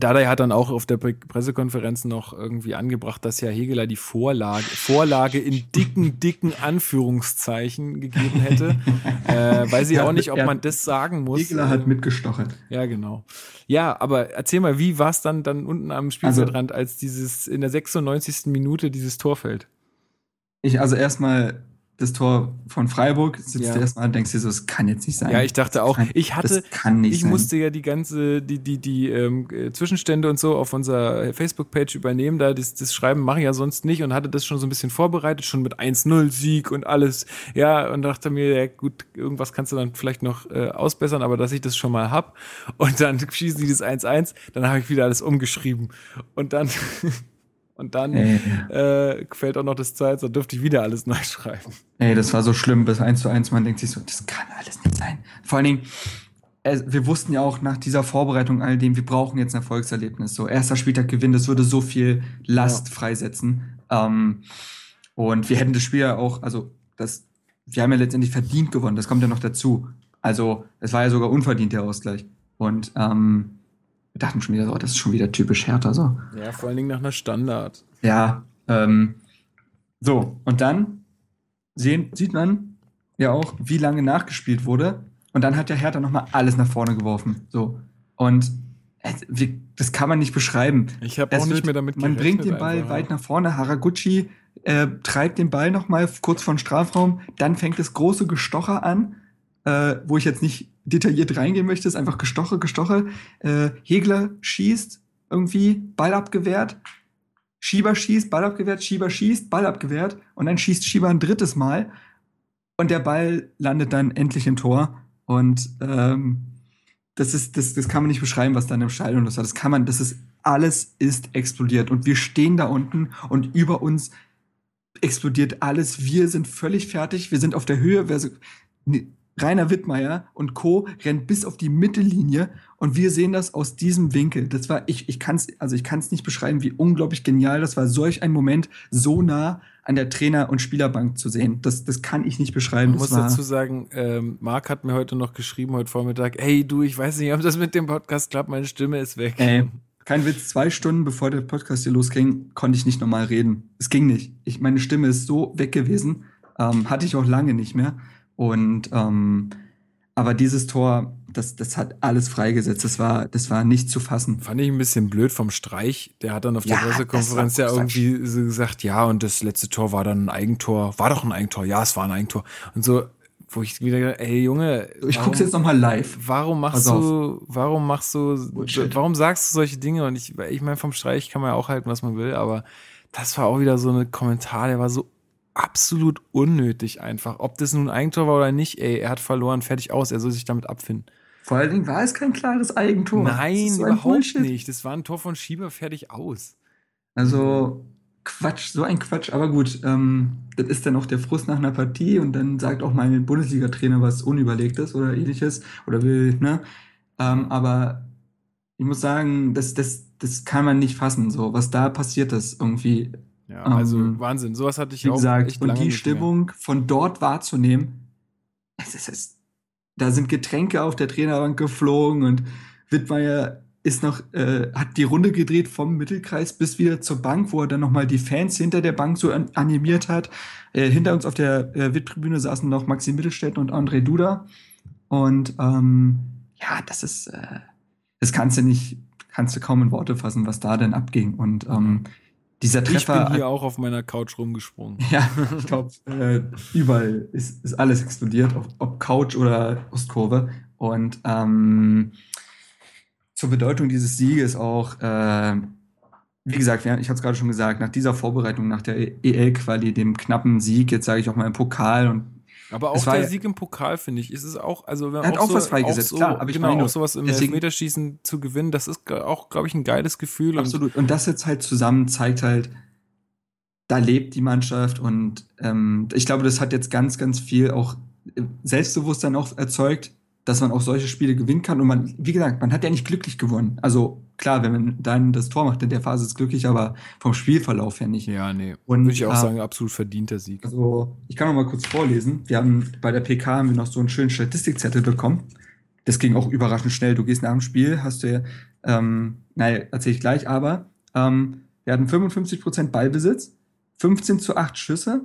Dada hat dann auch auf der Pressekonferenz noch irgendwie angebracht, dass ja Hegeler die Vorlage, Vorlage in dicken, dicken Anführungszeichen gegeben hätte. [laughs] äh, weiß ich ja, auch nicht, ob man das sagen muss. Hegeler hat mitgestochert. Ja, genau. Ja, aber erzähl mal, wie war es dann, dann unten am Spielfeldrand, also, als dieses in der 96. Minute dieses Tor fällt? Ich, also erstmal das Tor von Freiburg, sitzt ja. du erstmal und denkst dir so, das kann jetzt nicht sein. Ja, ich dachte auch, kann, ich hatte, ich sein. musste ja die ganze, die, die, die ähm, Zwischenstände und so auf unserer Facebook-Page übernehmen, da das, das Schreiben mache ich ja sonst nicht und hatte das schon so ein bisschen vorbereitet, schon mit 1-0-Sieg und alles, ja, und dachte mir, ja gut, irgendwas kannst du dann vielleicht noch äh, ausbessern, aber dass ich das schon mal hab und dann [laughs] schießen die das 1-1, dann habe ich wieder alles umgeschrieben und dann [laughs] Und dann äh, fällt auch noch das Zeit, da dürfte ich wieder alles [laughs] neu schreiben. Ey, das war so schlimm bis 1 zu 1. Man denkt sich so, das kann alles nicht sein. Vor allen Dingen, äh, wir wussten ja auch nach dieser Vorbereitung all dem, wir brauchen jetzt ein Erfolgserlebnis. So, erster Spieltag gewinnt, das würde so viel Last ja. freisetzen. Ähm, und wir hätten das Spiel ja auch, also das, wir haben ja letztendlich verdient gewonnen, das kommt ja noch dazu. Also, es war ja sogar unverdient der Ausgleich. Und ähm, dachten schon wieder so, das ist schon wieder typisch Hertha so. Ja, vor allen Dingen nach einer Standard. Ja, ähm, so, und dann sehen, sieht man ja auch, wie lange nachgespielt wurde. Und dann hat der Hertha nochmal alles nach vorne geworfen. So. Und äh, das kann man nicht beschreiben. Ich habe auch nicht mehr damit Man bringt den Ball einfach, weit nach vorne. Haraguchi äh, treibt den Ball nochmal kurz vor den Strafraum. Dann fängt das große Gestocher an, äh, wo ich jetzt nicht detailliert reingehen möchte, ist einfach Gestoche, Gestoche. Äh, Hegler schießt irgendwie, Ball abgewehrt. Schieber schießt, Ball abgewehrt, Schieber schießt, Ball abgewehrt und dann schießt Schieber ein drittes Mal und der Ball landet dann endlich im Tor und ähm, das ist, das, das kann man nicht beschreiben, was dann im Stadion los war. Das kann man, das ist, alles ist explodiert und wir stehen da unten und über uns explodiert alles. Wir sind völlig fertig, wir sind auf der Höhe. Rainer Wittmeier und Co. rennt bis auf die Mittellinie und wir sehen das aus diesem Winkel. Das war, ich, ich kann es, also ich nicht beschreiben, wie unglaublich genial das war, solch ein Moment so nah an der Trainer- und Spielerbank zu sehen. Das, das kann ich nicht beschreiben. Ich muss dazu sagen, ähm, Marc hat mir heute noch geschrieben, heute Vormittag, hey du, ich weiß nicht, ob das mit dem Podcast klappt, meine Stimme ist weg. Ey, kein Witz, zwei Stunden bevor der Podcast hier losging, konnte ich nicht normal reden. Es ging nicht. Ich, meine Stimme ist so weg gewesen Ähm, hatte ich auch lange nicht mehr. Und ähm, aber dieses Tor, das, das hat alles freigesetzt. Das war, das war nicht zu fassen. Fand ich ein bisschen blöd vom Streich. Der hat dann auf der ja, Pressekonferenz ja irgendwie so gesagt, ja, und das letzte Tor war dann ein Eigentor. War doch ein Eigentor. Ja, es war ein Eigentor. Und so, wo ich wieder, ey Junge, ich warum, guck's jetzt nochmal live. Warum machst du, warum machst du, Bullshit. warum sagst du solche Dinge? Und ich, ich meine, vom Streich kann man ja auch halten, was man will, aber das war auch wieder so ein Kommentar, der war so absolut unnötig einfach. Ob das nun ein Eigentor war oder nicht, ey, er hat verloren, fertig aus, er soll sich damit abfinden. Vor allen Dingen war es kein klares Eigentor. Nein, so überhaupt nicht. Das war ein Tor von Schieber, fertig aus. Also Quatsch, so ein Quatsch. Aber gut, ähm, das ist dann auch der Frust nach einer Partie und dann sagt auch mein Bundesliga-Trainer was Unüberlegtes oder ähnliches oder will, ne? Ähm, aber ich muss sagen, das, das, das kann man nicht fassen, so was da passiert ist irgendwie. Ja, also ähm, Wahnsinn. Sowas hatte ich wie auch. Gesagt, und die Stimmung mehr. von dort wahrzunehmen, es ist, es, da sind Getränke auf der Trainerbank geflogen und Wittmeier ist noch, äh, hat die Runde gedreht vom Mittelkreis bis wieder zur Bank, wo er dann nochmal die Fans hinter der Bank so an, animiert hat. Äh, hinter uns auf der äh, VIP-Tribüne saßen noch Maxi Mittelstädt und André Duda. Und ähm, ja, das ist, äh, das kannst du nicht, kannst du kaum in Worte fassen, was da denn abging. Und ähm, dieser Treffer. Ich bin hier auch auf meiner Couch rumgesprungen. [laughs] Ja, ich glaube, äh, überall ist, ist alles explodiert, ob, ob Couch oder Ostkurve. Und ähm, zur Bedeutung dieses Sieges auch, äh, wie gesagt, ich habe es gerade schon gesagt, nach dieser Vorbereitung, nach der EL-Quali, dem knappen Sieg, jetzt sage ich auch mal im Pokal und aber auch der Sieg im Pokal, finde ich, ist es auch, also er hat auch, auch so, was freigesetzt, auch so, klar, aber ich genau, meine, auch sowas im deswegen, Elfmeterschießen zu gewinnen, das ist auch, glaube ich, ein geiles Gefühl. Absolut. Und, und, das jetzt halt zusammen zeigt halt, da lebt die Mannschaft und ähm, ich glaube, das hat jetzt ganz, ganz viel auch äh, Selbstbewusstsein auch erzeugt, dass man auch solche Spiele gewinnen kann. Und man, wie gesagt, man hat ja nicht glücklich gewonnen. Also klar, wenn man dann das Tor macht in der Phase ist glücklich, aber vom Spielverlauf her nicht. Ja, nee. Und würde ich auch äh, sagen, absolut verdienter Sieg. Also ich kann noch mal kurz vorlesen. Wir haben bei der PK haben wir noch so einen schönen Statistikzettel bekommen. Das ging auch überraschend schnell. Du gehst nach dem Spiel, hast du ja, ähm, naja, erzähle ich gleich, aber ähm, wir hatten 55% Ballbesitz, 15 zu 8 Schüsse,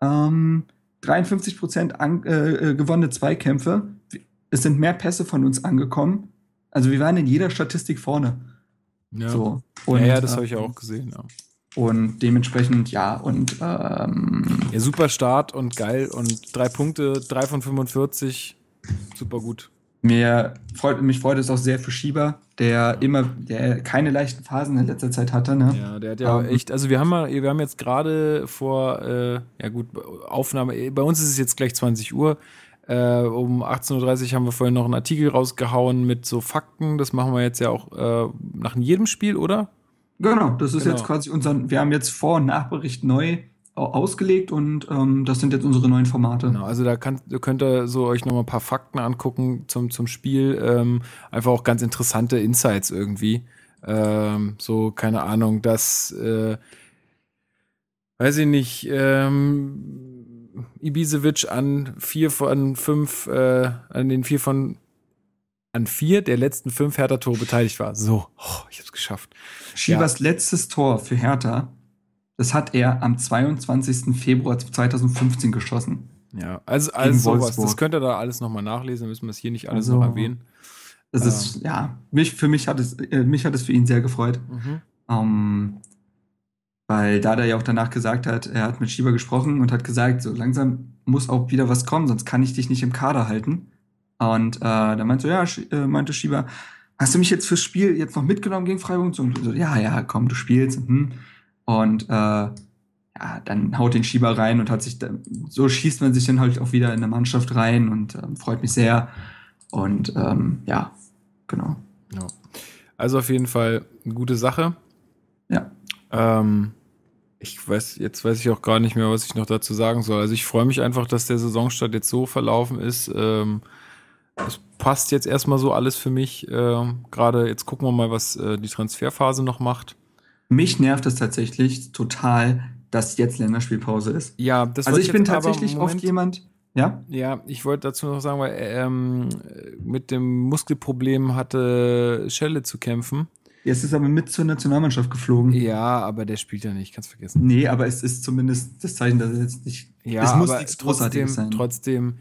ähm, 53% an, äh, äh, gewonnene Zweikämpfe, es sind mehr Pässe von uns angekommen. Also wir waren in jeder Statistik vorne. Ja, so. und, ja, ja, das habe ich auch gesehen. Ja. Und dementsprechend, ja, und ähm, ja, super Start und geil und drei Punkte, drei von 45, super gut. Mir freut, mich freut es auch sehr für Schieber, der immer, der keine leichten Phasen in letzter Zeit hatte. Ne? Ja, der hat ja um, ähm, echt, also wir haben mal, wir haben jetzt gerade vor, äh, ja gut, Aufnahme, bei uns ist es jetzt gleich 20 Uhr. Äh, um 18.30 Uhr haben wir vorhin noch einen Artikel rausgehauen mit so Fakten. Das machen wir jetzt ja auch äh, nach jedem Spiel, oder? Genau, das ist genau. jetzt quasi unser, wir haben jetzt Vor- und Nachbericht neu ausgelegt und ähm, das sind jetzt unsere neuen Formate. Genau, also da kann, könnt ihr so euch noch mal ein paar Fakten angucken zum, zum Spiel. Ähm, einfach auch ganz interessante Insights irgendwie. Ähm, so, keine Ahnung, dass, äh, weiß ich nicht, ähm, Ibisevic an vier von fünf, äh, an den vier von an vier der letzten fünf Hertha-Tore beteiligt war. So, oh, ich hab's geschafft. Schiebers ja. letztes Tor für Hertha, das hat er am 22. Februar 2015 geschossen. Ja, also, also sowas. Das könnt ihr da alles nochmal nachlesen, müssen wir es hier nicht alles also, noch erwähnen. Das ist, ähm. ja, mich, für mich hat es, äh, mich hat es für ihn sehr gefreut. Mhm. Ähm, weil Dada ja auch danach gesagt hat, er hat mit Schieber gesprochen und hat gesagt, so langsam muss auch wieder was kommen, sonst kann ich dich nicht im Kader halten. Und äh, dann meinte so, ja, äh, meinte Schieber, hast du mich jetzt fürs Spiel jetzt noch mitgenommen gegen Freiburg? Und so, ja, ja, komm, du spielst. Hm. Und äh, ja, dann haut den Schieber rein und hat sich, dann, so schießt man sich dann halt auch wieder in eine Mannschaft rein und äh, freut mich sehr. Und ähm, ja, genau. Ja. Also auf jeden Fall eine gute Sache. Ja. Ähm, ich weiß, jetzt weiß ich auch gar nicht mehr, was ich noch dazu sagen soll. Also ich freue mich einfach, dass der Saisonstart jetzt so verlaufen ist. Ähm, es passt jetzt erstmal so alles für mich. Ähm, Gerade jetzt gucken wir mal, was äh, die Transferphase noch macht. Mich nervt es tatsächlich total, dass jetzt Länderspielpause ist. Ja, das Also ich bin tatsächlich oft jemand. Ja? Ja, ich wollte dazu noch sagen, weil ähm, mit dem Muskelproblem hatte Schelle zu kämpfen. Jetzt ist aber mit zur Nationalmannschaft geflogen. Ja, aber der spielt ja nicht, kannst vergessen. Nee, aber es ist zumindest das Zeichen, dass er jetzt nicht. Ja, es muss nichts Großartiges trotzdem, sein. Trotzdem,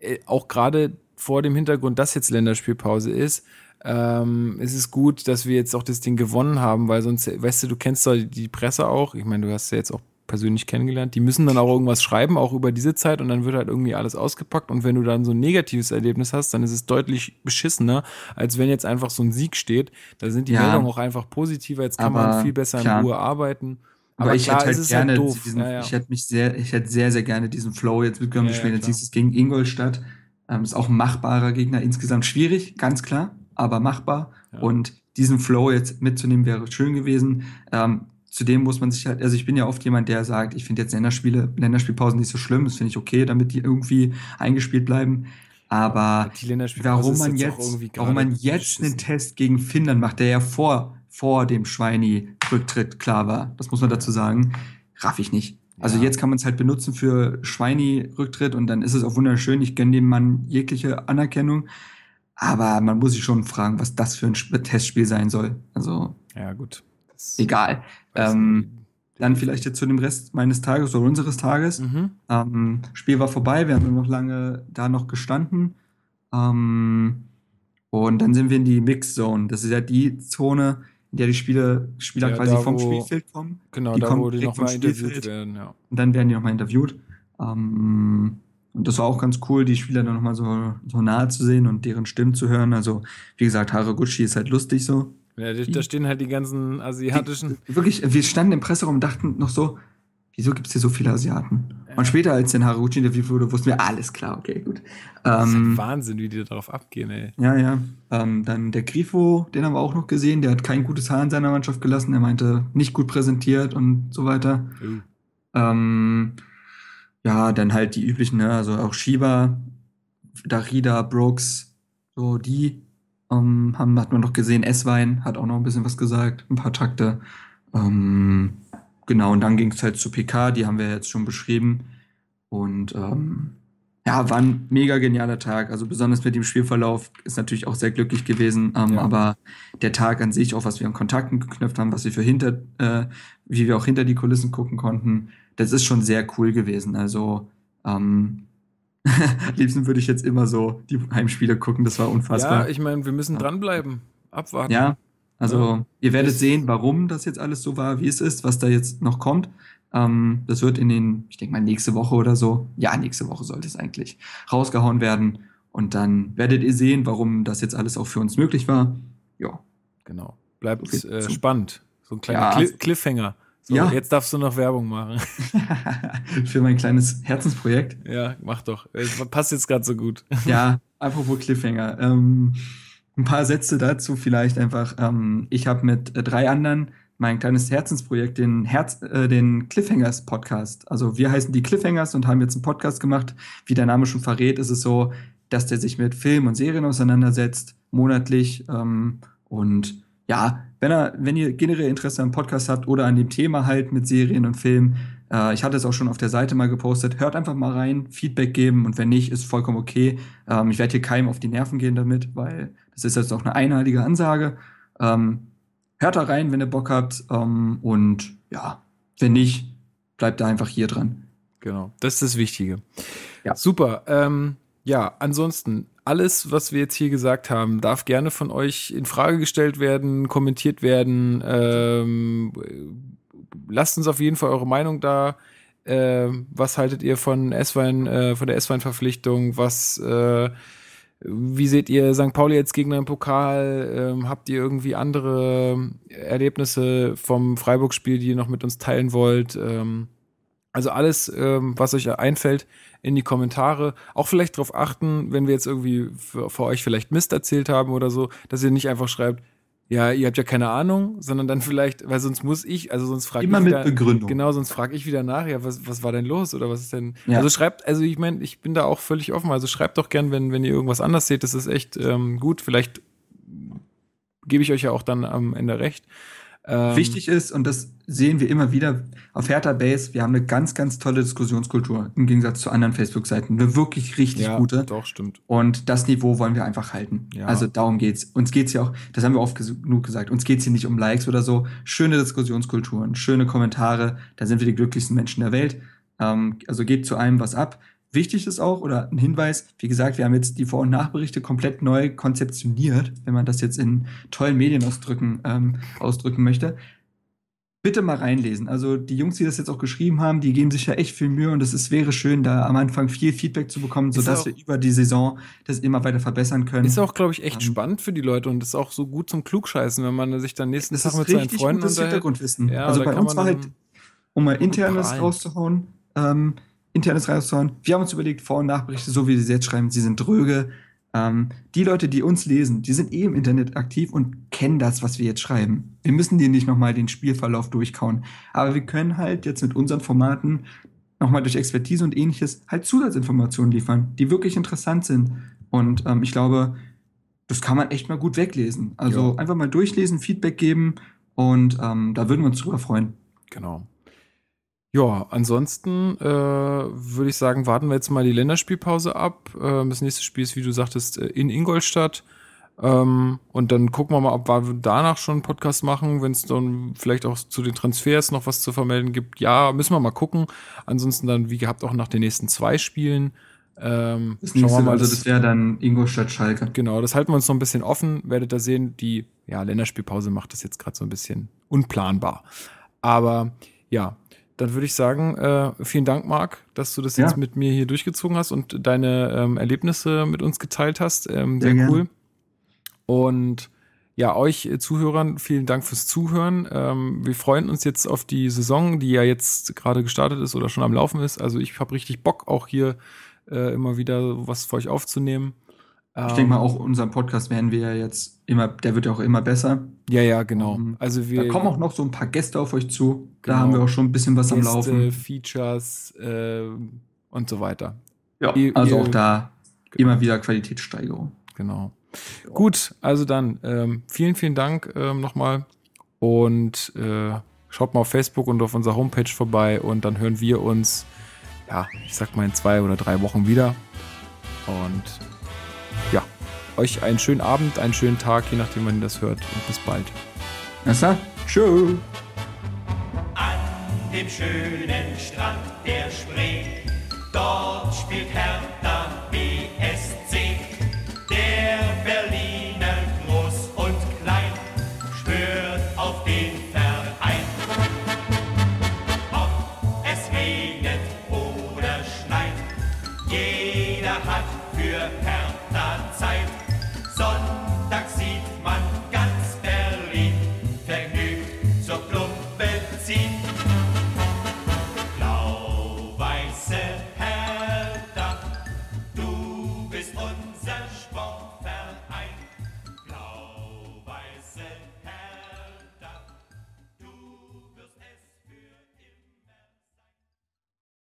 äh, auch gerade vor dem Hintergrund, dass jetzt Länderspielpause ist, ähm, ist es gut, dass wir jetzt auch das Ding gewonnen haben, weil sonst, weißt du, du kennst doch die Presse auch. Ich meine, du hast ja jetzt auch persönlich kennengelernt. Die müssen dann auch irgendwas schreiben, auch über diese Zeit, und dann wird halt irgendwie alles ausgepackt. Und wenn du dann so ein negatives Erlebnis hast, dann ist es deutlich beschissener, als wenn jetzt einfach so ein Sieg steht. Da sind die ja, Meldungen auch einfach positiver. Jetzt kann man viel besser klar. in Ruhe arbeiten. Aber, aber ich klar, hätte halt gerne halt diesen, ja, ja. ich hätte mich sehr, ich hätte sehr, sehr gerne diesen Flow jetzt bekommen. Ja, wir spielen jetzt nächstes gegen Ingolstadt. Ähm, ist auch ein machbarer Gegner. Insgesamt schwierig, ganz klar, aber machbar. Und diesen Flow jetzt mitzunehmen wäre schön gewesen. Ähm, zudem muss man sich halt, also ich bin ja oft jemand, der sagt, ich finde jetzt Länderspiele, Länderspielpausen nicht so schlimm, das finde ich okay, damit die irgendwie eingespielt bleiben. Aber warum man jetzt, jetzt warum man jetzt einen Test gegen Finnland macht, der ja vor, vor dem Schweini-Rücktritt klar war, das muss man dazu sagen, raff ich nicht. Also ja. jetzt kann man es halt benutzen für Schweini-Rücktritt und dann ist es auch wunderschön. Ich gönne dem Mann jegliche Anerkennung. Aber man muss sich schon fragen, was das für ein Testspiel sein soll. Also. Ja, gut. Egal. Ähm, dann vielleicht jetzt zu dem Rest meines Tages oder unseres Tages. Mhm. Ähm, Spiel war vorbei, wir haben noch lange da noch gestanden. Ähm, und dann sind wir in die Mix Zone. Das ist ja die Zone, in der die Spiele, Spieler ja, quasi vom wo, Spielfeld kommen. Genau, die da wo die nochmal interviewt werden. Ja. Und dann werden die nochmal interviewt. Ähm, und das war auch ganz cool, die Spieler dann nochmal so, so nahe zu sehen und deren Stimmen zu hören. Also, wie gesagt, Haraguchi ist halt lustig so. Ja, da stehen halt die ganzen asiatischen. Die, wirklich, wir standen im Presseraum und dachten noch so, wieso gibt es hier so viele Asiaten? Ja. Und später, als den Haraguchi interviewt wurde, wussten wir, alles klar, okay, gut. Das ist ähm, Wahnsinn, wie die darauf abgehen, ey. Ja, ja. Ähm, dann der Grifo, den haben wir auch noch gesehen, der hat kein gutes Haar in seiner Mannschaft gelassen. Er meinte, nicht gut präsentiert und so weiter. Uh. Ähm, ja, dann halt die üblichen, ne? also auch Shiba, Darida, Brooks, so die ähm, haben, hat man noch gesehen, S-Wein hat auch noch ein bisschen was gesagt, ein paar Takte. Ähm, genau, und dann ging es halt zu PK, die haben wir jetzt schon beschrieben. Und ähm, ja, war ein mega genialer Tag. Also besonders mit dem Spielverlauf ist natürlich auch sehr glücklich gewesen. Ähm, ja. Aber der Tag an sich, auch was wir an Kontakten geknüpft haben, was wir für hinter, äh, wie wir auch hinter die Kulissen gucken konnten, das ist schon sehr cool gewesen. Also ähm, liebsten würde ich jetzt immer so die Heimspiele gucken, das war unfassbar. Ja, ich meine, wir müssen dranbleiben, abwarten. Ja, also ja. ihr werdet sehen, warum das jetzt alles so war, wie es ist, was da jetzt noch kommt. Ähm, das wird in den, ich denke mal, nächste Woche oder so, ja, nächste Woche sollte es eigentlich rausgehauen werden. Und dann werdet ihr sehen, warum das jetzt alles auch für uns möglich war. Ja. Genau. Bleibt so äh, spannend. So ein kleiner ja. Cliffhanger. So, ja. Jetzt darfst du noch Werbung machen. [laughs] Für mein kleines Herzensprojekt. Ja, mach doch. Es passt jetzt gerade so gut. ja, apropos Cliffhanger. Ähm, ein paar Sätze dazu vielleicht einfach. Ähm, ich habe mit drei anderen mein kleines Herzensprojekt, den, Herz, äh, den Cliffhangers Podcast. Also wir heißen die Cliffhangers und haben jetzt einen Podcast gemacht. Wie der Name schon verrät, ist es so, dass der sich mit Filmen und Serien auseinandersetzt, monatlich. Ähm, und ja, wenn, er, wenn ihr generell Interesse am Podcast habt oder an dem Thema halt mit Serien und Filmen, äh, ich hatte es auch schon auf der Seite mal gepostet, hört einfach mal rein, Feedback geben und wenn nicht, ist vollkommen okay. Ähm, ich werde hier keinem auf die Nerven gehen damit, weil das ist jetzt auch eine einheitliche Ansage. Ähm, hört da rein, wenn ihr Bock habt ähm, und ja, wenn nicht, bleibt da einfach hier dran. Genau, das ist das Wichtige. Ja. Super. Ähm, ja, ansonsten alles, was wir jetzt hier gesagt haben, darf gerne von euch in Frage gestellt werden, kommentiert werden. Ähm, lasst uns auf jeden Fall eure Meinung da. Äh, was haltet ihr von S-Wein, äh, von der S-Wein-Verpflichtung? Was, äh, wie seht ihr St. Pauli jetzt Gegner im Pokal? Ähm, habt ihr irgendwie andere Erlebnisse vom Freiburg-Spiel, die ihr noch mit uns teilen wollt? Ähm, also alles, ähm, was euch einfällt, in die Kommentare. Auch vielleicht darauf achten, wenn wir jetzt irgendwie für, für, euch vielleicht Mist erzählt haben oder so, dass ihr nicht einfach schreibt, ja, ihr habt ja keine Ahnung, sondern dann vielleicht, weil sonst muss ich, also sonst frage ich Immer mit Begründung. Genau, sonst frage ich wieder nach, ja, was, was war denn los oder was ist denn? Ja. Also schreibt, also ich meine, ich bin da auch völlig offen, also schreibt doch gern, wenn, wenn ihr irgendwas anders seht, das ist echt ähm, gut. Vielleicht gebe ich euch ja auch dann am Ende recht. Ähm, Wichtig ist, und das sehen wir immer wieder auf Hertha Base, wir haben eine ganz, ganz tolle Diskussionskultur im Gegensatz zu anderen Facebook-Seiten. Eine wirklich richtig ja, gute. Doch, stimmt. Und das Niveau wollen wir einfach halten. Ja. Also darum geht's. Uns geht's ja auch, das haben wir oft genug gesagt, uns geht's hier nicht um Likes oder so. Schöne Diskussionskulturen, schöne Kommentare, da sind wir die glücklichsten Menschen der Welt. Ähm, also geht zu allem was ab. Wichtig ist auch, oder ein Hinweis, wie gesagt, wir haben jetzt die Vor- und Nachberichte komplett neu konzeptioniert, wenn man das jetzt in tollen Medien ausdrücken, ähm, ausdrücken möchte. Bitte mal reinlesen. Also die Jungs, die das jetzt auch geschrieben haben, die geben sich ja echt viel Mühe und es wäre schön, da am Anfang viel Feedback zu bekommen, sodass wir über die Saison das immer weiter verbessern können. Ist auch, glaube ich, echt um, ähm, spannend für die Leute und ist auch so gut zum Klugscheißen, wenn man sich dann nächsten Tag mit seinen Freunden gutes Hintergrundwissen. Ja, also bei uns war halt, um mal internes rauszuhauen, ähm, internes rauszuhauen. Wir haben uns überlegt, Vor- und Nachberichte, so wie sie jetzt schreiben, sie sind dröge. Ähm, die Leute, die uns lesen, die sind eh im Internet aktiv und kennen das, was wir jetzt schreiben. Wir müssen dir nicht nochmal den Spielverlauf durchkauen. Aber wir können halt jetzt mit unseren Formaten nochmal durch Expertise und ähnliches halt Zusatzinformationen liefern, die wirklich interessant sind. Und ähm, ich glaube, das kann man echt mal gut weglesen. Also ja. einfach mal durchlesen, Feedback geben und ähm, da würden wir uns drüber freuen. Genau. Ja, ansonsten äh, würde ich sagen, warten wir jetzt mal die Länderspielpause ab. Äh, das nächste Spiel ist, wie du sagtest, äh, in Ingolstadt. Ähm, und dann gucken wir mal, ob wir danach schon einen Podcast machen, wenn es dann vielleicht auch zu den Transfers noch was zu vermelden gibt. Ja, müssen wir mal gucken. Ansonsten dann, wie gehabt, auch nach den nächsten zwei Spielen. Ähm, das nächste, wir mal, also das wäre dann Ingolstadt-Schalke. Genau, das halten wir uns noch ein bisschen offen. Werdet ihr sehen, die ja, Länderspielpause macht das jetzt gerade so ein bisschen unplanbar. Aber ja, dann würde ich sagen, äh, vielen Dank, Marc, dass du das ja. jetzt mit mir hier durchgezogen hast und deine ähm, Erlebnisse mit uns geteilt hast. Ähm, sehr, sehr cool. Und ja, euch äh, Zuhörern, vielen Dank fürs Zuhören. Ähm, wir freuen uns jetzt auf die Saison, die ja jetzt gerade gestartet ist oder schon am Laufen ist. Also ich habe richtig Bock, auch hier äh, immer wieder was für euch aufzunehmen. Ich denke mal, ähm, auch unseren Podcast werden wir ja jetzt immer, der wird ja auch immer besser. Ja, ja, genau. Um, ähm, also wir, da kommen auch noch so ein paar Gäste auf euch zu. Genau. Da haben wir auch schon ein bisschen was Gäste, am Laufen. Features äh, und so weiter. Ja, ihr, also ihr, auch da genau. immer wieder Qualitätssteigerung. Genau. Ja. Gut, also dann ähm, vielen, vielen Dank ähm, nochmal und äh, schaut mal auf Facebook und auf unserer Homepage vorbei und dann hören wir uns, ja, ich sag mal in zwei oder drei Wochen wieder. Und ja, euch einen schönen Abend, einen schönen Tag, je nachdem, wann ihr das hört. Und bis bald. Assa, tschö. An dem schönen Strand der Spree, dort spielt Hertha BSC.